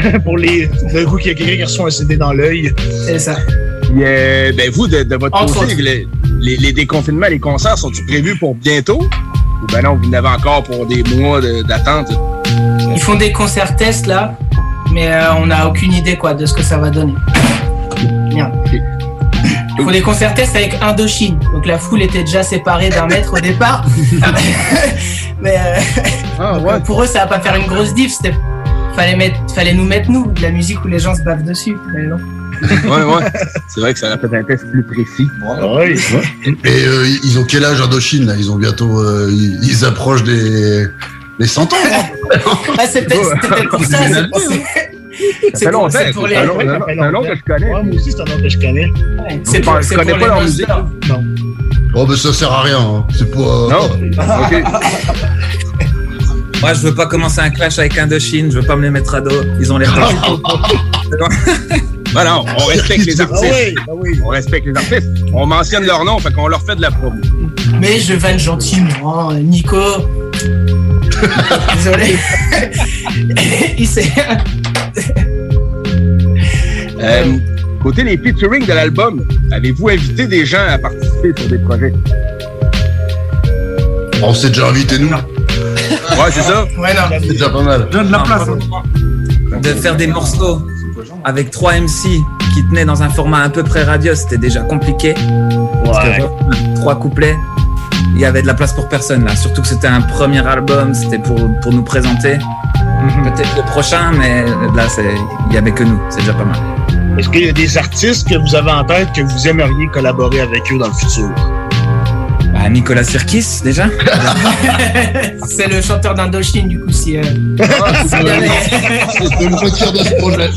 euh, Pour les, le coup qui a quelqu'un qui reçoit un CD dans l'œil. C'est ça. Euh, ben vous, de, de votre Entre côté. Les, déconfinements, les concerts, sont-ils prévus pour bientôt? Ou ben non, vous en avez encore pour des mois de- d'attente? Ils font des concerts tests là, mais euh, on n'a aucune idée quoi de ce que ça va donner. Merde. Ils font des concerts tests avec Indochine. Donc la foule était déjà séparée d'un mètre au départ. mais euh, euh, pour eux, ça va pas faire une grosse diff. Fallait mettre, fallait nous mettre nous de la musique où les gens se bavent dessus. Mais non. Ouais, ouais. C'est vrai que ça a fait un test plus précis. Ouais. Et euh, ils ont quel âge Indochine là? Ils ont bientôt, euh, ils, ils approchent des les 100 ans. hein? Ah, c'est peut-être pour ça. c'est pour- Ça C'est pour, c'est pour les. C'est un long que je connais. Ouais, moi aussi, c'est un nom que je connais. Ouais, C'est Je pour, c'est connais pour pas leur musique. Non. Oh bah ça sert à rien. hein. C'est pas. Non? OK. Moi, je veux pas commencer un clash avec Indochine, je veux pas me les mettre à dos. Ils ont l'air Ben non, on respecte les artistes. Ah oui, ah oui. On respecte les artistes. On mentionne leur nom, fait qu'on leur fait de la promo. Mais je vanne gentiment, hein, Nico. Désolé. Il s'est. Euh, côté les featuring de l'album, avez-vous invité des gens à participer sur des projets? On s'est déjà invité, nous. Ouais, c'est ça. Ouais, non. C'est déjà pas mal. Donne de la place. hein. De faire des morceaux avec trois MC qui tenaient dans un format à peu près radio, c'était déjà compliqué. Parce que trois couplets, il y avait de la place pour personne là. Surtout que c'était un premier album, c'était pour, pour nous présenter. Peut-être le prochain, mais là, il y avait que nous. C'est déjà pas mal. Est-ce qu'il y a des artistes que vous avez en tête que vous aimeriez collaborer avec eux dans le futur? Bah, Nicolas Sirkis, déjà. C'est le chanteur d'Indochine, du coup, si. euh, C'est le moteur de ce projet.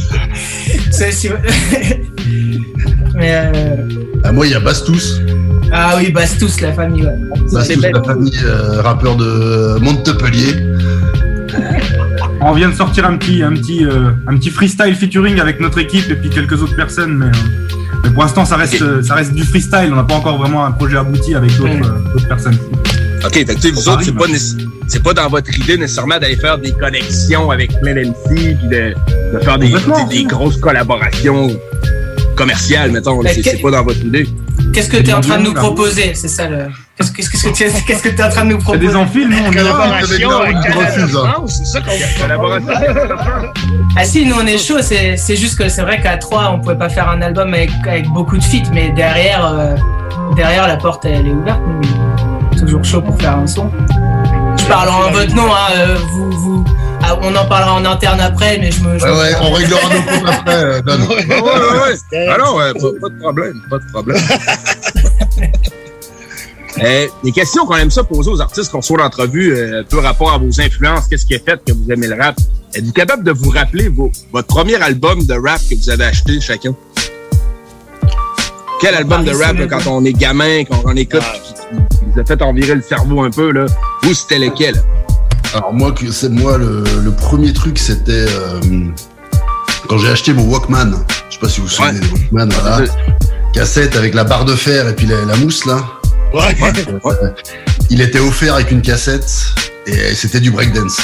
c'est- si- Mais. euh, Ah, moi, il y a Bastus. Ah oui, Bastus, la famille, ouais. C'est Bastus, la famille euh, rappeur de Montpellier. On vient de sortir un petit, un petit, euh, un petit freestyle featuring avec notre équipe et puis quelques autres personnes, mais, euh, mais pour l'instant ça reste, euh, ça reste du freestyle. On n'a pas encore vraiment un projet abouti avec d'autres, euh, d'autres personnes. OK, fait que, tu sais, vous autres, c'est pas, c'est pas dans votre idée nécessairement d'aller faire des connexions avec plein d'MC puis de, de faire des, des grosses collaborations commerciales, mettons. Mais C'est c'est pas dans votre idée. Qu'est-ce que tu es en train de nous proposer? C'est ça le. Qu'est-ce que qu'est-ce que tu es- qu'est-ce que tu es en train de nous C'est proposer? des enfiles, nous on va. Collaboration avec c'est ça qu'on. Ah si, nous on est chaud, c'est c'est juste que c'est vrai qu'à 3 on pouvait pas faire un album avec, avec beaucoup de feats, mais derrière, euh, derrière la porte elle est ouverte. nous. Toujours chaud pour faire un son. Je parle en votre nom, hein, euh, vous, vous, on en parlera en interne après, mais je me. je Ouais, me- ouais, on réglera nos comptes après, euh, Don. Ouais, ouais, ouais, ouais. Ah non, ouais, pas, pas de problème, pas de problème. Euh, des questions qu'on aime ça poser aux artistes qu'on soit l'entrevue, euh, peu rapport à vos influences, qu'est-ce qui a fait que vous aimez le rap? Êtes-vous capable de vous rappeler vos- votre premier album de rap que vous avez acheté chacun? Quel album de rap, là, quand on est gamin, quand on écoute, qui, qui- qui vous a fait envirer le cerveau un peu, là? Vous, c'était lequel? Alors moi, c'est moi le, le premier truc, c'était euh, quand j'ai acheté mon Walkman. Je sais pas si vous vous souvenez des Walkman, voilà. Cassette avec la barre de fer et puis la, la mousse là. Ouais. Euh, il était offert avec une cassette et c'était du breakdance.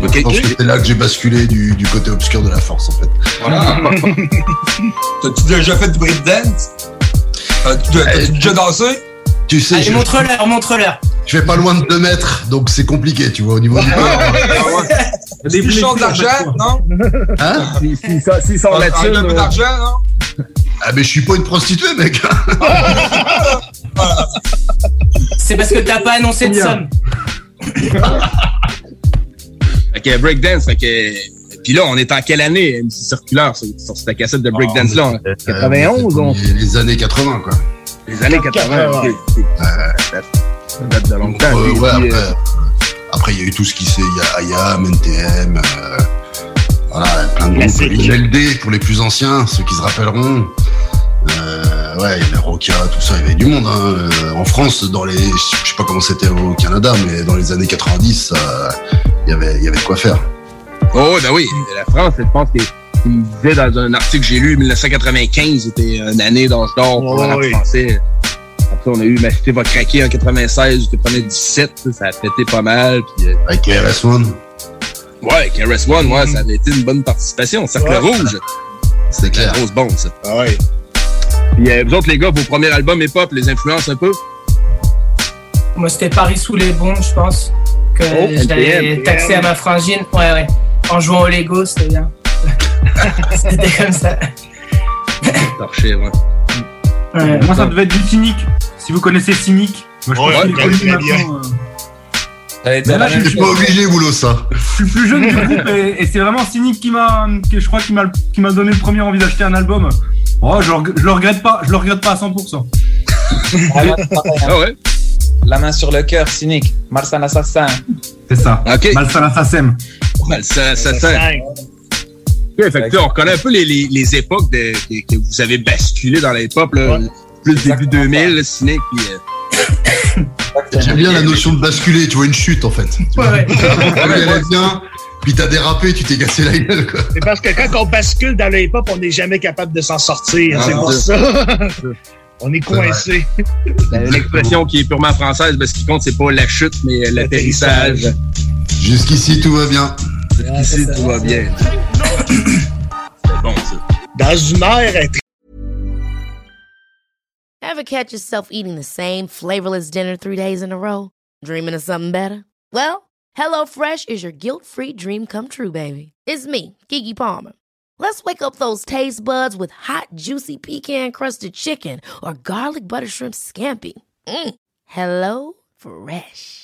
Donc, Ok. Je pense que c'est là que j'ai basculé du, du côté obscur de la force en fait. Voilà. T'as-tu déjà fait du breakdance? T'as-tu t'as-tu déjà dansé? Tu sais, Allez, je, montre-leur, montre-leur. je vais pas loin de 2 mètres, donc c'est compliqué, tu vois, au niveau du corps. T'as des bouchons d'argent, non? Hein S'ils si, si, s'ils sont T'as là-dessus, un peu là, d'argent, non? Ah mais je suis pas une prostituée, mec. C'est parce que t'as pas annoncé de somme. Que breakdance, que. Puis là, on est en quelle année, MC Circulaire, sur, cette cassette de breakdance là? 91, on. les, les années 80, quoi. Les années 80, ok. ok. Ça date de longtemps. Ouais, après, après, il y a eu tout ce qui s'est. Il y a IAM, NTM, euh, voilà, plein de groupes. LD pour les plus anciens, ceux qui se rappelleront. Euh, ouais, il y avait Roca, tout ça, il y avait du monde. Hein. Euh, En France, dans les. Je sais pas comment c'était au Canada, mais dans les années 90, ça, il y avait, il y avait de quoi faire. Oh, ben oui, la France, je pense qu'il il disait dans un article que j'ai lu, 1995 était une année d'âge d'or pour le Oh, oui. français. Après, on a eu M'acheter va craquer en 96, je prenais 17, ça, ça a pété pas mal. Puis, euh, Avec RS1, ouais, KRS One, ouais, ça avait été une bonne participation. Cercle Ouais. Rouge, c'est la clair. grosse bombe, ça. Ah ouais. Puis euh, vous autres, les gars, vos premiers albums hip-hop les influencent un peu? Moi, c'était Paris sous les bombes, je pense. Que Oh, j'avais taxé à ma frangine. Ouais, ouais. En jouant au Lego, c'était bien. C'était comme ça. Torché, ouais. Ouais. Moi, ça devait être du cynique. Si vous connaissez cynique, moi je Ouais, pense dire Mais là, je chose. pas obligé, boulot, ça. Je suis le plus jeune du groupe et, et c'est vraiment cynique qui m'a, que je crois qui m'a, qui m'a donné le premier envie d'acheter un album. Oh, je, je le regrette pas, je le regrette pas à 100%. Ah, pareil, hein. Ah ouais? La main sur le cœur, cynique. Marsan assassin. C'est ça. Ok. Malsana Sassem. Ben, ça, fait que, on reconnaît un peu les, les, les époques de, que, que vous avez basculé dans la hip-hop, là, Ouais. plus début 2000, là, Cynic, puis euh, J'aime bien la notion de basculer, tu vois, une chute en fait. Ouais, ouais. Elle bien, puis t'as dérapé, tu t'es cassé la gueule, quoi. C'est parce que quand on bascule dans le hip-hop, on n'est jamais capable de s'en sortir. Ah, c'est pour ça. on est coincé. Ben, L'expression qui est purement française, ben, ce qui compte, c'est pas la chute, mais l'atterrissage. Jusqu'ici, tout va bien. Jusqu'ici, tout va bien. C'est bon, ça. Dans une ère Ever catch yourself eating the same flavorless dinner three days in a row? Dreaming of something better? Well, HelloFresh is your guilt-free dream come true, baby. It's me, Kiki Palmer. Let's wake up those taste buds with hot, juicy pecan-crusted chicken or garlic butter shrimp scampi. Mm. Hello Fresh.